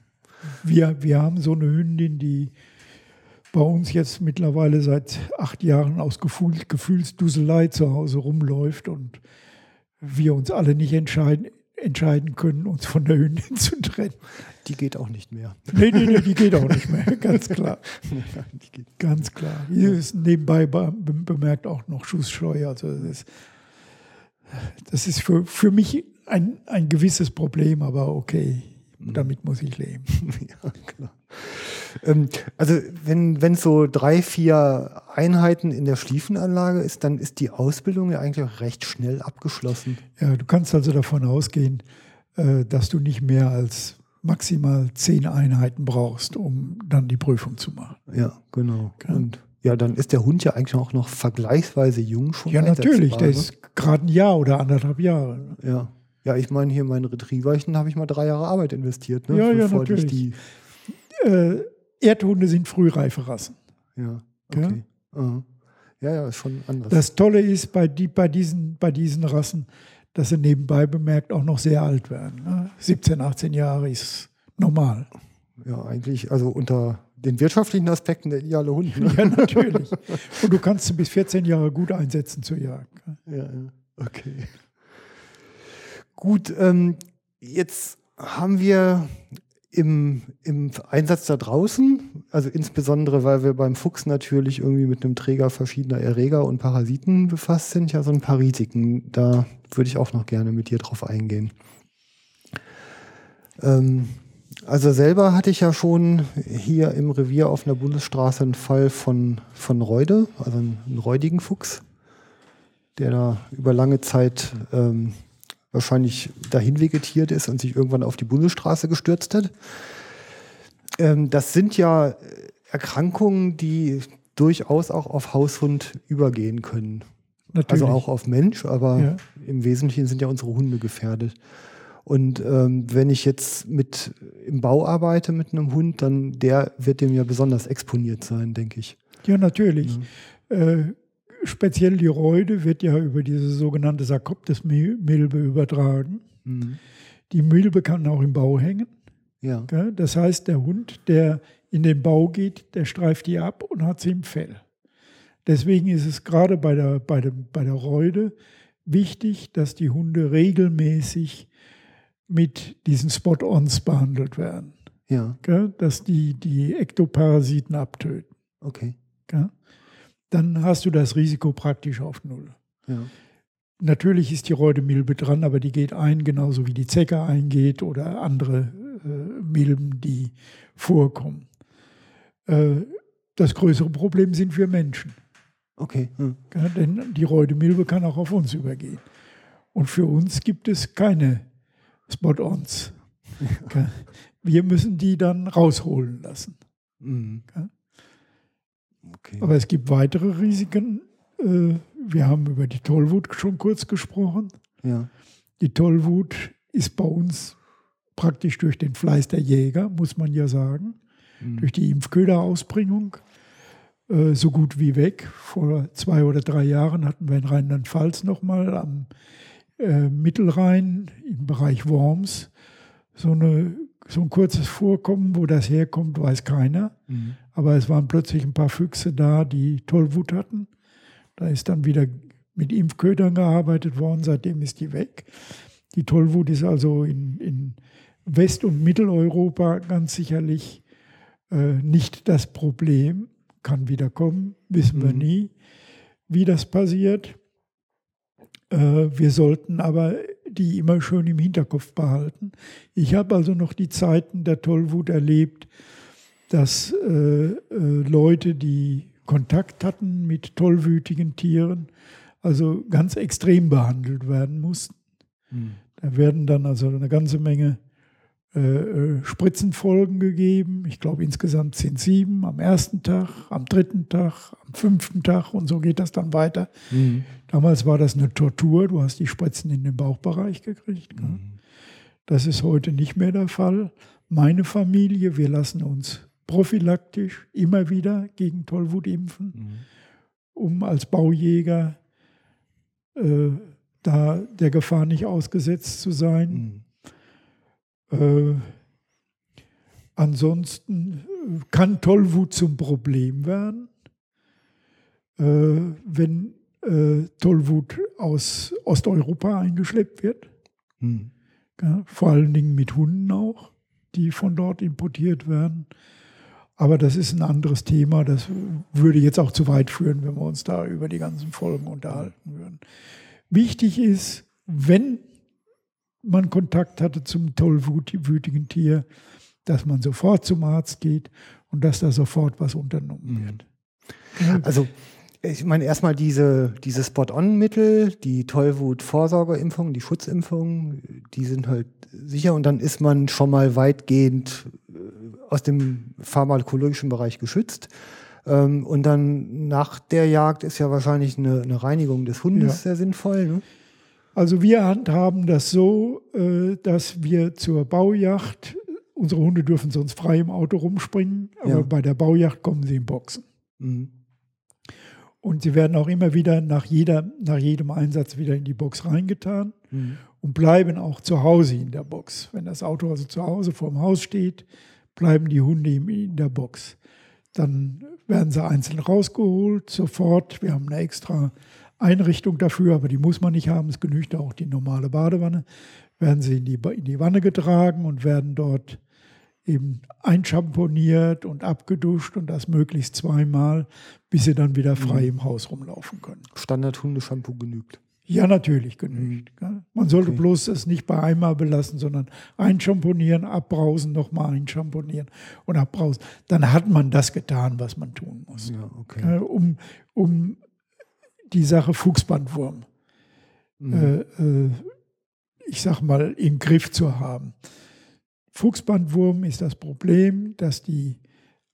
Wir, wir haben so eine Hündin, die bei uns jetzt mittlerweile seit acht Jahren aus Gefühl, Gefühlsduselei zu Hause rumläuft und wir uns alle nicht entscheiden, entscheiden können, uns von der Hündin zu trennen. Die geht auch nicht mehr. Nee, nee, nee, die geht auch nicht mehr, ganz klar. Geht. Ganz klar. Hier ist nebenbei be bemerkt auch noch Schussscheu. Also das ist, das ist für, für mich ein, ein gewisses Problem, aber okay, damit muss ich leben. Ja, klar. Ähm, also wenn wenn es so drei, vier Einheiten in der Schliefenanlage ist, dann ist die Ausbildung ja eigentlich auch recht schnell abgeschlossen. Ja, du kannst also davon ausgehen, äh, dass du nicht mehr als maximal zehn Einheiten brauchst, um dann die Prüfung zu machen. Ja, genau. Ja. Und Ja, dann ist der Hund ja eigentlich auch noch vergleichsweise jung schon. Ja, natürlich. Der ne? ist gerade ein Jahr oder anderthalb Jahre. Ja. Ja, ich meine, hier mein Retrieverchen habe ich mal drei Jahre Arbeit investiert, ne? Ja, ja, natürlich. die. Äh, Erdhunde sind frühreife Rassen. Ja, Ja. okay. Aha. Ja, ja, ist schon anders. Das Tolle ist bei, die, bei, diesen, bei diesen Rassen, dass sie nebenbei bemerkt auch noch sehr alt werden. Ne? 17, 18 Jahre ist normal. ja, eigentlich, also unter den wirtschaftlichen Aspekten der ideale Hund. Ne? Ja, natürlich. Und du kannst sie bis 14 Jahre gut einsetzen zur Jagd. Ja, ja. Okay. Gut, ähm, jetzt haben wir im, im Einsatz da draußen, also insbesondere, weil wir beim Fuchs natürlich irgendwie mit einem Träger verschiedener Erreger und Parasiten befasst sind, ja so ein paar Risiken. Da würde ich auch noch gerne mit dir drauf eingehen. Ähm, also selber hatte ich ja schon hier im Revier auf einer Bundesstraße einen Fall von, von Reude, also einen, einen räudigen Fuchs der da über lange Zeit ähm, wahrscheinlich dahin vegetiert ist und sich irgendwann auf die Bundesstraße gestürzt hat. Ähm, das sind ja Erkrankungen, die durchaus auch auf Haushund übergehen können. Natürlich. Also auch auf Mensch, aber Ja. im Wesentlichen sind ja unsere Hunde gefährdet. Und ähm, wenn ich jetzt mit im Bau arbeite mit einem Hund, dann der wird dem ja besonders exponiert sein, denke ich. Ja, natürlich. Äh, speziell die Reude wird ja über diese sogenannte Sarkoptes-Milbe übertragen. Mhm. Die Milbe kann auch im Bau hängen. Ja. Das heißt, der Hund, der in den Bau geht, der streift die ab und hat sie im Fell. Deswegen ist es gerade bei der, bei, dem, bei der Reude wichtig, dass die Hunde regelmäßig mit diesen Spot-Ons behandelt werden. Ja? Dass die die Ektoparasiten abtöten. okay. Gell? Dann hast du das Risiko praktisch auf Null. Ja. Natürlich ist die Reudemilbe dran, aber die geht ein, genauso wie die Zecke eingeht oder andere äh, Milben, die vorkommen. Äh, das größere Problem sind wir Menschen. Okay. Hm. Gell? Denn die Reudemilbe kann auch auf uns übergehen. Und für uns gibt es keine Spot-Ons. Gell? Wir müssen die dann rausholen lassen. Mhm. Ja. Okay. Aber es gibt weitere Risiken. Äh, Wir haben über die Tollwut schon kurz gesprochen. ja. Die Tollwut ist bei uns praktisch durch den Fleiß der Jäger, muss man ja sagen, Mhm. durch die Impfköderausbringung äh, so gut wie weg. Vor zwei oder drei Jahren hatten wir in Rheinland-Pfalz nochmal am äh, Mittelrhein im Bereich Worms so, eine, so ein kurzes Vorkommen, wo das herkommt, weiß keiner. Mhm. Aber es waren plötzlich ein paar Füchse da, die Tollwut hatten. Da ist dann wieder mit Impfködern gearbeitet worden, seitdem ist die weg. Die Tollwut ist also in, in West- und Mitteleuropa ganz sicherlich äh, nicht das Problem. Kann wieder kommen, wissen wir Mhm. nie, wie das passiert. Äh, wir sollten aber die immer schön im Hinterkopf behalten. Ich habe also noch die Zeiten der Tollwut erlebt, dass äh, äh, Leute, die Kontakt hatten mit tollwütigen Tieren, also ganz extrem behandelt werden mussten. Mhm. Da werden dann also eine ganze Menge äh, äh, Spritzenfolgen gegeben. Ich glaube, insgesamt sind sieben am ersten Tag, am dritten Tag, am fünften Tag und so geht das dann weiter. Mhm. Damals war das eine Tortur. Du hast die Spritzen in den Bauchbereich gekriegt. gell? Mhm. Das ist heute nicht mehr der Fall. Meine Familie, wir lassen uns prophylaktisch immer wieder gegen Tollwut impfen, Mhm. um als Baujäger äh, da der Gefahr nicht ausgesetzt zu sein. Äh, ansonsten äh, kann Tollwut zum Problem werden, äh, wenn äh, Tollwut aus Osteuropa eingeschleppt wird. Mhm. Ja, vor allen Dingen mit Hunden auch, die von dort importiert werden. Aber das ist ein anderes Thema. Das würde jetzt auch zu weit führen, wenn wir uns da über die ganzen Folgen unterhalten würden. Wichtig ist, wenn man Kontakt hatte zum tollwütigen Tier, dass man sofort zum Arzt geht und dass da sofort was unternommen wird. Ja, Also, ich meine, erstmal diese, diese Spot-on-Mittel, die Tollwut-Vorsorgeimpfung, die Schutzimpfung, die sind halt sicher und dann ist man schon mal weitgehend äh, aus dem pharmakologischen Bereich geschützt. Ähm, und dann nach der Jagd ist ja wahrscheinlich eine, eine Reinigung des Hundes Ja. sehr sinnvoll. Ne? Also wir handhaben das so, äh, dass wir zur Baujacht, unsere Hunde dürfen sonst frei im Auto rumspringen, aber Ja. bei der Baujacht kommen sie in Boxen. Mhm. Und sie werden auch immer wieder nach, jeder, nach jedem Einsatz wieder in die Box reingetan Mhm. und bleiben auch zu Hause in der Box. Wenn das Auto also zu Hause vorm Haus steht, bleiben die Hunde in der Box. Dann werden sie einzeln rausgeholt, sofort. Wir haben eine extra Einrichtung dafür, aber die muss man nicht haben. Es genügt auch die normale Badewanne. Werden sie in die, in die Wanne getragen und werden dort eben einschamponiert und abgeduscht und das möglichst zweimal, bis sie dann wieder frei im Haus rumlaufen können. Standard-Hundeshampoo genügt. Ja, natürlich genügt. gell? Man sollte Okay. bloß es nicht bei einmal belassen, sondern einschamponieren, abbrausen, nochmal einschamponieren und abbrausen. Dann hat man das getan, was man tun muss, Ja, okay. um, um die Sache Fuchsbandwurm, Mhm. äh, äh, ich sag mal, im Griff zu haben. Fuchsbandwurm ist das Problem, dass die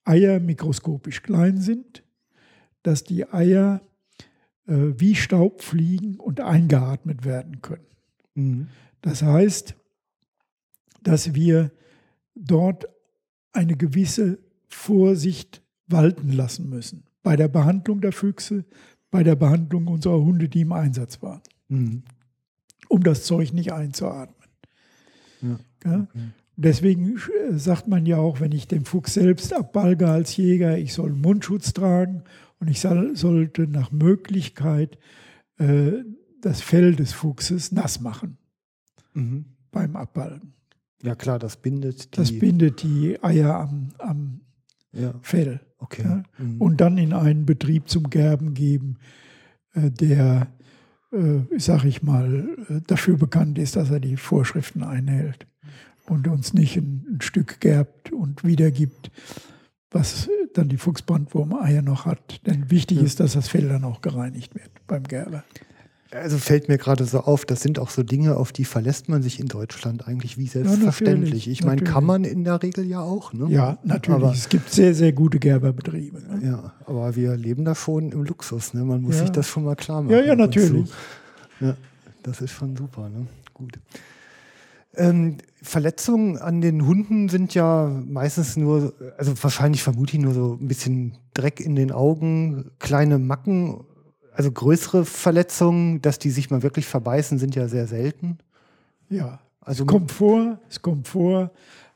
Eier mikroskopisch klein sind, dass die Eier äh, wie Staub fliegen und eingeatmet werden können. Mhm. Das heißt, dass wir dort eine gewisse Vorsicht walten lassen müssen bei der Behandlung der Füchse, bei der Behandlung unserer Hunde, die im Einsatz waren, Mhm. um das Zeug nicht einzuatmen. Ja. Gell? Deswegen äh, sagt man ja auch, wenn ich den Fuchs selbst abbalge als Jäger, ich soll Mundschutz tragen und ich soll, sollte nach Möglichkeit äh, das Fell des Fuchses nass machen Mhm. beim Abbalgen. Ja, klar, das bindet die. Das bindet die Eier am, am ja, Fell. okay. Ja? Mhm. Und dann in einen Betrieb zum Gerben geben, äh, der, äh, sag ich mal, äh, dafür bekannt ist, dass er die Vorschriften einhält und uns nicht ein, ein Stück gerbt und wiedergibt, was dann die Fuchsbandwurm-Eier noch hat. Denn wichtig Ja. ist, dass das Fell dann auch gereinigt wird beim Gerber. Also fällt mir gerade so auf, das sind auch so Dinge, auf die verlässt man sich in Deutschland eigentlich wie selbstverständlich. natürlich, ich meine, kann man in der Regel ja auch. Ne? Ja, natürlich. Aber, es gibt sehr, sehr gute Gerberbetriebe. Ne? ja, aber wir leben da schon im Luxus. Ne? Man muss Ja. sich das schon mal klar machen. Ja, ja, natürlich. Ja, das ist schon super. Ne? Gut. Ähm, Verletzungen an den Hunden sind ja meistens nur, also wahrscheinlich vermute ich nur so ein bisschen Dreck in den Augen, kleine Macken, also größere Verletzungen, dass die sich mal wirklich verbeißen, sind ja sehr selten. Ja, Also es kommt vor, es kommt vor,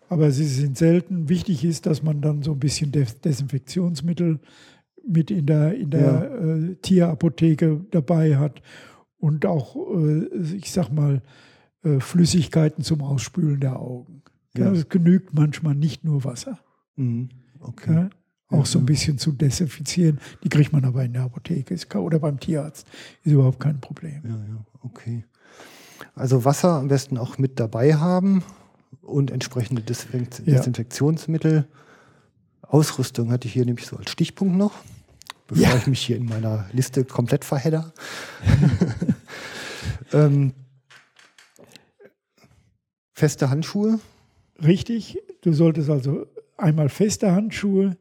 aber sie sind selten. Wichtig ist, dass man dann so ein bisschen Des Desinfektionsmittel mit in der, in der äh, Tierapotheke dabei hat und auch, äh, ich sag mal, äh, Flüssigkeiten zum Ausspülen der Augen. Ja. Ja. Es genügt manchmal nicht nur Wasser. Mhm, okay. Auch so ein ja. bisschen zu desinfizieren. Die kriegt man aber in der Apotheke oder beim Tierarzt. Ist überhaupt kein Problem. Ja, ja, okay. Also Wasser am besten auch mit dabei haben und entsprechende Desinfekt Ja. Desinfektionsmittel. Ausrüstung hatte ich hier nämlich so als Stichpunkt noch, bevor Ja. ich mich hier in meiner Liste komplett verhedder. ähm, feste Handschuhe. Richtig, du solltest also einmal feste Handschuhe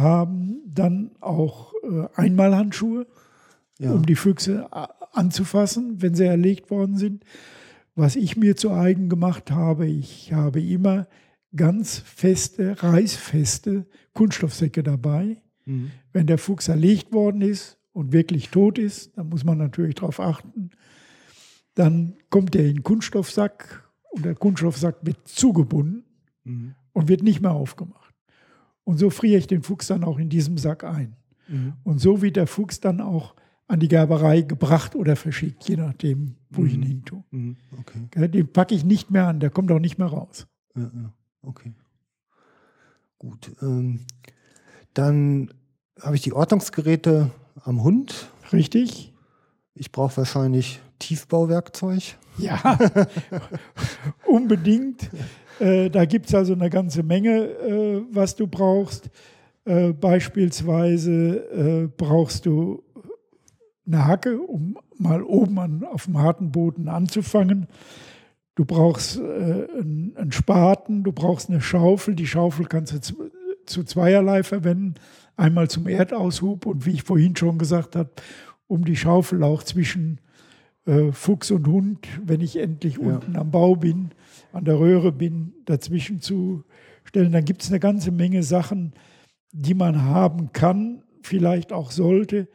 haben, dann auch äh, Einmalhandschuhe, Ja. um die Füchse a- anzufassen, wenn sie erlegt worden sind. Was ich mir zu eigen gemacht habe, ich habe immer ganz feste, reißfeste Kunststoffsäcke dabei. Mhm. Wenn der Fuchs erlegt worden ist und wirklich tot ist, dann muss man natürlich darauf achten. Dann kommt er in den Kunststoffsack und der Kunststoffsack wird zugebunden Mhm. und wird nicht mehr aufgemacht. Und so friere ich den Fuchs dann auch in diesem Sack ein. Mhm. Und so wird der Fuchs dann auch an die Gerberei gebracht oder verschickt, je nachdem, wo ich ihn Mhm. hin tue. Mhm. Okay. Den packe ich nicht mehr an, der kommt auch nicht mehr raus. Ja, ja. Okay. Gut. Ähm, dann habe ich die Ordnungsgeräte am Hund. Richtig? Ich brauche wahrscheinlich Tiefbauwerkzeug. Ja, unbedingt. Äh, da gibt es also eine ganze Menge, äh, was du brauchst. Äh, beispielsweise äh, brauchst du eine Hacke, um mal oben an, auf dem harten Boden anzufangen. Du brauchst äh, einen, einen Spaten, du brauchst eine Schaufel. Die Schaufel kannst du z- zu zweierlei verwenden. Einmal zum Erdaushub und wie ich vorhin schon gesagt habe, um die Schaufel auch zwischen Fuchs und Hund, wenn ich endlich ja. unten am Bau bin, an der Röhre bin, dazwischen zu stellen. Dann gibt es eine ganze Menge Sachen, die man haben kann, vielleicht auch sollte.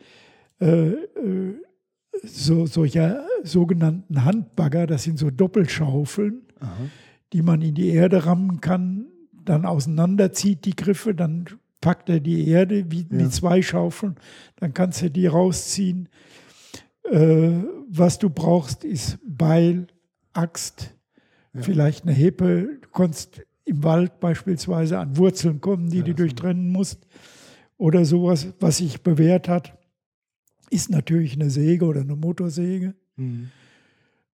Äh, äh, so, solcher sogenannten Handbagger, das sind so Doppelschaufeln, Aha. die man in die Erde rammen kann, dann auseinanderzieht die Griffe, dann packt er die Erde wie ja. mit zwei Schaufeln, dann kannst du die rausziehen. Äh, was du brauchst, ist Beil, Axt, ja. vielleicht eine Heppe. Du kannst im Wald beispielsweise an Wurzeln kommen, die ja, du durchtrennen musst. Oder sowas, was sich bewährt hat, ist natürlich eine Säge oder eine Motorsäge. Mhm.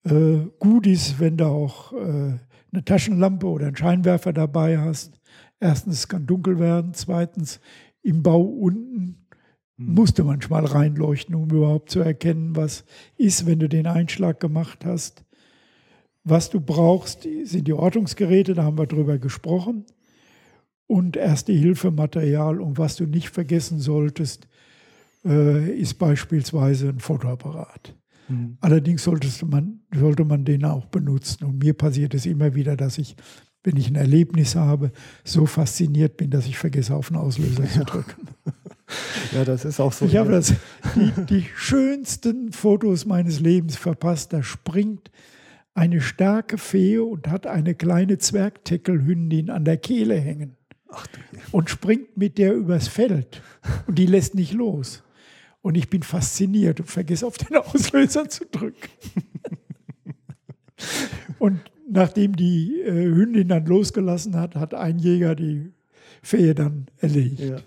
Äh, gut ist, wenn du auch äh, eine Taschenlampe oder einen Scheinwerfer dabei hast. Erstens, es kann dunkel werden. Zweitens, im Bau unten mhm. musste manchmal reinleuchten, um überhaupt zu erkennen, was ist, wenn du den Einschlag gemacht hast. Was du brauchst, sind die Ortungsgeräte, da haben wir drüber gesprochen. Und Erste-Hilfe-Material. Und was du nicht vergessen solltest, äh, ist beispielsweise ein Fotoapparat. Mhm. Allerdings solltest man, sollte man den auch benutzen. Und mir passiert es immer wieder, dass ich, wenn ich ein Erlebnis habe, so fasziniert bin, dass ich vergesse, auf den Auslöser ja. zu drücken. Ja, das ist auch so. Ich habe das, die, die schönsten Fotos meines Lebens verpasst. Da springt eine starke Fee und hat eine kleine Zwergteckelhündin an der Kehle hängen. Ach, und springt mit der übers Feld. Und die lässt nicht los. Und ich bin fasziniert und vergesse auf den Auslöser zu drücken. und nachdem die äh, Hündin dann losgelassen hat, hat ein Jäger die Fee dann erlegt. Ja.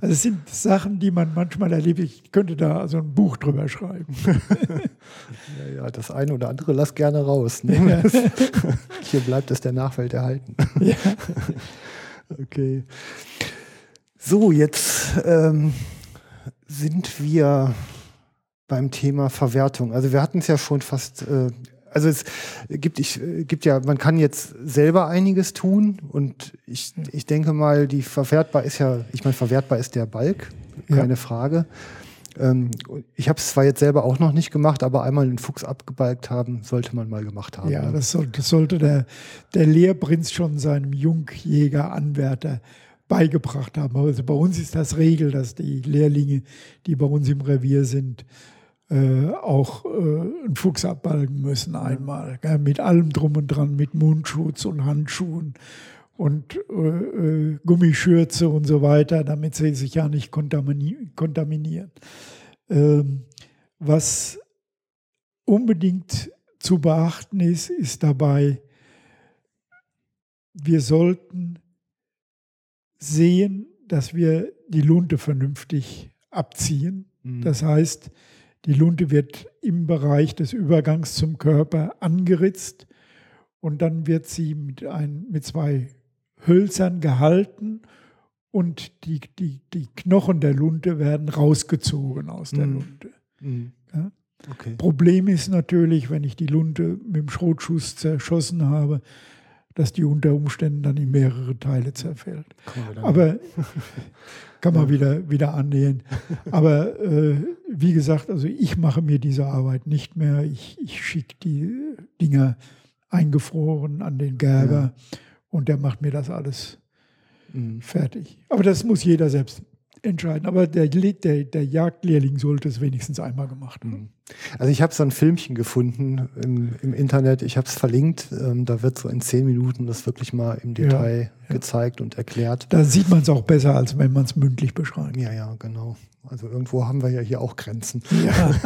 Also es sind Sachen, die man manchmal erlebt. Ich könnte da also ein Buch drüber schreiben. Ja, ja das eine oder andere lass gerne raus. Ne? Ja. Hier bleibt es der Nachwelt erhalten. Ja. Okay. So, jetzt ähm, sind wir beim Thema Verwertung. Also wir hatten es ja schon fast, äh, also es gibt, ich, gibt ja, man kann jetzt selber einiges tun und ich, ich denke mal, die verwertbar ist ja, ich meine, verwertbar ist der Balk, keine ja. Frage. Ähm, ich habe es zwar jetzt selber auch noch nicht gemacht, aber einmal einen Fuchs abgebalgt haben, sollte man mal gemacht haben. Ja, ne? das, soll, das sollte der, der Lehrprinz schon seinem Jungjäger-Anwärter beigebracht haben. Also bei uns ist das Regel, dass die Lehrlinge, die bei uns im Revier sind, äh, auch äh, einen Fuchs abbalgen müssen einmal. Gell, mit allem drum und dran, mit Mundschutz und Handschuhen und äh, äh Gummischürze und so weiter, damit sie sich ja nicht kontamini kontaminieren. Ähm, was unbedingt zu beachten ist, ist dabei, wir sollten sehen, dass wir die Lunte vernünftig abziehen. Mhm. Das heißt, die Lunte wird im Bereich des Übergangs zum Körper angeritzt und dann wird sie mit, ein, mit zwei Hölzern gehalten und die, die, die Knochen der Lunte werden rausgezogen aus der mhm. Lunte. Mhm. Ja? Okay. Problem ist natürlich, wenn ich die Lunte mit dem Schrotschuss zerschossen habe, dass die unter Umständen dann in mehrere Teile zerfällt. Aber kann man wieder, wieder annähern. Aber äh, wie gesagt, also ich mache mir diese Arbeit nicht mehr. Ich, ich schicke die Dinger eingefroren an den Gerber ja. und der macht mir das alles mhm. fertig. Aber das muss jeder selbst entscheiden. Aber der, der, der Jagdlehrling sollte es wenigstens einmal gemacht haben. Mhm. Also ich habe so ein Filmchen gefunden im, im Internet, ich habe es verlinkt, ähm, da wird so in zehn Minuten das wirklich mal im Detail ja, ja. gezeigt und erklärt. Da sieht man es auch besser, als wenn man es mündlich beschreibt. Ja, ja, genau. Also irgendwo haben wir ja hier auch Grenzen. Ja.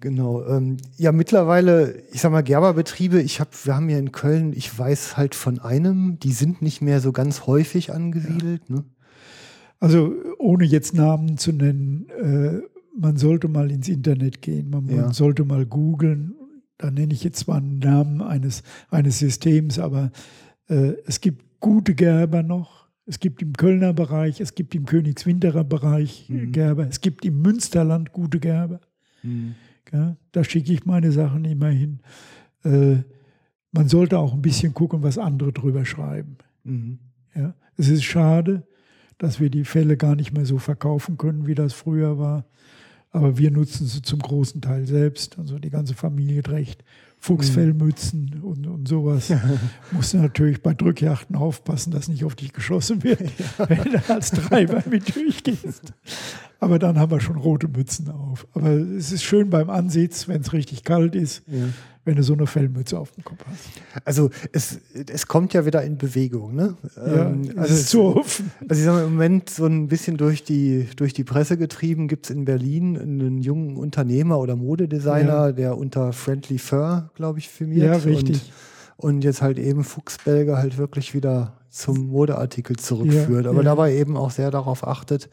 Genau. Ähm, ja, mittlerweile, ich sag mal, Gerberbetriebe, ich habe, wir haben hier in Köln, ich weiß halt von einem, die sind nicht mehr so ganz häufig angesiedelt. Ja. Ne? Also ohne jetzt Namen zu nennen, äh, man sollte mal ins Internet gehen, man, ja. sollte mal googeln. Da nenne ich jetzt zwar einen Namen eines, eines Systems, aber äh, es gibt gute Gerber noch. Es gibt im Kölner Bereich, es gibt im Königswinterer Bereich mhm. Gerber, es gibt im Münsterland gute Gerber. Mhm. Ja, da schicke ich meine Sachen immer hin. Äh, man sollte auch ein bisschen gucken, was andere drüber schreiben. Mhm. Ja. Es ist schade, dass wir die Felle gar nicht mehr so verkaufen können, wie das früher war. Aber wir nutzen sie zum großen Teil selbst. Also die ganze Familie trägt Fuchsfellmützen und, und sowas. Musst du natürlich bei Drückjachten aufpassen, dass nicht auf dich geschossen wird, wenn du als Treiber mit durchgehst. Aber dann haben wir schon rote Mützen auf. Aber es ist schön beim Ansitz, wenn es richtig kalt ist, Ja. Wenn du so eine Fellmütze auf dem Kopf hast. Also es, es kommt ja wieder in Bewegung, ne? Ja, Ähm, es ist zu offen. Also ich sage mal, im Moment so ein bisschen durch die, durch die Presse getrieben, gibt es in Berlin einen jungen Unternehmer oder Modedesigner, Ja. der unter Friendly Fur, glaube ich, firmiert. Ja, richtig. Und, und jetzt halt eben Fuchsbälge halt wirklich wieder zum Modeartikel zurückführt. Ja, Aber ja. dabei eben auch sehr darauf achtet,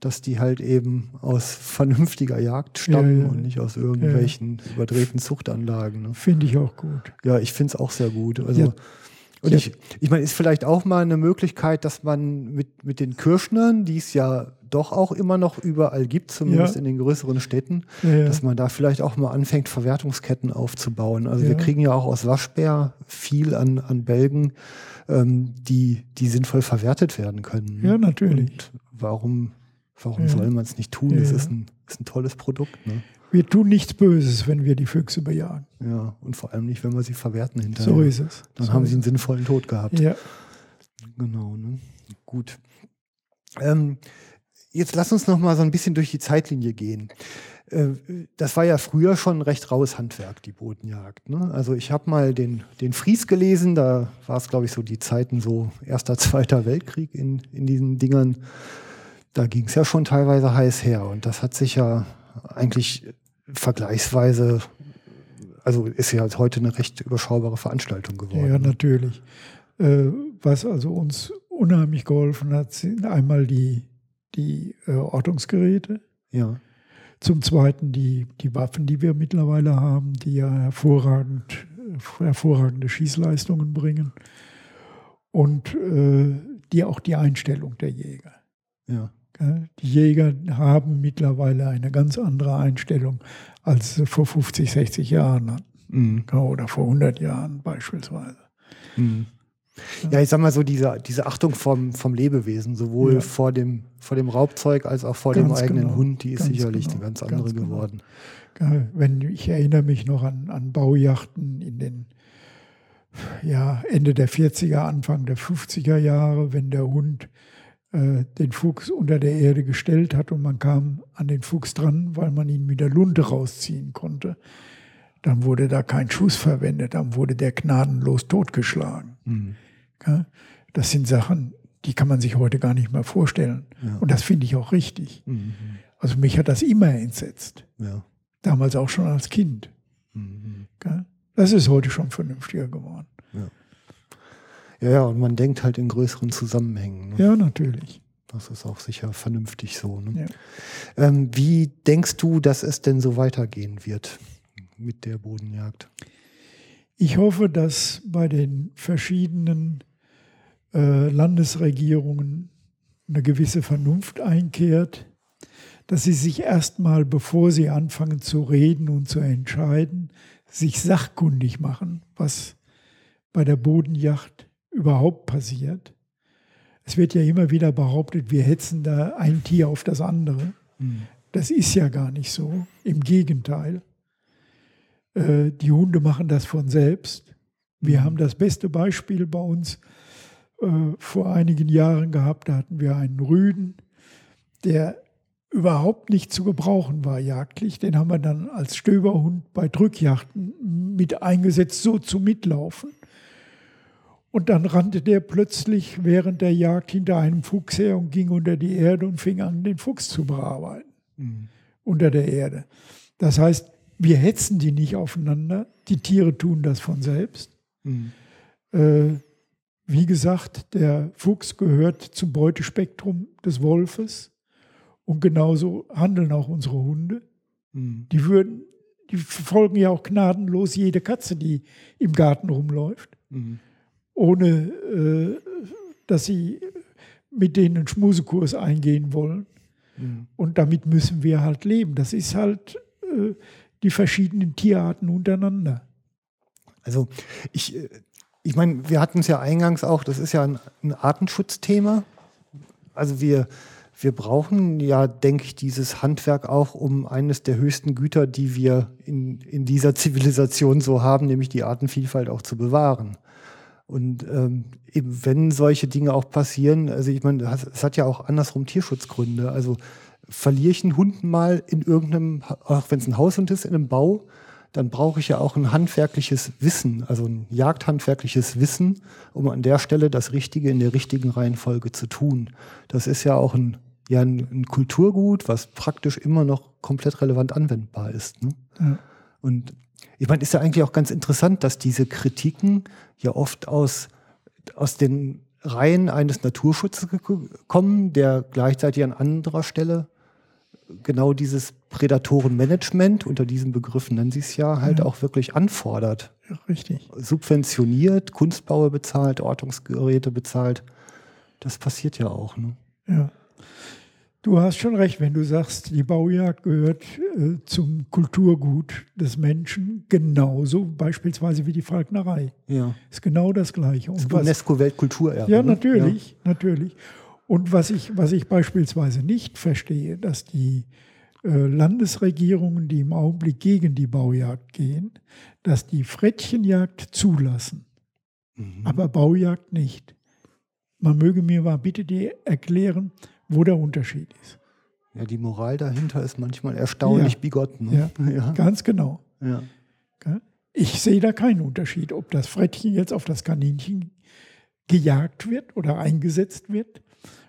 dass die halt eben aus vernünftiger Jagd stammen Ja, ja. und nicht aus irgendwelchen überdrehten Zuchtanlagen. Ne? Finde ich auch gut. Ja, ich finde es auch sehr gut. Also, Ja. Und Ja. ich, ich meine, ist vielleicht auch mal eine Möglichkeit, dass man mit, mit den Kirschnern, die es ja doch auch immer noch überall gibt, zumindest Ja. in den größeren Städten, Ja, ja. dass man da vielleicht auch mal anfängt, Verwertungsketten aufzubauen. Also wir Ja. kriegen ja auch aus Waschbär viel an, an Bälgen, ähm, die, die sinnvoll verwertet werden können. Ja, natürlich. Und warum, warum Ja. soll man es nicht tun? Es ja. ist ein, ist ein tolles Produkt. Ne? Wir tun nichts Böses, wenn wir die Füchse bejagen. Ja, und vor allem nicht, wenn wir sie verwerten hinterher. So ist es. Dann so haben sie einen sinnvollen Tod gehabt. Ja, Genau, ne? Gut. Ähm, jetzt lass uns noch mal so ein bisschen durch die Zeitlinie gehen. Äh, das war ja früher schon recht raues Handwerk, die Bodenjagd. Ne? Also ich habe mal den, den Fries gelesen, da war es, glaube ich, so die Zeiten so Erster, Zweiter Weltkrieg in, in diesen Dingern. Da ging es ja schon teilweise heiß her und das hat sich ja eigentlich vergleichsweise, also ist ja heute eine recht überschaubare Veranstaltung geworden. ja, natürlich. Äh, was also uns unheimlich geholfen hat, sind einmal die, die äh, Ortungsgeräte. ja. Zum Zweiten die, die Waffen, die wir mittlerweile haben, die ja hervorragend, hervorragende Schießleistungen bringen. Und äh, die auch die Einstellung der Jäger. ja. Gell? Die Jäger haben mittlerweile eine ganz andere Einstellung, als sie vor 50, 60 Jahren hatten. Mhm. Oder vor 100 Jahren beispielsweise. Mhm. Ja, ich sag mal so, diese, diese Achtung vom, vom Lebewesen, sowohl Ja. vor, dem, vor dem Raubzeug als auch vor dem Ganz eigenen genau, Hund, die ist ganz sicherlich genau, eine ganz ganz andere genau. geworden. Gell? Wenn, ich erinnere mich noch an, an Baujachten in den ja, Ende der 40er, Anfang der 50er Jahre, wenn der Hund äh, den Fuchs unter der Erde gestellt hat und man kam an den Fuchs dran, weil man ihn mit der Lunte rausziehen konnte. Dann wurde da kein Schuss verwendet, dann wurde der gnadenlos totgeschlagen. Mhm. Das sind Sachen, die kann man sich heute gar nicht mehr vorstellen. Ja. Und das finde ich auch richtig. Mhm. Also mich hat das immer entsetzt. Ja. Damals auch schon als Kind. Mhm. Das ist heute schon vernünftiger geworden. Ja, ja, und man denkt halt in größeren Zusammenhängen. Ne? Ja, natürlich. Das ist auch sicher vernünftig so. Ne? Ja. Ähm, wie denkst du, dass es denn so weitergehen wird mit der Bodenjagd? Ich hoffe, dass bei den verschiedenen äh, Landesregierungen eine gewisse Vernunft einkehrt, dass sie sich erstmal, bevor sie anfangen zu reden und zu entscheiden, sich sachkundig machen, was bei der Bodenjacht überhaupt passiert. Es wird ja immer wieder behauptet, wir hetzen da ein Tier auf das andere. Das ist ja gar nicht so. Im Gegenteil. Äh, die Hunde machen das von selbst. Wir haben das beste Beispiel bei uns äh, vor einigen Jahren gehabt. Da hatten wir einen Rüden, der überhaupt nicht zu gebrauchen war jagdlich. Den haben wir dann als Stöberhund bei Drückjachten mit eingesetzt, so zu mitlaufen. Und dann rannte der plötzlich während der Jagd hinter einem Fuchs her und ging unter die Erde und fing an, den Fuchs zu bearbeiten. Unter der Erde. Das heißt, wir hetzen die nicht aufeinander. Die Tiere tun das von selbst. Äh, wie gesagt, der Fuchs gehört zum Beutespektrum des Wolfes. Und genauso handeln auch unsere Hunde. Die würden, die verfolgen ja auch gnadenlos jede Katze, die im Garten rumläuft ohne äh, dass sie mit denen einen Schmusekurs eingehen wollen. Und damit müssen wir halt leben. Das ist halt äh, die verschiedenen Tierarten untereinander. Also ich, äh, ich meine, wir hatten es ja eingangs auch, das ist ja ein, ein Artenschutzthema. Also wir, wir brauchen ja, denke ich, dieses Handwerk auch, um eines der höchsten Güter, die wir in, in dieser Zivilisation so haben, nämlich die Artenvielfalt auch zu bewahren. Und ähm, eben wenn solche Dinge auch passieren, also ich meine, es hat ja auch andersrum Tierschutzgründe. Also verliere ich einen Hund mal in irgendeinem, auch wenn es ein Haushund ist, in einem Bau, dann brauche ich ja auch ein handwerkliches Wissen, also ein jagdhandwerkliches Wissen, um an der Stelle das Richtige in der richtigen Reihenfolge zu tun. Das ist ja auch ein, ja, ein, ein Kulturgut, was praktisch immer noch komplett relevant anwendbar ist. Ne? Ja. Und ich meine, ist ja eigentlich auch ganz interessant, dass diese Kritiken ja oft aus, aus den Reihen eines Naturschutzes kommen, der gleichzeitig an anderer Stelle genau dieses Prädatorenmanagement, unter diesem Begriff nennen sie es ja, halt ja. auch wirklich anfordert. Ja, richtig. Subventioniert, Kunstbaue bezahlt, Ortungsgeräte bezahlt. Das passiert ja auch. Ne? Ja. Du hast schon recht, wenn du sagst, die Baujagd gehört äh, zum Kulturgut des Menschen genauso beispielsweise wie die Falknerei. Ja. Ist genau das Gleiche. Und UNESCO-Weltkulturerbe. Ja, ne? natürlich, ja. natürlich. Und was ich, was ich beispielsweise nicht verstehe, dass die äh, Landesregierungen, die im Augenblick gegen die Baujagd gehen, dass die Frettchenjagd zulassen, mhm. aber Baujagd nicht. Man möge mir mal bitte die erklären, wo der Unterschied ist. Ja, die Moral dahinter ist manchmal erstaunlich ja. bigotten. Ne? Ja, ja, ganz genau. Ja. Ich sehe da keinen Unterschied, ob das Frettchen jetzt auf das Kaninchen gejagt wird oder eingesetzt wird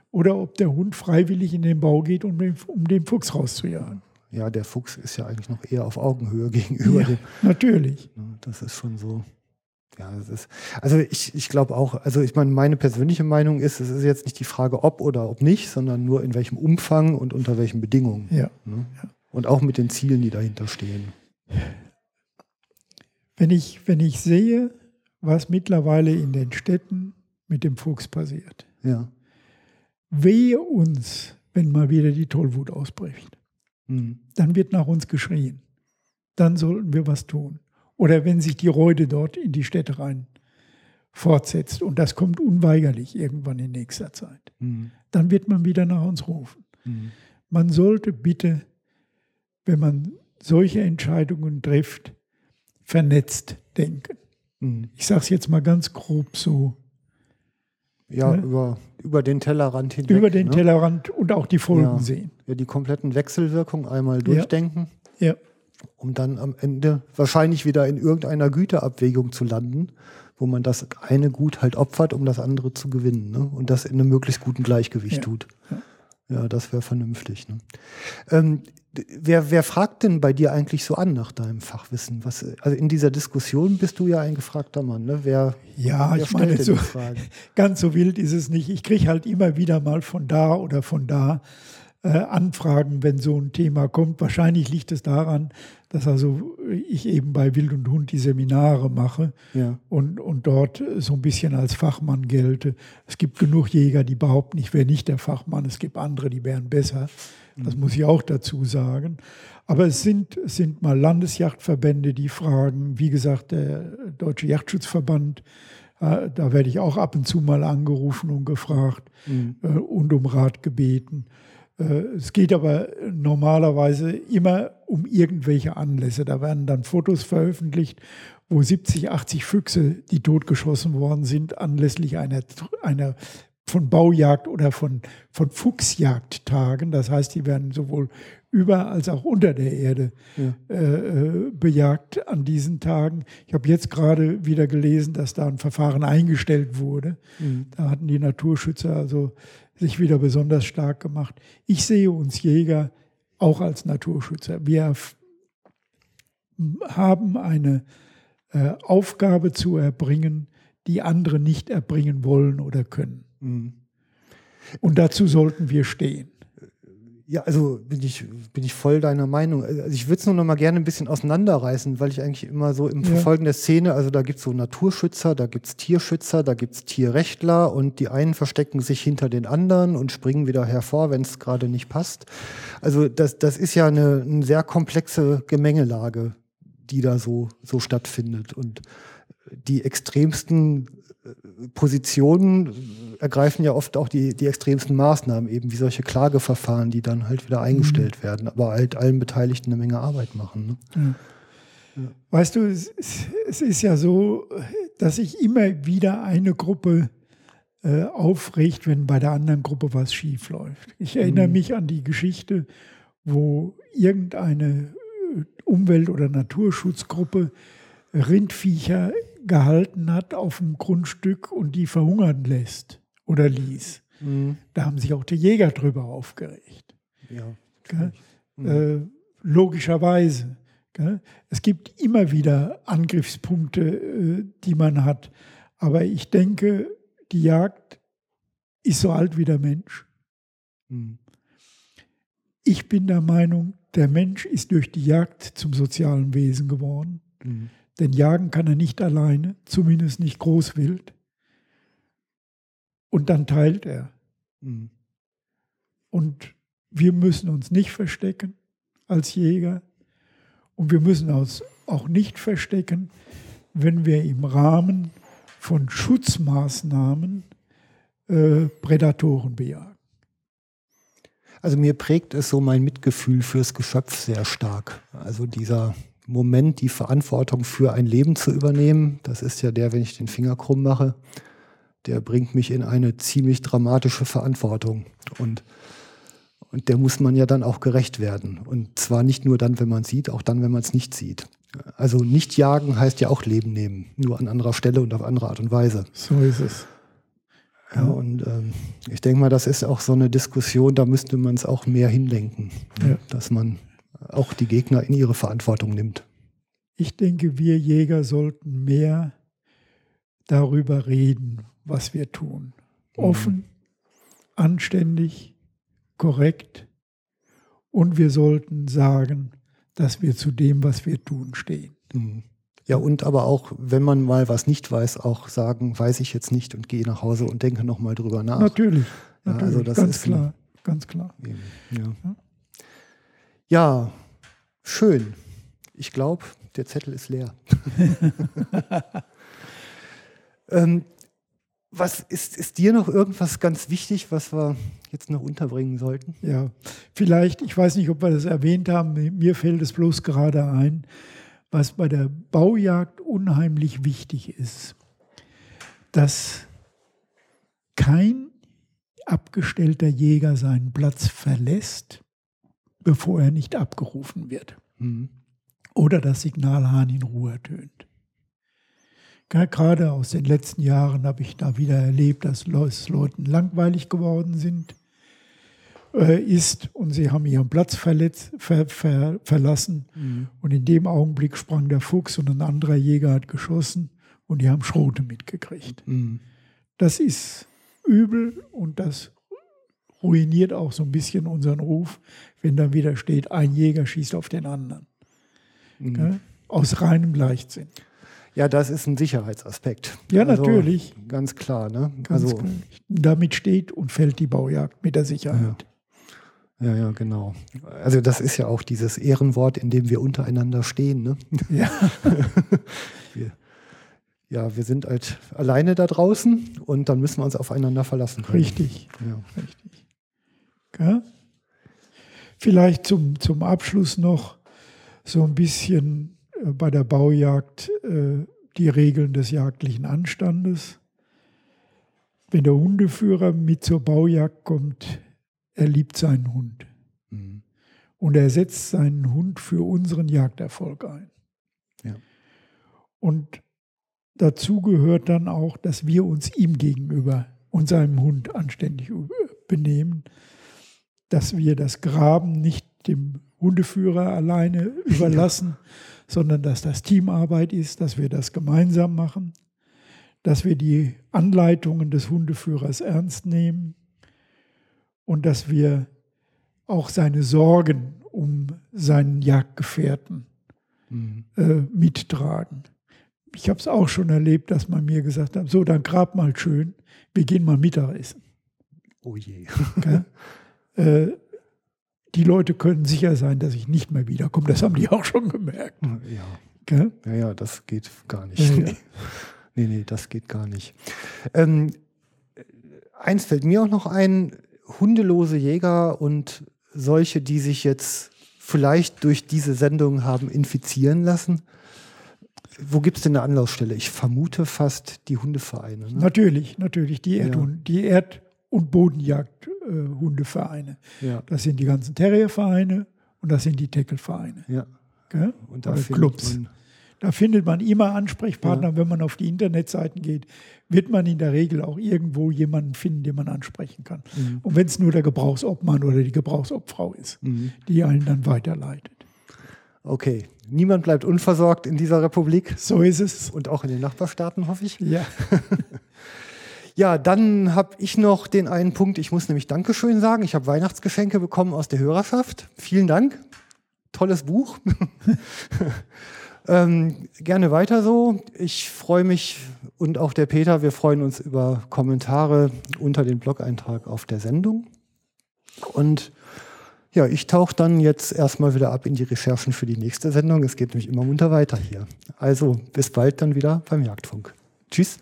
oder ob der Hund freiwillig in den Bau geht, um den, um den Fuchs rauszujagen. Ja, der Fuchs ist ja eigentlich noch eher auf Augenhöhe gegenüber ja, dem. Natürlich. Das ist schon so. Ja, es ist, also ich, ich glaube auch, also ich meine, meine persönliche Meinung ist, es ist jetzt nicht die Frage, ob oder ob nicht, sondern nur in welchem Umfang und unter welchen Bedingungen. Ja. Ne? ja. Und auch mit den Zielen, die dahinter stehen. Wenn ich, wenn ich sehe, was mittlerweile in den Städten mit dem Fuchs passiert. Ja. Wehe uns, wenn mal wieder die Tollwut ausbricht. Mhm. Dann wird nach uns geschrien. Dann sollten wir was tun. Oder wenn sich die Reude dort in die Städte rein fortsetzt, und das kommt unweigerlich irgendwann in nächster Zeit, mhm. dann wird man wieder nach uns rufen. Mhm. Man sollte bitte, wenn man solche Entscheidungen trifft, vernetzt denken. Mhm. Ich sage es jetzt mal ganz grob so. Ja, ja, Über, über den Tellerrand hinweg. Über den ne? Tellerrand und auch die Folgen ja. sehen. Ja, die kompletten Wechselwirkungen einmal durchdenken. Ja. ja um dann am Ende wahrscheinlich wieder in irgendeiner Güterabwägung zu landen, wo man das eine Gut halt opfert, um das andere zu gewinnen. Ne? Und das in einem möglichst guten Gleichgewicht ja. tut. Ja, das wäre vernünftig. Ne? Ähm, wer, wer fragt denn bei dir eigentlich so an nach deinem Fachwissen? Was, also in dieser Diskussion bist du ja ein gefragter Mann. Ne? Wer, ja, wer ich meine, so, ganz so wild ist es nicht. Ich kriege halt immer wieder mal von da oder von da Anfragen, wenn so ein Thema kommt. Wahrscheinlich liegt es daran, dass also ich eben bei Wild und Hund die Seminare mache ja. und, und dort so ein bisschen als Fachmann gelte. Es gibt genug Jäger, die behaupten, ich wäre nicht der Fachmann. Es gibt andere, die wären besser. Das mhm. muss ich auch dazu sagen. Aber es sind, es sind mal Landesjachtverbände, die fragen, wie gesagt, der Deutsche Jachtschutzverband, äh, da werde ich auch ab und zu mal angerufen und gefragt mhm. äh, und um Rat gebeten. Äh, es geht aber normalerweise immer um irgendwelche Anlässe. Da werden dann Fotos veröffentlicht, wo 70, 80 Füchse, die totgeschossen worden sind, anlässlich einer, einer von Baujagd oder von, von Fuchsjagdtagen. Das heißt, die werden sowohl über als auch unter der Erde ja. äh, bejagt an diesen Tagen. Ich habe jetzt gerade wieder gelesen, dass da ein Verfahren eingestellt wurde. Mhm. Da hatten die Naturschützer also sich wieder besonders stark gemacht. Ich sehe uns Jäger auch als Naturschützer. Wir haben eine äh, Aufgabe zu erbringen, die andere nicht erbringen wollen oder können. Mhm. Und dazu sollten wir stehen. Ja, also bin ich, bin ich voll deiner Meinung. Also ich würde es nur noch mal gerne ein bisschen auseinanderreißen, weil ich eigentlich immer so im Verfolgen der Szene, also da gibt es so Naturschützer, da gibt es Tierschützer, da gibt es Tierrechtler und die einen verstecken sich hinter den anderen und springen wieder hervor, wenn es gerade nicht passt. Also das, das ist ja eine, eine sehr komplexe Gemengelage, die da so, so stattfindet. Und die extremsten Positionen ergreifen ja oft auch die, die extremsten Maßnahmen, eben wie solche Klageverfahren, die dann halt wieder eingestellt mhm. werden, aber halt allen Beteiligten eine Menge Arbeit machen. Ne? Ja. Weißt du, es, es, ist ja so, dass sich immer wieder eine Gruppe äh, aufregt, wenn bei der anderen Gruppe was schief läuft. Ich erinnere mhm. mich an die Geschichte, wo irgendeine äh, Umwelt- oder Naturschutzgruppe Rindviecher gehalten hat auf dem Grundstück und die verhungern lässt oder ließ. Mhm. Da haben sich auch die Jäger drüber aufgeregt. Ja, mhm. äh, logischerweise. Gell? Es gibt immer wieder Angriffspunkte, äh, die man hat. Aber ich denke, die Jagd ist so alt wie der Mensch. Mhm. Ich bin der Meinung, der Mensch ist durch die Jagd zum sozialen Wesen geworden. Mhm. Denn jagen kann er nicht alleine, zumindest nicht großwild. Und dann teilt er. Mhm. Und wir müssen uns nicht verstecken als Jäger. Und wir müssen uns auch nicht verstecken, wenn wir im Rahmen von Schutzmaßnahmen äh, Prädatoren bejagen. Also mir prägt es so mein Mitgefühl fürs Geschöpf sehr stark. Also dieser Moment, die Verantwortung für ein Leben zu übernehmen, das ist ja der, wenn ich den Finger krumm mache, der bringt mich in eine ziemlich dramatische Verantwortung. Und, und der muss man ja dann auch gerecht werden. Und zwar nicht nur dann, wenn man sieht, auch dann, wenn man es nicht sieht. Also nicht jagen heißt ja auch Leben nehmen, nur an anderer Stelle und auf andere Art und Weise. So ist es. Ja, und ähm, ich denke mal, das ist auch so eine Diskussion, da müsste man es auch mehr hinlenken, ja. dass man auch die Gegner in ihre Verantwortung nimmt. Ich denke, wir Jäger sollten mehr darüber reden, was wir tun. Mhm. Offen, anständig, korrekt. Und wir sollten sagen, dass wir zu dem, was wir tun, stehen. Mhm. Ja, und aber auch, wenn man mal was nicht weiß, auch sagen, weiß ich jetzt nicht und gehe nach Hause und denke nochmal drüber nach. Natürlich, ja, natürlich also das ganz ist klar, ganz klar. Ja. ja, schön. Ich glaube, der Zettel ist leer. ähm, was ist, ist dir noch irgendwas ganz wichtig, was wir jetzt noch unterbringen sollten? Ja, vielleicht, ich weiß nicht, ob wir das erwähnt haben, mir fällt es bloß gerade ein, was bei der Baujagd unheimlich wichtig ist, dass kein abgestellter Jäger seinen Platz verlässt, bevor er nicht abgerufen wird. Mhm. Oder das Signalhahn in Ruhe ertönt. Gerade aus den letzten Jahren habe ich da wieder erlebt, dass es Leuten langweilig geworden sind, äh, ist und sie haben ihren Platz verletzt, ver, ver, verlassen. Mhm. Und in dem Augenblick sprang der Fuchs und ein anderer Jäger hat geschossen und die haben Schrote mitgekriegt. Mhm. Das ist übel und das ruiniert auch so ein bisschen unseren Ruf, wenn dann wieder steht, ein Jäger schießt auf den anderen. Mhm. Aus reinem Leichtsinn. Ja, das ist ein Sicherheitsaspekt. Ja, also, natürlich. Ganz klar. Ne? Ganz also, klar. Damit steht und fällt die Baujagd mit der Sicherheit. Ja. ja. ja, genau. Also das ist ja auch dieses Ehrenwort, in dem wir untereinander stehen. Ne? Ja. wir, ja, wir sind halt alleine da draußen und dann müssen wir uns aufeinander verlassen können. Richtig. Ja. Richtig. Ja? Vielleicht zum, zum Abschluss noch so ein bisschen äh, bei der Baujagd äh, die Regeln des jagdlichen Anstandes. Wenn der Hundeführer mit zur Baujagd kommt, er liebt seinen Hund. Mhm. Und er setzt seinen Hund für unseren Jagderfolg ein. Ja. Und dazu gehört dann auch, dass wir uns ihm gegenüber und seinem Hund anständig benehmen, dass wir das Graben nicht dem Hundeführer alleine überlassen, ja. sondern dass das Teamarbeit ist, dass wir das gemeinsam machen, dass wir die Anleitungen des Hundeführers ernst nehmen und dass wir auch seine Sorgen um seinen Jagdgefährten mhm. äh, mittragen. Ich habe es auch schon erlebt, dass man mir gesagt hat, so, dann grab mal schön, wir gehen mal Mittagessen. Oh je. Okay? Äh, die Leute können sicher sein, dass ich nicht mehr wiederkomme. Das haben die auch schon gemerkt. Ja. Gell? Ja, ja, das geht gar nicht. Ja, ja. Nee. nee, das geht gar nicht. Ähm, eins fällt mir auch noch ein, hundelose Jäger und solche, die sich jetzt vielleicht durch diese Sendung haben infizieren lassen. Wo gibt es denn eine Anlaufstelle? Ich vermute fast die Hundevereine. Ne? Natürlich, natürlich. Die, Ja. Erdhund, die Erd- und Bodenjagd-Hundevereine. Ja, das sind die ganzen Terriervereine und das sind die Teckelvereine. ja. Gell? Und da Oder findet Clubs. man- Da findet man immer Ansprechpartner. Wenn man auf die Internetseiten geht, wird man in der Regel auch irgendwo jemanden finden, den man ansprechen kann. Mhm. Und wenn es nur der Gebrauchsobmann oder die Gebrauchsobfrau ist, Mhm. die einen dann weiterleitet. Okay, niemand bleibt unversorgt in dieser Republik So ist es. und auch in den Nachbarstaaten, hoffe ich. Ja, Ja, dann habe ich noch den einen Punkt, ich muss nämlich Dankeschön sagen. Ich habe Weihnachtsgeschenke bekommen aus der Hörerschaft. Vielen Dank. Tolles Buch. ähm, gerne weiter so. Ich freue mich und auch der Peter, wir freuen uns über Kommentare unter den Blog-Eintrag auf der Sendung. Und ja, ich tauche dann jetzt erstmal wieder ab in die Recherchen für die nächste Sendung. Es geht nämlich immer munter weiter hier. Also bis bald dann wieder beim Jagdfunk. Tschüss.